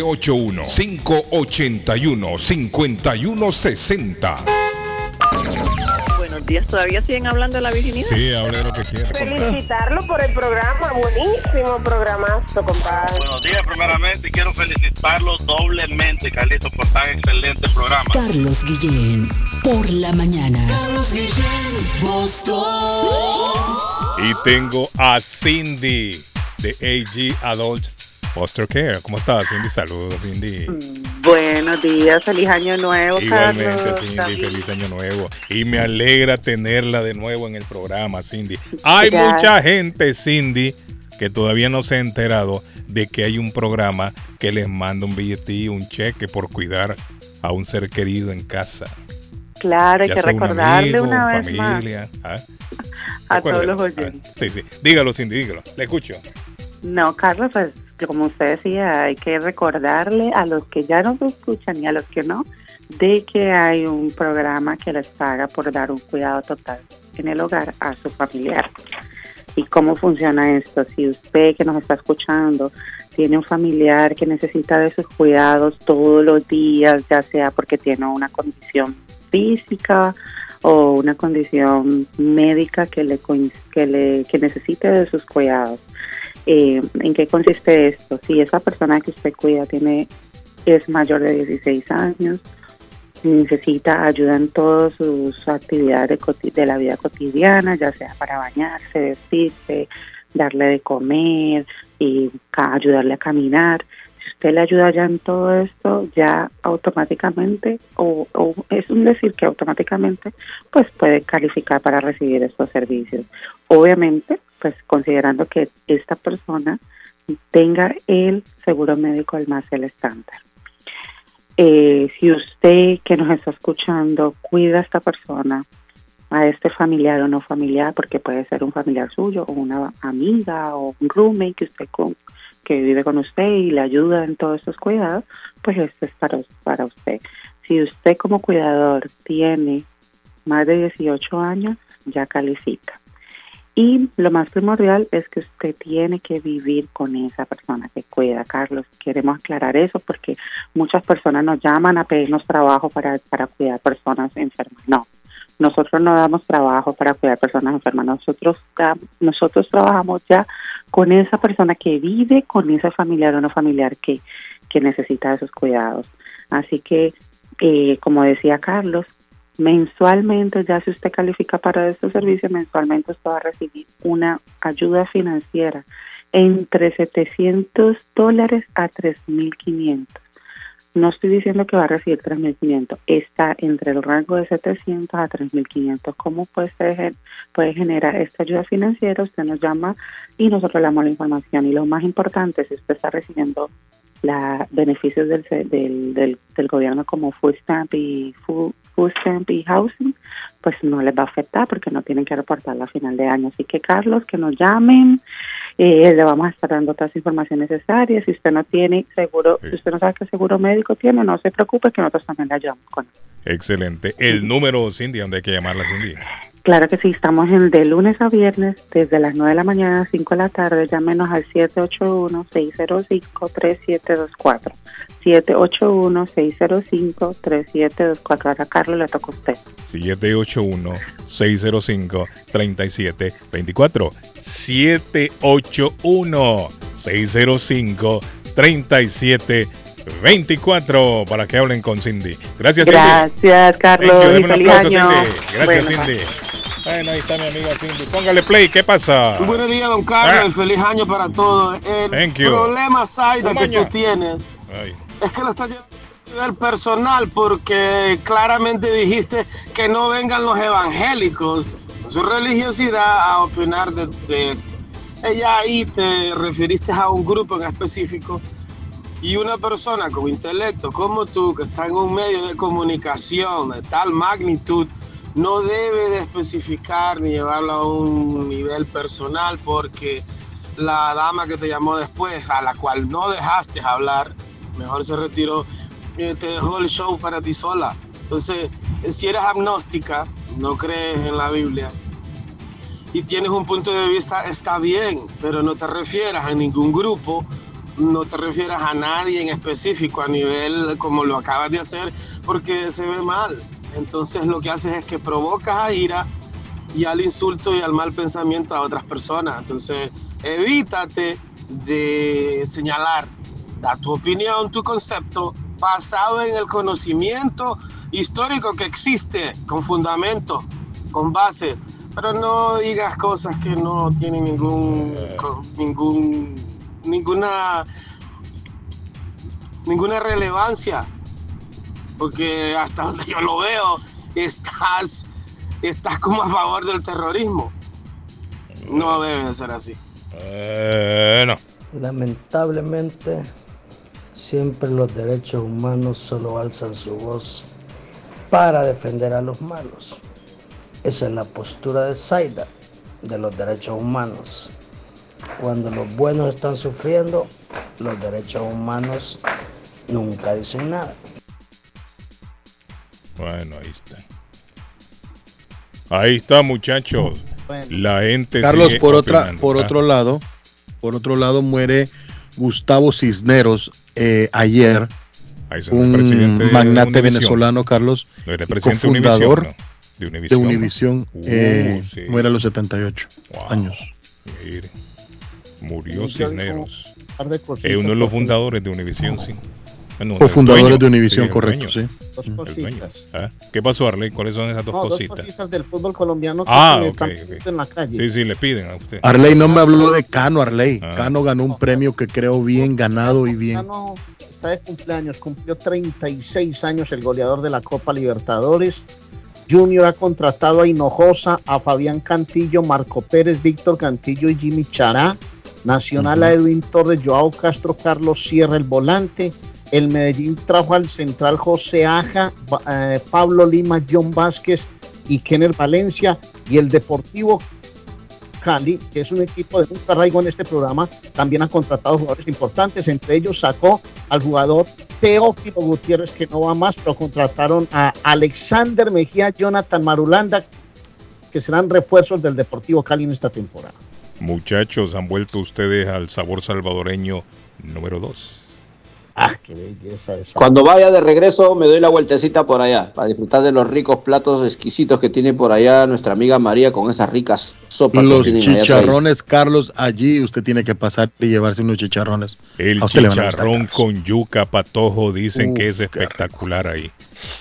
781-581-5160. Buenos días, ¿todavía siguen hablando de la virginidad? Sí, hable lo que quiera. Felicitarlo por el programa, buenísimo programazo, compadre. Buenos días, primeramente, quiero felicitarlo doblemente, Carlitos, por tan excelente programa. Carlos Guillén, por la mañana. Carlos Guillén, Boston. Y tengo a Cindy de AG Adult Foster Care. ¿Cómo estás, Cindy? Saludos, Cindy. Buenos días, feliz año nuevo, Igualmente, Carlos. Cindy, feliz año nuevo. Y me alegra tenerla de nuevo en el programa, Cindy. Hay Gracias. mucha gente, Cindy, que todavía no se ha enterado de que hay un programa que les manda un billetillo, un cheque por cuidar a un ser querido en casa. Claro, hay que un amigo, una vez familia, ¿ah? más a Recuerde- todos los oyentes. Sí, sí. Dígalo, Cindy, dígalo. Le escucho. No, Carlos, pues como usted decía, hay que recordarle a los que ya nos escuchan y a los que no, de que hay un programa que les paga por dar un cuidado total en el hogar a su familiar. ¿Y cómo funciona esto? Si usted que nos está escuchando tiene un familiar que necesita de sus cuidados todos los días, ya sea porque tiene una condición física o una condición médica que le que le que necesite de sus cuidados. Eh, ¿En qué consiste esto? Si esa persona que usted cuida tiene es mayor de 16 años, necesita ayuda en todas sus actividades de, de la vida cotidiana, ya sea para bañarse, vestirse, darle de comer y ayudarle a caminar. Si usted le ayuda ya en todo esto, ya automáticamente, o, o es un decir que automáticamente, pues puede calificar para recibir estos servicios. Obviamente, pues considerando que esta persona tenga el seguro médico al más el estándar. Eh, si usted que nos está escuchando cuida a esta persona, a este familiar o no familiar, porque puede ser un familiar suyo o una amiga o un roommate que usted con, que vive con usted y le ayuda en todos estos cuidados, pues esto es para, para usted. Si usted como cuidador tiene más de 18 años, ya califica. Y lo más primordial es que usted tiene que vivir con esa persona que cuida, Carlos. Queremos aclarar eso porque muchas personas nos llaman a pedirnos trabajo para, para cuidar personas enfermas. No, nosotros no damos trabajo para cuidar personas enfermas. Nosotros, nosotros trabajamos ya con esa persona que vive con ese familiar o no familiar que, que necesita esos cuidados. Así que, eh, como decía Carlos, mensualmente, ya si usted califica para este servicio, mensualmente usted va a recibir una ayuda financiera entre 700 dólares a 3.500. No estoy diciendo que va a recibir 3.500, está entre el rango de 700 a 3.500. ¿Cómo puede, ser- puede generar esta ayuda financiera? Usted nos llama y nosotros le damos la información. Y lo más importante, si usted está recibiendo la beneficios del, del, del, del gobierno como food stamp y food, food stamp y housing, pues no les va a afectar porque no tienen que reportarla a final de año. Así que Carlos, que nos llamen, eh, le vamos a estar dando todas las informaciones necesarias. Si usted no tiene seguro, si usted no sabe qué seguro médico tiene, no se preocupe que nosotros también le ayudamos con eso. Excelente. El número, Cindy, donde hay que llamarla, Cindy. Claro que sí, estamos en de lunes a viernes desde las 9 de la mañana a 5 de la tarde. Llámenos al 781-605-3724. 781-605-3724. Ahora, Carlos, le toca a usted. 781-605-3724. 781-605-3724 para que hablen con Cindy. Gracias, Cindy. Gracias, Carlos. Thank you. Deme un aplauso, año. Cindy. Gracias, Bueno, Cindy. Bueno, ahí está mi amiga Cindy. Póngale play, ¿qué pasa? Buenos días, don Carlos, Ah. feliz año para todos. El Thank you. problema, Zaida, Un que tú tienes Ay. es que lo estás llevando a nivel personal porque claramente dijiste que no vengan los evangélicos, su religiosidad, a opinar de, de esto. Ella ahí te referiste a un grupo en específico y una persona con intelecto como tú, que está en un medio de comunicación de tal magnitud, no debe de especificar ni llevarlo a un nivel personal porque la dama que te llamó después, a la cual no dejaste hablar, mejor se retiró, eh, te dejó el show para ti sola. Entonces, si eres agnóstica, no crees en la Biblia y tienes un punto de vista, está bien, pero no te refieras a ningún grupo, no te refieras a nadie en específico a nivel como lo acabas de hacer, porque se ve mal. Entonces lo que haces es que provocas a ira y al insulto y al mal pensamiento a otras personas. Entonces evítate de señalar, da tu opinión, tu concepto, basado en el conocimiento histórico que existe, con fundamento, con base, pero no digas cosas que no tienen ningún, ningún, ninguna, ninguna relevancia, porque hasta donde yo lo veo, estás, estás como a favor del terrorismo. No debe de ser así. Bueno. Lamentablemente, siempre los derechos humanos solo alzan su voz para defender a los malos. Esa es la postura de Zaida de los derechos humanos. Cuando los buenos están sufriendo, los derechos humanos nunca dicen nada. Bueno, ahí está. Ahí está, muchachos. La gente Carlos, por otra, por Ah, otro lado, por otro lado muere Gustavo Cisneros eh, ayer, Ahí un magnate Univision. venezolano, Carlos, No, era de Univision, ¿no? De de Univision, ¿no? Univision, Uh, eh, sí. muere a los 78 años. Mire, Murió Cisneros. Es uno de los fundadores de Univision, sí. Bueno, Cofundadores dueño, de Univision, el correcto, sí. Dos cositas. Ah, ¿Qué pasó, Arley? ¿Cuáles son esas dos No, dos cositas? cositas del fútbol colombiano que Ah, están ok. pidiendo en la calle. Sí, sí, le piden a usted. Arley no me habló de Cano, Arley. Ah. Cano ganó un premio que creo bien ganado y bien. Cano está de cumpleaños, cumplió 36 años el goleador de la Copa Libertadores. Junior ha contratado a Hinojosa, a Fabián Cantillo, Marco Pérez, Víctor Cantillo y Jimmy Chará. Nacional a Edwin Torres, Joao Castro, Carlos Sierra, el volante. El Medellín trajo al central José Aja, eh, Pablo Lima, John Vázquez y Kenner Valencia. Y el Deportivo Cali, que es un equipo de mucho arraigo en este programa, también ha contratado jugadores importantes. Entre ellos sacó al jugador Teófilo Gutiérrez, que no va más, pero contrataron a Alexander Mejía, Jonathan Marulanda, que serán refuerzos del Deportivo Cali en esta temporada. Muchachos, han vuelto ustedes al sabor salvadoreño número 2. Ah, qué belleza esa. Cuando vaya de regreso me doy la vueltecita por allá para disfrutar de los ricos platos exquisitos que tiene por allá nuestra amiga María con esas ricas sopas. que Los chicharrones, Carlos, allí usted tiene que pasar y llevarse unos chicharrones. El chicharrón con yuca patojo dicen Uf, que es espectacular ahí.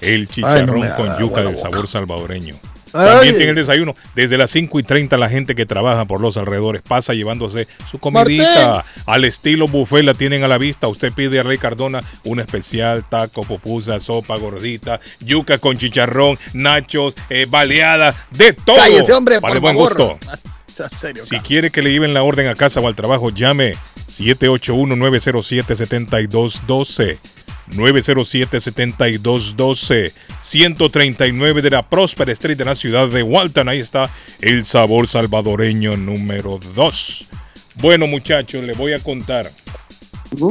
El Ay, chicharrón no con yuca del sabor salvadoreño. Ay. También tiene el desayuno. Desde las 5 y 30 la gente que trabaja por los alrededores pasa llevándose su comidita. Al estilo buffet la tienen a la vista. Usted pide a Rey Cardona un especial, taco, pupusa, sopa gordita, yuca con chicharrón, nachos, eh, baleada, de todo. Cállate, hombre, Vale, por buen favor. gusto. [LAUGHS] Serio, Si quiere que le lleven la orden a casa o al trabajo, llame 781-907-7212. 907-7212. 139 de la Prosper Street de la ciudad de Walton. Ahí está el sabor salvadoreño número 2. Bueno, muchachos, les voy a contar.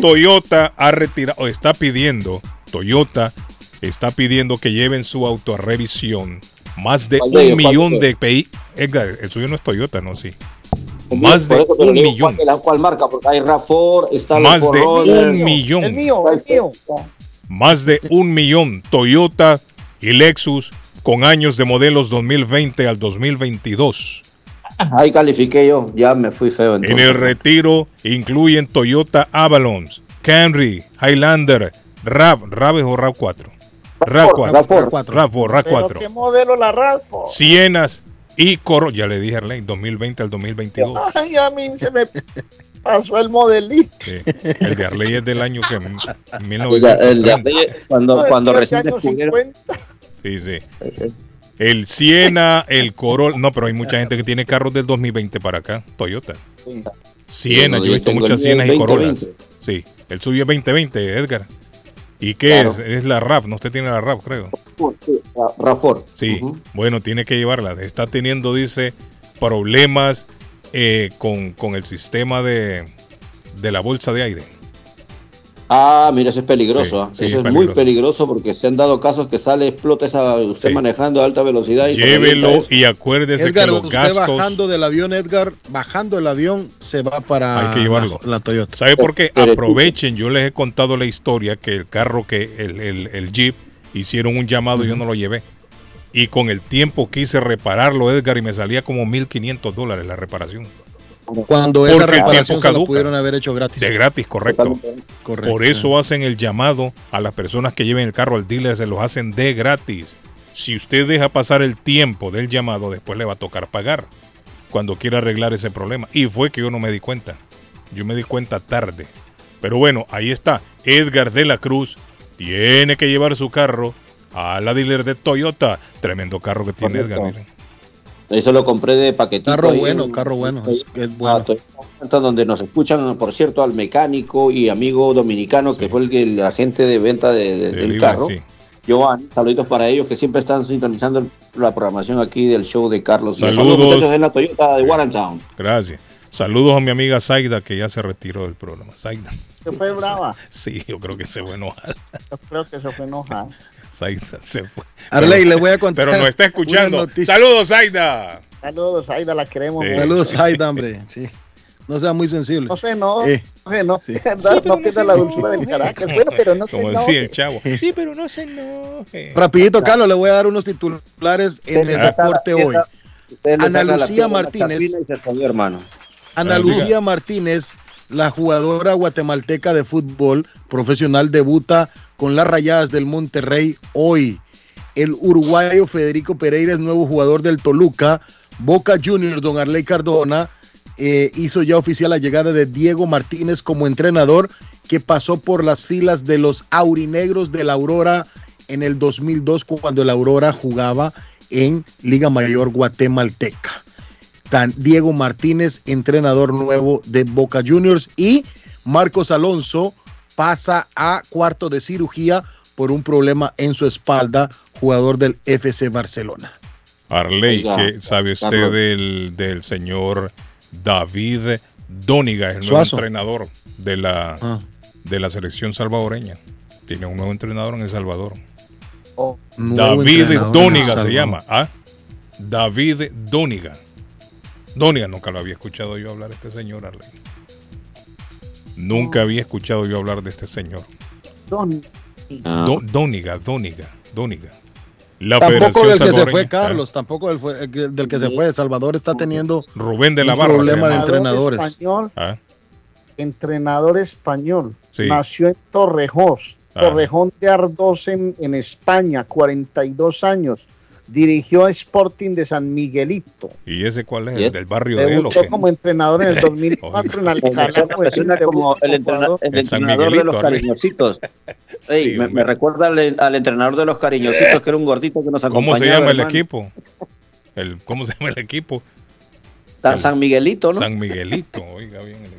Toyota ha retirado, o está pidiendo, Toyota está pidiendo que lleven su auto a revisión Más de ¿Cuál un millón de de PI. Edgar, el suyo no es Toyota, ¿no? Sí. Por Más de un digo, millón. ¿cuál, la- cuál marca? Porque hay RAV4, está Más de un millón. El mío, el mío. Más de un millón Toyota y Lexus con años de modelos 2020 al 2022. Ahí califiqué yo, ya me fui feo En entonces. el retiro incluyen Toyota Avalon, Camry, Highlander, RAV, RAV es o RAV 4. RAV 4, RAV4. RAV 4, RAV ¿Pero 4. qué modelo la Raspo? Cienas y Coro, ya le dije a Arlene, 2020 al 2022. Ay, a mí se me pasó el modelito. Sí. El de Arley es del año que Oiga, el de 1930. Arley, cuando, cuando recién descubrieron, 50. Sí, sí. El Siena, el Corolla. No, pero hay mucha gente que tiene carros del 2020 para acá. Toyota. Siena, Bueno, yo he visto muchas Sienas y 2020. Corollas. Sí, el suyo es 2020, Edgar. ¿Y qué Claro. es? Es la RAV, no usted tiene la RAV, creo. RAV4. Sí, bueno, tiene que llevarla. Está teniendo, dice, problemas eh, con, con el sistema de, de la bolsa de aire. Ah, mira, eso es peligroso. Sí, ¿ah? sí, eso es es, muy peligroso. porque se han dado casos que sale, explota esa, usted Sí. manejando a alta velocidad y Llévelo y acuérdese Edgar, que los usted gastos... bajando del avión, Edgar, bajando el avión, se va para Hay que llevarlo. La, la Toyota. ¿Sabe por qué? Aprovechen, yo les he contado la historia que el carro que el, el- el Jeep hicieron un llamado y yo no lo llevé. Y con el tiempo quise repararlo, Edgar, y me salía como 1.500 dólares la reparación. Cuando esa Porque el reparación tiempo se la pudieron haber hecho gratis. De gratis, correcto. Correcto. Por eso hacen el llamado a las personas que lleven el carro al dealer, se los hacen de gratis. Si usted deja pasar el tiempo del llamado, después le va a tocar pagar cuando quiera arreglar ese problema. Y fue que yo no me di cuenta. Yo me di cuenta tarde. Pero bueno, ahí está. Edgar de la Cruz tiene que llevar su carro a la dealer de Toyota. Tremendo carro que tiene Correcto. Edgar. miren. Eso lo compré de paquetito. Carro bueno, en- carro bueno. ahí Es, es en bueno. donde nos escuchan, por cierto, al mecánico y amigo dominicano que fue el, agente de venta de- de- del carro. sí. Giovanni, saluditos para ellos que siempre están sintonizando la programación aquí del show de Carlos. Y Saludos. muchachos en la Toyota de Warrentown. Gracias. Saludos a mi amiga Zaida que ya se retiró del programa. Zaida. Se fue brava. [LAUGHS] Sí, yo creo que se fue enojada. Yo creo que se fue enojada. Zaida [LAUGHS] se fue. Arley, Pero- le voy a contar Pero no está escuchando. noticia. Saludos, Zaida. Saludos, Aida, la queremos Sí. Saludos, Aida, hombre. [LAUGHS] Sí. No sea muy sensible. No sé, no, Eh, no sé, no, sí. [LAUGHS] ¿verdad? no pierda la dulzura del carácter. Bueno, pero no se Como enoje. decía el chavo. Sí, pero no se enoje. Rapidito, Carlos, le voy a dar unos titulares en el deporte hoy. Ana Lucía Martínez. se hermano. Ana Lucía. Martínez, la jugadora guatemalteca de fútbol profesional, debuta con las Rayadas del Monterrey hoy. El uruguayo Federico Pereira es nuevo jugador del Toluca. Boca Juniors, don Arley Cardona, eh, hizo ya oficial la llegada de Diego Martínez como entrenador que pasó por las filas de los aurinegros de la Aurora en el 2002 cuando la Aurora jugaba en Liga Mayor Guatemalteca. Tan Diego Martínez, entrenador nuevo de Boca Juniors, y Marcos Alonso pasa a cuarto de cirugía por un problema en su espalda, jugador del FC Barcelona. Arley, ¿qué sabe usted del, del señor David Dóniga, el nuevo Suazo. entrenador de la, Ah. de la selección salvadoreña? Tiene un nuevo entrenador en El Salvador. Oh, David Dóniga se llama. ¿ah? David Dóniga. Dóniga, nunca lo había escuchado yo hablar de este señor, Arley. Nunca había escuchado yo hablar de este señor. Don, Ah. Do- Dóniga, Dóniga, Dóniga. La Tampoco Federación del que se fue ¿ah? Carlos, tampoco del, fue- el que- del que se fue. El Salvador está teniendo Rubén de la un Barra. se problema de entrenadores. español, Ah, entrenador español. Sí. Nació en Torrejón, Ah. Torrejón de Ardós en, en España, 42 años. Dirigió a Sporting de San Miguelito. ¿Y ese cuál es? ¿Y ¿El del barrio de él Debutó como entrenador en el [LAUGHS] 2004 en Alcalá. el como el, entrenador de los cariñositos. [LAUGHS] Ey, Sí, me, recuerda al, al entrenador de los cariñositos, que era un gordito que nos ¿Cómo acompañaba. se llama el equipo? El, ¿Cómo se llama el equipo? San- San Miguelito, ¿no? San Miguelito, oiga bien el equipo.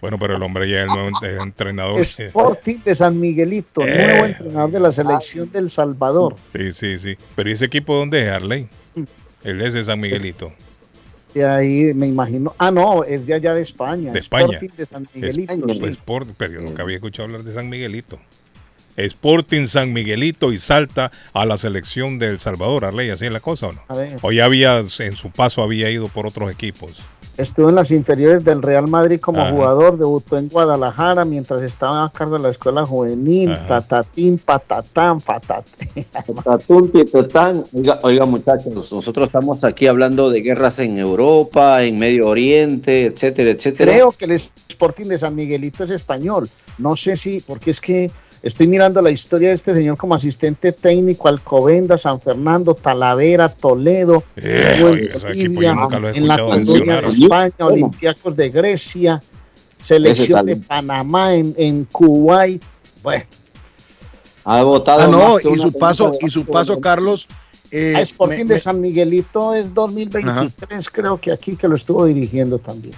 Bueno, pero el hombre ya es el nuevo ent- entrenador. Sporting de San Miguelito, Eh. nuevo entrenador de la selección del Salvador. Sí, sí, sí. Pero ¿y ese equipo dónde es, Arley? [LAUGHS] El de ese San Miguelito. De ahí me imagino. Ah, no, es de allá de España. De España. Sporting de San Miguelito. Es- sí. pues, pero yo nunca había escuchado hablar de San Miguelito. Sporting San Miguelito y salta a la selección de El Salvador, Arley, así es la cosa o no? A ver. O ya había, en su paso había ido por otros equipos. Estuvo en las inferiores del Real Madrid como Ajá. jugador, debutó en Guadalajara mientras estaba a cargo de la escuela juvenil, Ajá. tatatín, patatán, patatín. [LAUGHS] Tatún, tietetán. Oiga, oiga, muchachos, nosotros estamos aquí hablando de guerras en Europa, en Medio Oriente, etcétera, etcétera. Creo que el Sporting de San Miguelito es español. No sé si, porque es que estoy mirando la historia de este señor como asistente técnico, Alcobenda, San Fernando, Talavera, Toledo, Eh, estuvo en Bolivia, en la Colonia de. España, ¿Cómo? Olympiacos de Grecia, selección de Panamá, en, en Kuwait. Bueno, Ha votado Ah, no, y su paso, y su paso, Carlos. Eh, a Sporting me- de me- San Miguelito es 2023, creo que aquí que lo estuvo dirigiendo también.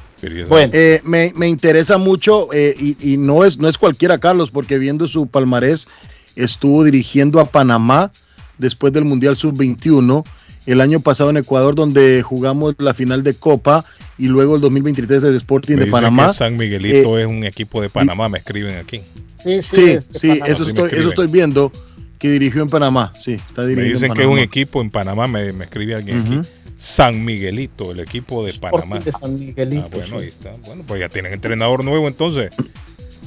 Bueno, eh, me, me interesa mucho eh, y, y no es no es cualquiera, Carlos, porque viendo su palmarés, estuvo dirigiendo a Panamá después del Mundial Sub-21, el año pasado en Ecuador, donde jugamos la final de Copa, y luego el 2023 del Sporting Me de Panamá. que San Miguelito Eh, es un equipo de Panamá, me escriben aquí. Sí, Sí, sí, eso Sí me estoy, eso estoy viendo, que dirigió en Panamá, sí, está Me dirigiendo dicen en que es un Panamá. equipo en Panamá, me, me escribe alguien Ujú. aquí. San Miguelito, el equipo de Sporting Panamá. de San Miguelito. Ah, bueno, sí. ahí está. Bueno, pues ya tienen entrenador nuevo entonces.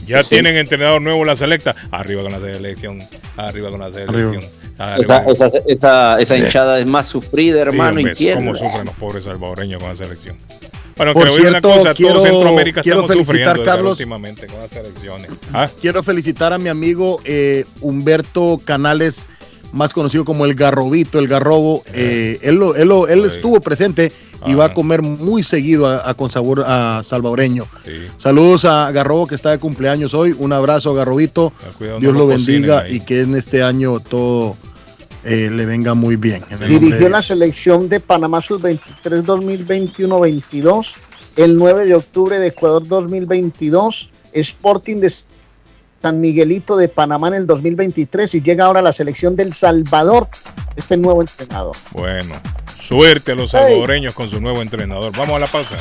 Ya Sí. tienen entrenador nuevo la selecta. Arriba con la selección. Arriba con la selección. Esa, esa, esa, esa Sí. hinchada es más sufrida, Sí, hermano, hombre, infierno. ¿Cómo sufren los pobres salvadoreños con la selección? Bueno, Por cierto, una cosa, quiero- quiero felicitar, Carlos. últimamente con las selecciones. ¿Ah? Quiero felicitar a mi amigo eh, Humberto Canales, más conocido como el Garrobito, el Garrobo. Eh, él lo- él, lo- él estuvo presente y va a comer muy seguido a, a con sabor a salvadoreño. Saludos a Garrobo que está de cumpleaños hoy. Un abrazo, Garrobito. cuidado, Dios no lo bendiga y que en este año todo eh, le venga muy bien. Dirigió de- la selección de Panamá Sub-23 2021-22, el 9 de octubre de Ecuador 2022, Sporting de San Miguelito de Panamá en el 2023 y llega ahora a la selección del Salvador, este nuevo entrenador. Bueno, suerte a los salvadoreños con su nuevo entrenador. Vamos a la pausa.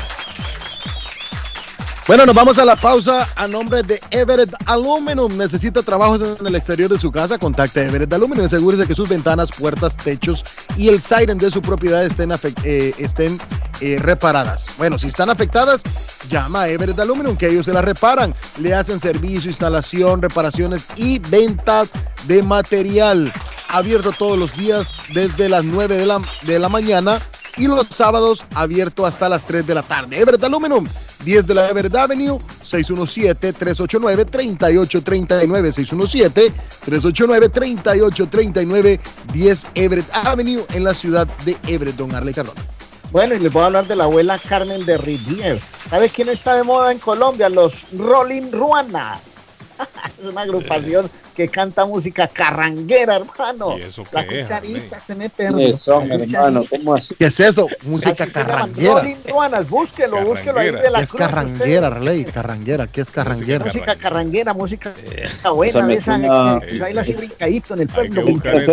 Bueno, nos vamos a la pausa a nombre de Everett Aluminum. Necesita trabajos en el exterior de su casa. Contacte a Everett Aluminum. Asegúrese que sus ventanas, puertas, techos y el siren de su propiedad estén, eh, estén eh, reparadas. Bueno, si están afectadas, llama a Everett Aluminum que ellos se las reparan. Le hacen servicio, instalación, reparaciones y venta de material. Abierto todos los días desde las 9 de la, de la mañana y los sábados abierto hasta las 3 de la tarde. Everett Aluminum, 10 de la Everett Avenue, 617-389-3839, 617-389-3839, 10 Everett Avenue en la ciudad de Everett, Don Arley Cardona. Bueno, y les voy a hablar de la abuela Carmen de Rivier. ¿Sabes quién está de moda en Colombia? Los Rolling Ruanas. [LAUGHS] es una agrupación que canta música carranguera, hermano. ¿Y eso La qué es, cucharita se mete ¿Qué son, la hermano? cucharita. ¿Cómo así? ¿Qué es eso? Música Así carranguera. Ruanas, búsquelo, búsquelo ahí de la ¿Qué es Cruz. carranguera, usted. Arley? Carranguera, ¿qué es carranguera? Música carranguera, música Eso buena, de esa suena- que se baila así brincadito en el pueblo. Me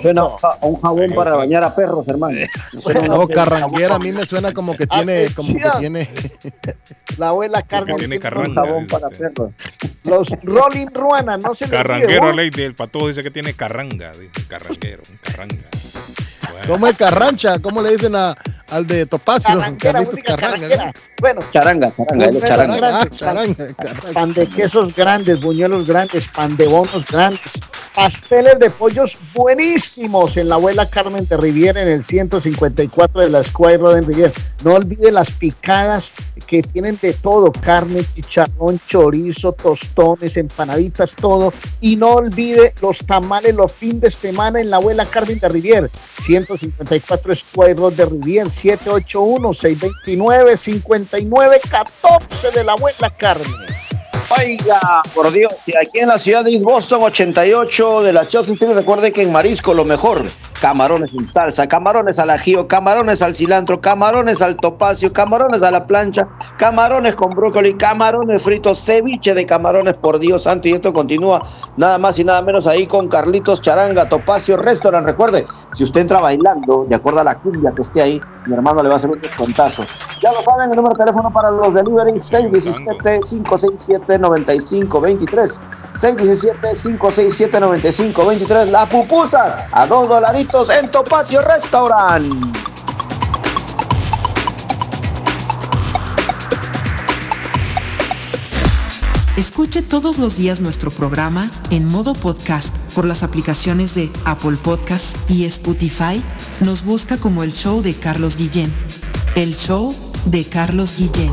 suena, a un jabón para bañar a perros, hermano. [LAUGHS] No, carranguera a mí me suena como que tiene, como que Atención. tiene. La abuela Carmen tiene jabón para perros. Los Rolling Ruanas, no se. Carranguero, ley del patojo dice que tiene carranga. Dice, carranguero, carranga. ¿Cómo es carrancha? ¿Cómo le dicen a, al de Topacio? Carranguera, Carlitos música Carranga, carranguera. Bueno, Charanga, charanga, es buñuelos charanga. grandes, pan- de quesos grandes, buñuelos grandes, pan de bonos grandes, pasteles de pollos buenísimos en la abuela Carmen de Riviera en el 154 de la Square Road en Riviera. No olvide las picadas que tienen de todo, carne, chicharrón, chorizo, tostones, empanaditas, todo. Y no olvide los tamales los fines de semana en la abuela Carmen de Riviera, 154 Square Road de Riviera, 781-629-5914 de la abuela Carmen. Oiga, por Dios, y aquí en la ciudad de Boston 88 de la Chelsea recuerde que en Marisco lo mejor, camarones en salsa, camarones al ajío, camarones al cilantro, camarones al topacio, camarones a la plancha, camarones con brócoli, camarones fritos, ceviche de camarones, por Dios santo. Y esto continúa nada más y nada menos ahí con Carlitos Charanga, Topacio Restaurant. Recuerde, si usted entra bailando, de acuerdo a la cumbia que esté ahí, mi hermano le va a hacer un descontazo. Ya lo saben, el número de teléfono para los delivery 617-567-9523. 617-567-9523. Las pupusas a dos dolaritos en Topacio Restaurant. Escuche todos los días nuestro programa en modo podcast por las aplicaciones de Apple Podcast y Spotify. Nos busca como el show de Carlos Guillén. El show de Carlos Guillén.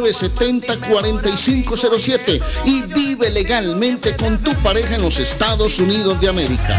617-970-4507 y vive legalmente con tu pareja en los Estados Unidos de América.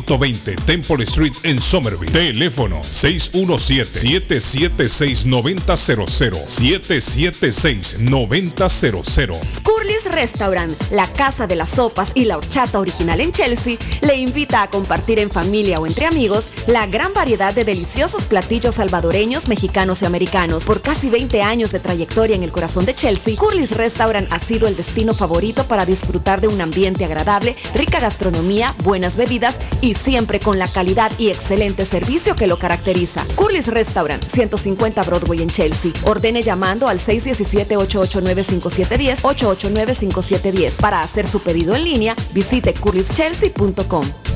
120 Temple Street en Somerville. Teléfono 617-776-9000. 776-9000. Curly's Restaurant, la casa de las sopas y la horchata original en Chelsea, le invita a compartir en familia o entre amigos la gran variedad de deliciosos platillos salvadoreños, mexicanos y americanos. Por casi 20 años de trayectoria en el corazón de Chelsea, Curly's Restaurant ha sido el destino favorito para disfrutar de un ambiente agradable, rica gastronomía, buenas bebidas y siempre con la calidad y excelente servicio que lo caracteriza. Curly's Restaurant, 150 Broadway en Chelsea. Ordene llamando al 617-889-5710, 889-5710. Para hacer su pedido en línea, visite curlyschelsea.com.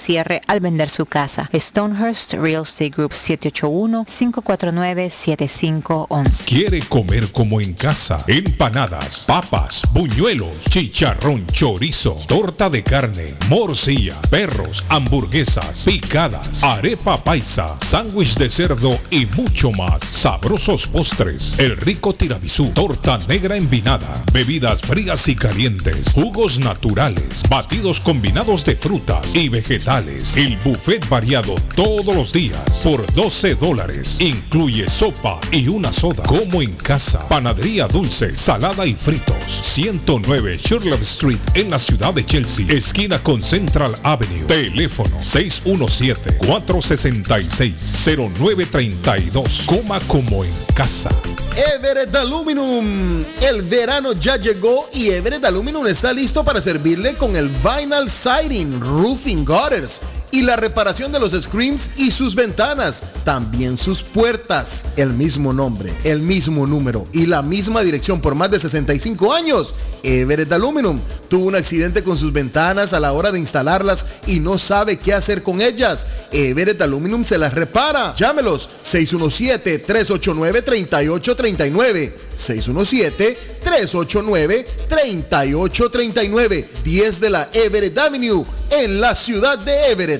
cierre al vender su casa. Stonehurst Real Estate Group 781-549-7511. ¿Quiere comer como en casa? Empanadas, papas, buñuelos, chicharrón, chorizo, torta de carne, morcilla, perros, hamburguesas, picadas, arepa paisa, sándwich de cerdo y mucho más. Sabrosos postres, el rico tiramisú, torta negra envinada, bebidas frías y calientes, jugos naturales, batidos combinados de frutas y vegetales. El buffet variado todos los días por 12 dólares. Incluye sopa y una soda. Como en casa. Panadería dulce, salada y fritos. 109 Sherlock Street en la ciudad de Chelsea. Esquina con Central Avenue. Teléfono 617-466-0932. Coma como en casa. Everett Aluminum. El verano ya llegó y Everett Aluminum está listo para servirle con el vinyl siding, roofing players y la reparación de los screens y sus ventanas, también sus puertas. El mismo nombre, el mismo número y la misma dirección por más de 65 años. Everett Aluminum tuvo un accidente con sus ventanas a la hora de instalarlas y no sabe qué hacer con ellas. Everett Aluminum se las repara. Llámelos 617-389-3839. 617-389-3839. 10 de la Everett Avenue en la ciudad de Everett.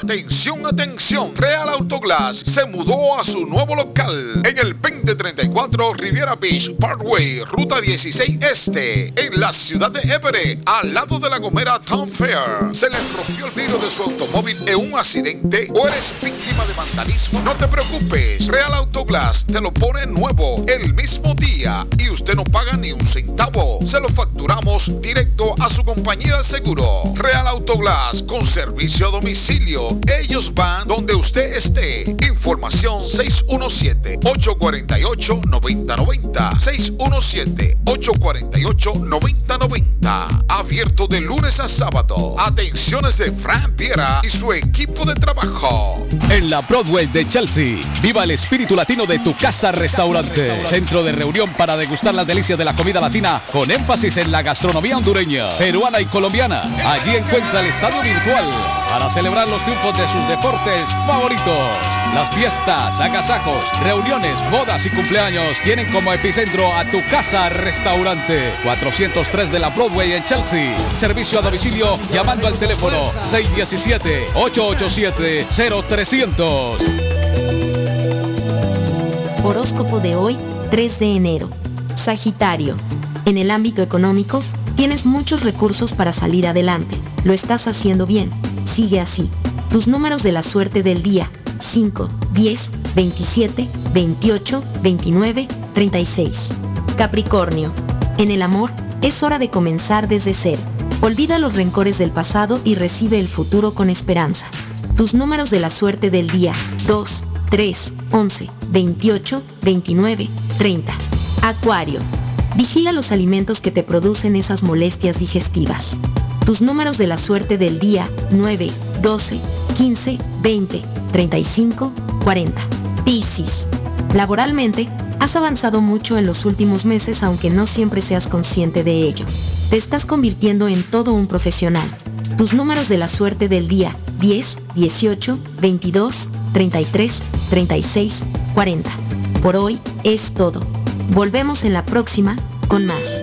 Atención, atención. Real Autoglass se mudó a su nuevo local en el 2034 Riviera Beach Parkway, Ruta 16 Este, en la ciudad de Everett, al lado de la Gomera Town Fair. ¿Se le rompió el vidrio de su automóvil en un accidente o eres víctima de vandalismo? No te preocupes. Real Autoglass te lo pone nuevo el mismo día y usted no paga ni un centavo. Se lo facturamos directo a su compañía de seguro. Real Autoglass con servicio a domicilio Ellos van donde usted esté. Información 617-848-9090. 617-848-9090. Abierto de lunes a sábado. Atenciones de Fran Piera y su equipo de trabajo. En la Broadway de Chelsea, viva el espíritu latino de tu casa restaurante. Centro de reunión para degustar las delicias de la comida latina con énfasis en la gastronomía hondureña, peruana y colombiana. Allí encuentra el estadio virtual para celebrar los triunfos de sus deportes favoritos. Las fiestas, agasajos, reuniones, bodas y cumpleaños tienen como epicentro a tu casa restaurante 403 de la Broadway en Chelsea. Servicio a domicilio llamando al teléfono 617-887-0300. Horóscopo de hoy, 3 de enero. Sagitario. En el ámbito económico, tienes muchos recursos para salir adelante. Lo estás haciendo bien. Sigue así. Tus números de la suerte del día. 5, 10, 27, 28, 29, 36. Capricornio. En el amor, es hora de comenzar desde cero. Olvida los rencores del pasado y recibe el futuro con esperanza. Tus números de la suerte del día. 2, 3, 11, 28, 29, 30. Acuario. Vigila los alimentos que te producen esas molestias digestivas. Tus números de la suerte del día 9, 12, 15, 20, 35, 40. Piscis. Laboralmente, has avanzado mucho en los últimos meses aunque no siempre seas consciente de ello. Te estás convirtiendo en todo un profesional. Tus números de la suerte del día 10, 18, 22, 33, 36, 40. Por hoy es todo. Volvemos en la próxima con más.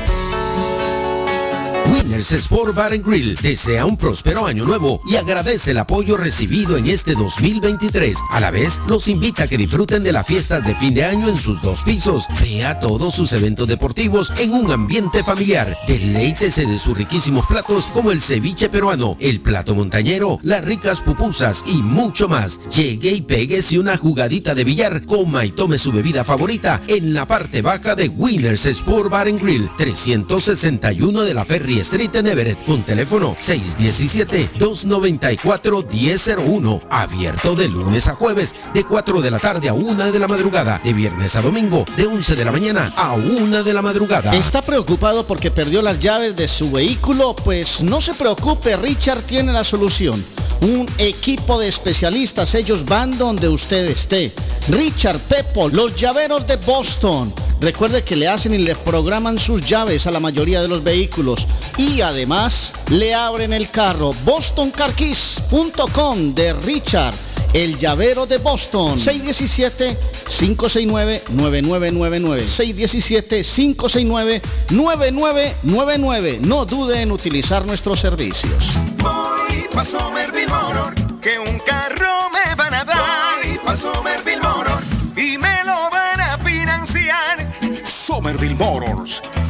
Winners Sport Bar and Grill desea un próspero año nuevo y agradece el apoyo recibido en este 2023. A la vez, los invita a que disfruten de la fiesta de fin de año en sus dos pisos. Vea todos sus eventos deportivos en un ambiente familiar. Deleítese de sus riquísimos platos como el ceviche peruano, el plato montañero, las ricas pupusas y mucho más. Llegue y péguese una jugadita de billar, coma y tome su bebida favorita en la parte baja de Winners Sport Bar and Grill, 361 de la Ferry Street en Everett, con teléfono 617-294-1001. Abierto de lunes a jueves, de 4 de la tarde a 1 de la madrugada, de viernes a domingo, de 11 de la mañana a 1 de la madrugada. ¿Está preocupado porque perdió las llaves de su vehículo? Pues no se preocupe, Richard tiene la solución. Un equipo de especialistas, ellos van donde usted esté. Richard Pepo, los llaveros de Boston. Recuerde que le hacen y le programan sus llaves a la mayoría de los vehículos. Y además le abren el carro. BostonCarKeys.com de Richard. El llavero de Boston. 617-569-9999. 617-569-9999. No dude en utilizar nuestros servicios. Voy pa' Somerville Motor, que un carro me van a dar. Voy pa' Somerville Motor y me lo van a financiar. Somerville Motors.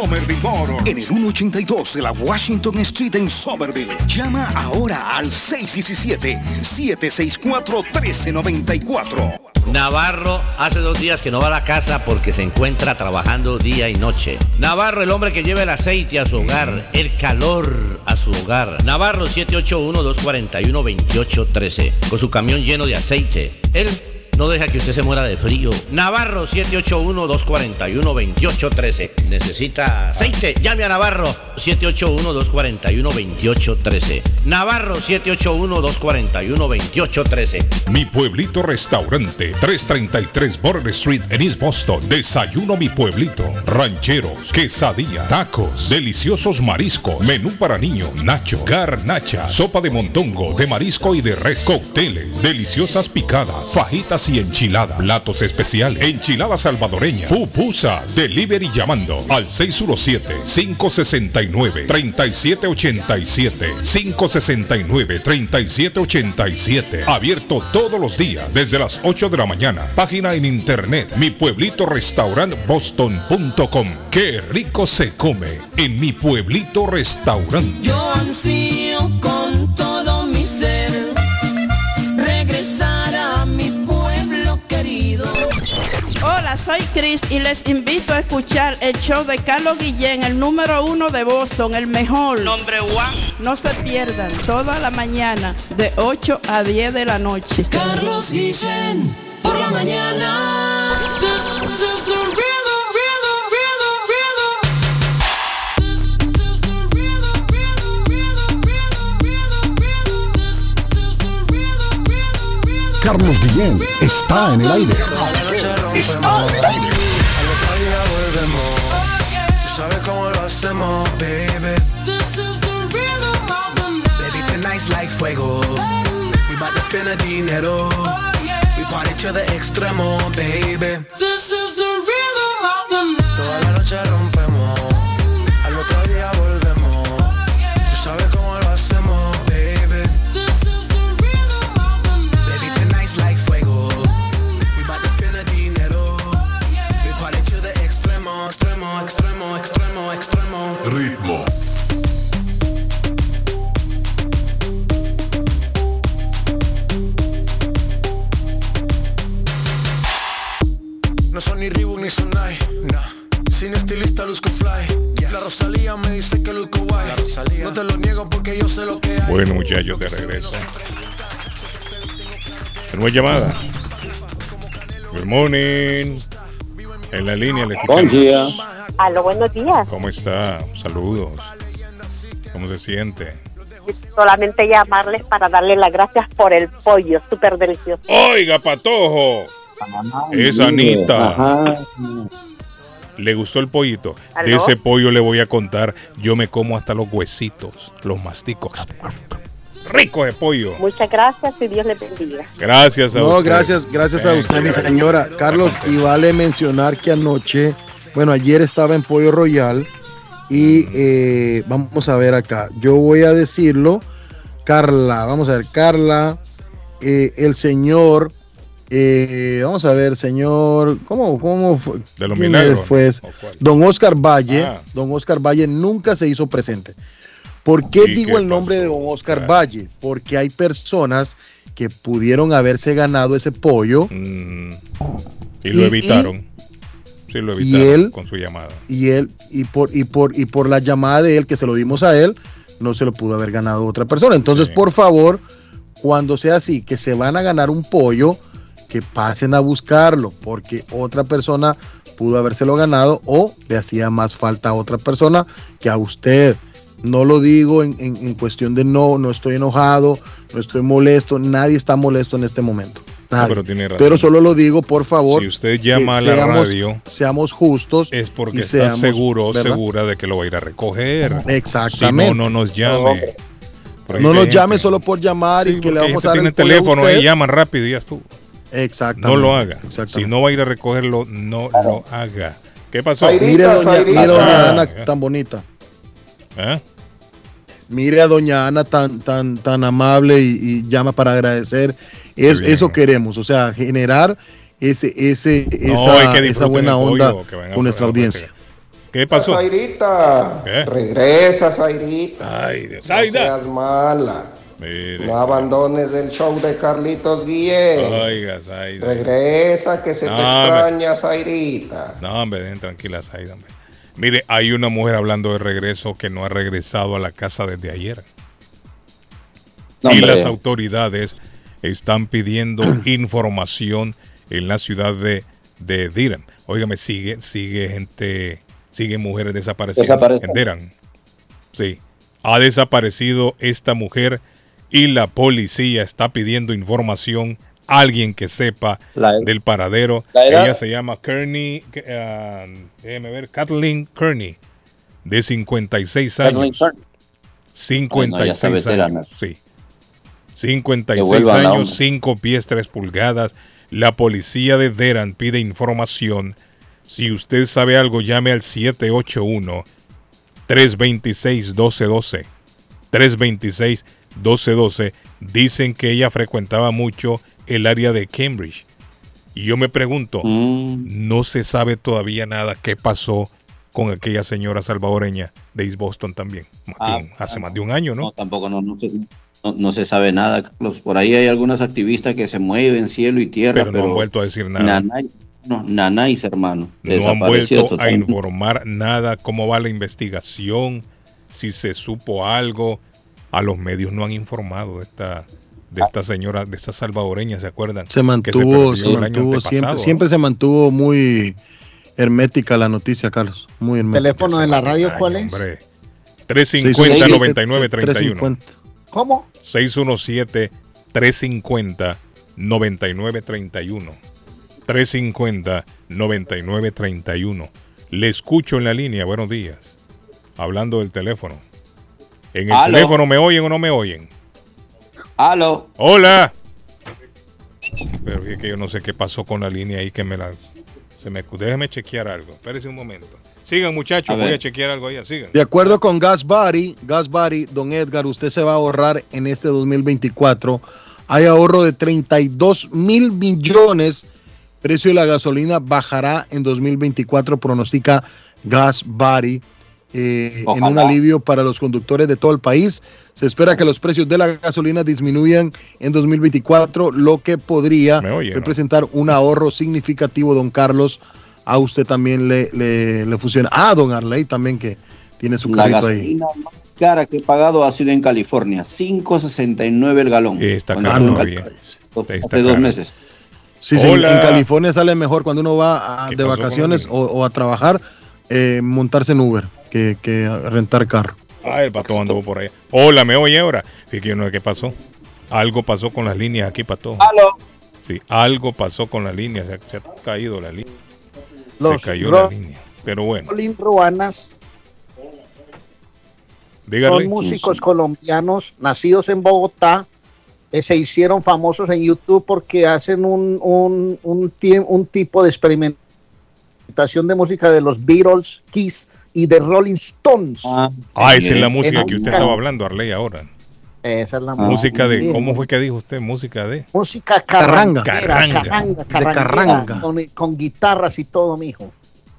Somerville Motor. En el 182 de la Washington Street en Somerville. Llama ahora al 617-764-1394. Navarro hace dos días que no va a la casa porque se encuentra trabajando día y noche. Navarro, el hombre que lleva el aceite a su hogar, el calor a su hogar. Navarro 781-241-2813, con su camión lleno de aceite. Él no deja que usted se muera de frío. Navarro 781-241-2813. ¿Necesita aceite? Llame a Navarro 781-241-2813. Navarro 781-241-2813. Mi Pueblito Restaurante, 333 Border Street en East Boston. Desayuno Mi Pueblito. Rancheros, quesadilla, tacos, deliciosos mariscos, menú para niños, nacho, garnacha, sopa de montongo, de marisco y de res, cócteles, deliciosas picadas, fajitas y enchiladas, platos especiales, enchilada salvadoreña, pupusas, delivery llamando al 617-569-3787, 569-3787, abierto todos los días desde las 8 de la mañana, página en internet, mi pueblito restaurant boston.com, qué rico se come en mi pueblito restaurante. Chris y les invito a escuchar el show de Carlos Guillén, el número uno de Boston, el mejor. Nombre one. No se pierdan toda la mañana de 8 a 10 de la noche. Carlos Guillén por la mañana. This- this Carlos Guillén está en el aire. Está en el aire. Tú sabes cómo lo hacemos, baby. This is the rhythm of the night. Baby, tonight's like fuego. We bout to spend a dinero. We party to the extremo, baby. This is the rhythm ni Reebok ni Sonai, nah. Sin estilista luzco fly. La Rosalía me dice que luzco guay. No te lo niego porque yo sé lo que hay. Bueno, muchachos, de regreso. Tenemos llamada. Good morning. En la línea le. Buen día. Aló, buenos días. ¿Cómo está? Saludos. ¿Cómo se siente? Solamente llamarles para darle las gracias por el pollo, súper delicioso. Oiga, patojo. Es Anita. Ajá. ¿Le gustó el pollito? De ese pollo le voy a contar. Yo me como hasta los huesitos, los mastico. Rico de pollo. Muchas gracias y Dios les bendiga. Gracias a No, usted. gracias, gracias a usted, mi señora. Carlos, y vale mencionar que anoche, bueno, ayer estaba en Pollo Royal y eh, vamos a ver acá. Yo voy a decirlo, Carla, vamos a ver, Carla, eh, el señor, eh, vamos a ver, señor, ¿cómo, cómo fue? De los ¿Quién milagros, fue? Don Oscar Valle, Ah. don Oscar Valle nunca se hizo presente. ¿Por qué ¿Y digo qué el nombre de don Oscar Valle? Porque hay personas que pudieron haberse ganado ese pollo Mm. Y lo evitaron. Sí, lo y evitaron él- con su llamada. y él y por y por y por la llamada de él que se lo dimos a él no se lo pudo haber ganado otra persona entonces por favor cuando sea así que se van a ganar un pollo que pasen a buscarlo porque otra persona pudo habérselo ganado o le hacía más falta a otra persona que a usted no lo digo en, en- en cuestión de no no estoy enojado no estoy molesto nadie está molesto en este momento No, nadie. pero tiene razón. pero solo lo digo por favor Si usted llama a la seamos- radio, seamos justos es porque está seamos, seguro segura de que lo va a ir a recoger. Exactamente. Si no, no nos llame. No nos llame solo por llamar y que le vamos a dar el teléfono y llaman rápido y ya estuvo. Exactamente. No lo haga. exactamente. Si no va a ir a recogerlo, no lo haga. ¿Qué pasó? Mire a doña, mire a doña Ah, Ana ya. tan bonita. ¿Eh? Mire a doña Ana tan, tan, tan amable y, y llama para agradecer. Es, eso queremos, o sea, generar ese, ese, No, esa, buena onda con nuestra audiencia. ¿Qué pasó? Zairita, ¿Qué? regresa, Zairita. Ay, Dios. No seas mala. Mire. No abandones el show de Carlitos Guillén. Oiga, Zaida. Regresa que se te No, extraña, Zairita. No, hombre, dejen tranquila, hombre. Mire, hay una mujer hablando de regreso que no ha regresado a la casa desde ayer. No, y las autoridades están pidiendo [CLEARS THROAT] información en la ciudad de, de Diran. Óigame, sigue, sigue gente, sigue mujeres desaparecidas en Diran. Sí. Ha desaparecido esta mujer y la policía está pidiendo información. Alguien que sepa La- del paradero. Ella se llama Kearney, ah, déjeme ver, Kathleen Kearney, de 56 Kathleen años. Kearney. 56 Bueno, ya está veterana. años. Sí. 56 Devuelvan la años, onda. 5 pies 3 pulgadas. La policía de Deran pide información. Si usted sabe algo, llame al 781 326 1212. 326 1212. Dicen que ella frecuentaba mucho el área de Cambridge. Y yo me pregunto, Mm. no se sabe todavía nada qué pasó con aquella señora salvadoreña de East Boston también. Ah, hace más de un año, ¿no? No, tampoco, no, no, se, no, no se sabe nada, Carlos. Por ahí hay algunos activistas que se mueven cielo y tierra, Pero no han vuelto a decir nada. Nanay, no, nanáis, hermano. No han vuelto a informar nada, cómo va la investigación, si se supo algo. A los medios no han informado de esta, de esta señora, de esta salvadoreña, ¿se acuerdan? Se Que mantuvo, se, año mantuvo siempre, antepasado, siempre se mantuvo muy hermética la noticia, Carlos. Muy hermética. ¿Teléfono de la radio cuál es? Hombre. 350-9931. 350. ¿Cómo? 617-350-9931. 350-9931. Le escucho en la línea. Buenos días. Hablando del teléfono. ¿En el Aló. teléfono me oyen o no me oyen? Aló. Hola. Pero es que yo no sé qué pasó con la línea ahí que me la... Se me, déjeme chequear algo. Espérese un momento. Sigan muchachos, A voy a chequear algo allá. Sigan. De acuerdo con Gas Body, Gas Body, don Edgar, usted se va a ahorrar en este 2024. Hay ahorro de 32 mil millones. Precio de la gasolina bajará en 2024, pronostica Gas Body. Eh, en un alivio para los conductores de todo el país. Se espera que los precios de la gasolina disminuyan en 2024, lo que podría oye, no? representar un ahorro significativo, don Carlos. A usted también le, le, le funciona. Ah, don Arley también que tiene su La carrito ahí. gasolina más cara que he pagado ha sido en California, 5.69 el galón. Está caro fue en todavía. Cali- Está Hace dos caro. meses. Sí, sí, en- Hola. en California sale mejor cuando uno va a- ¿Qué de vacaciones o, o a trabajar, eh, montarse en Uber que, que rentar carro. Ah, el pato anduvo por allá. Hola, ¿me oye ahora? Fíjate yo no sé qué pasó. Algo pasó con las líneas aquí, pato. Aló. Sí, algo pasó con la línea. Se, se ha caído la línea. Los se cayó la línea. Pero bueno, Ruanas dígale. son músicos colombianos nacidos en Bogotá. que se hicieron famosos en YouTube porque hacen un, un, un, tie- un tipo de experimentación de música de los Beatles, Kiss y de Rolling Stones. Ah, esa es la música que usted estaba hablando, Arley, ahora. Esa es la música de, sí. ¿cómo fue que dijo usted? Música de. Música Carranga. carranga, Carranga. carranga, De carranga, carranga. Con, con guitarras y todo, mijo.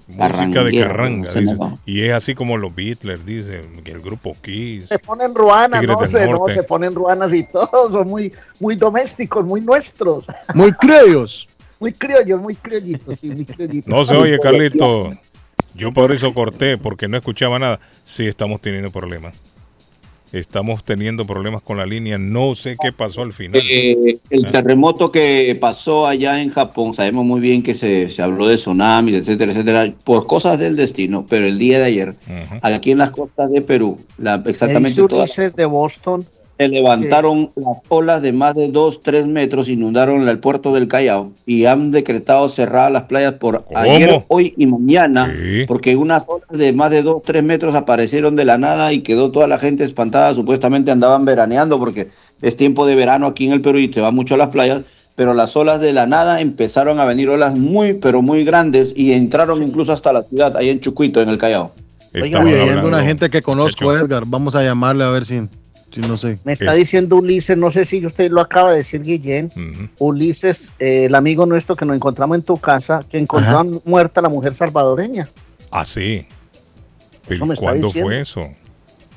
Música de carranga. dice. Y es así como los Beatles dicen, que el grupo Kiss. Se ponen ruanas, no se, no, se ponen ruanas y todo, son muy, muy domésticos, muy nuestros, Muy criollos. muy criollos, muy criollitos, sí, muy criollitos. No se oye, Carlito. Yo por eso corté, porque no escuchaba nada. Sí, estamos teniendo problemas. Estamos teniendo problemas con la línea. No sé qué pasó al final. Eh, el Ah. terremoto que pasó allá en Japón, sabemos muy bien que se, se habló de tsunamis, etcétera, etcétera, por cosas del destino, pero el día de ayer, aquí en las costas de Perú, la, exactamente dice todas Ulises de Boston. Se levantaron las olas de más de 2, 3 metros, inundaron el puerto del Callao y han decretado cerradas las playas por ayer, hoy y mañana, porque unas olas de más de 2, 3 metros aparecieron de la nada y quedó toda la gente espantada, supuestamente andaban veraneando porque es tiempo de verano aquí en el Perú y te va mucho a las playas, pero las olas de la nada empezaron a venir olas muy, pero muy grandes y entraron incluso hasta la ciudad, ahí en Chucuito, en el Callao. Uy, hay alguna gente que conozco, Edgar. Vamos a llamarle a ver si, no sé. Me está diciendo Ulises, no sé si usted lo acaba de decir, Guillén. Ulises, eh, el amigo nuestro que nos encontramos en tu casa, que encontraron muerta la mujer salvadoreña. Ah, sí. Eso me está ¿Cuándo diciendo. fue eso?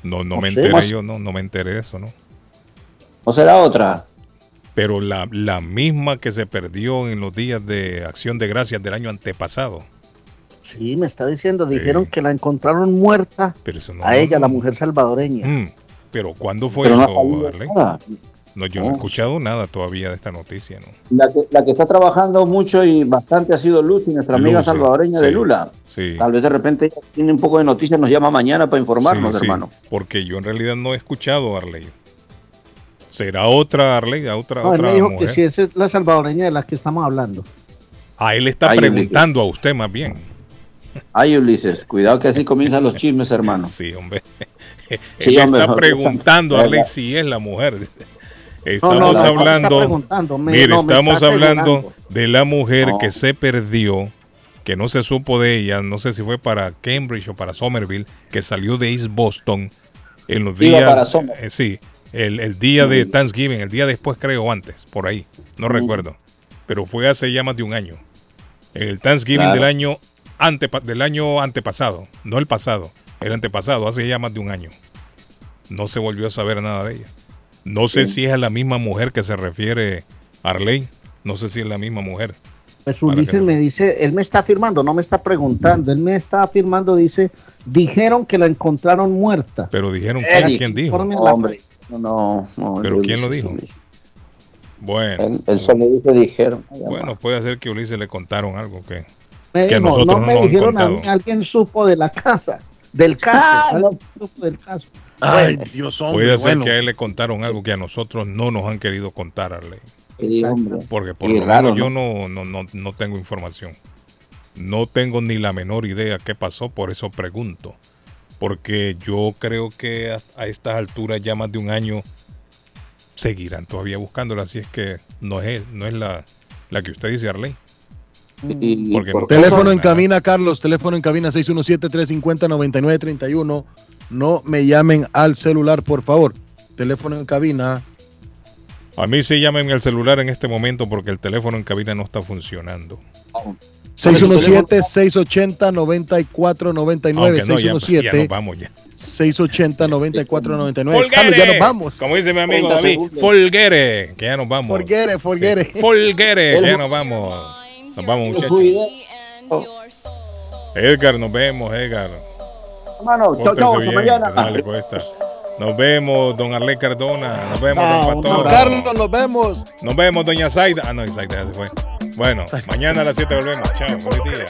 No, no, No me sé. enteré Más- yo, no, no me enteré de eso, ¿no? ¿O será otra? Pero la, la misma que se perdió en los días de Acción de Gracias del año antepasado. Sí, me está diciendo, dijeron que la encontraron muerta Pero eso no- a ella, la mujer salvadoreña. Mm, pero ¿cuándo fue Pero no nada. No, yo no, he escuchado nada todavía de esta noticia, ¿no? La que, la que está trabajando mucho y bastante ha sido Lucy, nuestra amiga Lucy, salvadoreña de Lula. Sí. Tal vez de repente ella tiene un poco de noticias, nos llama mañana para informarnos, Sí, sí, hermano. porque yo en realidad no he escuchado a Arley. ¿Será otra Arley? ¿A otra, No, él otra me dijo mujer? que si esa es la salvadoreña de la que estamos hablando. A él está Ay, preguntando a usted más bien. Ay, Ulises, cuidado que así comienzan los chismes, hermano. [LAUGHS] Sí, hombre. Sí, él hombre, está preguntando a si es la mujer. Estamos no, no, no me está hablando, me- mire, estamos hablando de la mujer No. que se perdió, que no se supo de ella, no sé si fue para Cambridge o para Somerville, que salió de East Boston en los Iba días, eh, sí, el, el día de Thanksgiving, el día después creo antes, por ahí, no recuerdo, pero fue hace ya más de un año, el Thanksgiving Claro. del año antepa- del año antepasado, no el pasado, el antepasado, hace ya más de un año. No se volvió a saber nada de ella. No sé si es a la misma mujer que se refiere Arley. No sé si es la misma mujer. Pues Ulises que- me dice, él me está afirmando, no me está preguntando, él me está afirmando, dice, dijeron que la encontraron muerta. Pero dijeron Eric, quién, dijo. Hombre, no, no. no, Pero Ulises, quién lo dijo. Ulises. Bueno, Él, él solo dice, dijeron. bueno, puede ser que Ulises le contaron algo que, Me que dijo, nosotros no no me dijeron a mí, alguien supo de la casa, del caso, Ah, del caso. Ay, Bueno, Dios Puede ser bueno. que a él le contaron algo que a nosotros no nos han querido contar, Arley. Hombre. Porque por Y lo raro, menos yo no, no, no, no tengo información. No tengo ni la menor idea qué pasó, por eso pregunto. Porque yo creo que a, a estas alturas, ya más de un año, seguirán todavía buscándola. Así es que no es, no es la, la que usted dice, Arley. Y- Porque por- no- Teléfono en cabina, Carlos. Teléfono en cabina 617-350-9931. No me llamen al celular, por favor. Teléfono en cabina. A mí sí llamen el celular en este momento porque el teléfono en cabina no está funcionando. 617-680-9499. Aunque no, ya, ya nos 617 vamos ya. 680-9499. Carlos, ya nos vamos. Como dice mi amigo 30 David, folguere, que ya nos vamos. It. Folguere, que ya nos vamos. Nos vamos, muchachos. Cuidado. Edgar, nos vemos, Edgar. Hermano, chao, chao, mañana. dale, pues. Nos vemos, don Arley Cardona. Nos vemos, don Pastor. Carlos, nos vemos. Nos vemos, doña Zaida. Ah, no, Zaida ya se fue. Bueno, mañana a las 7 volvemos. Chao, feliz día.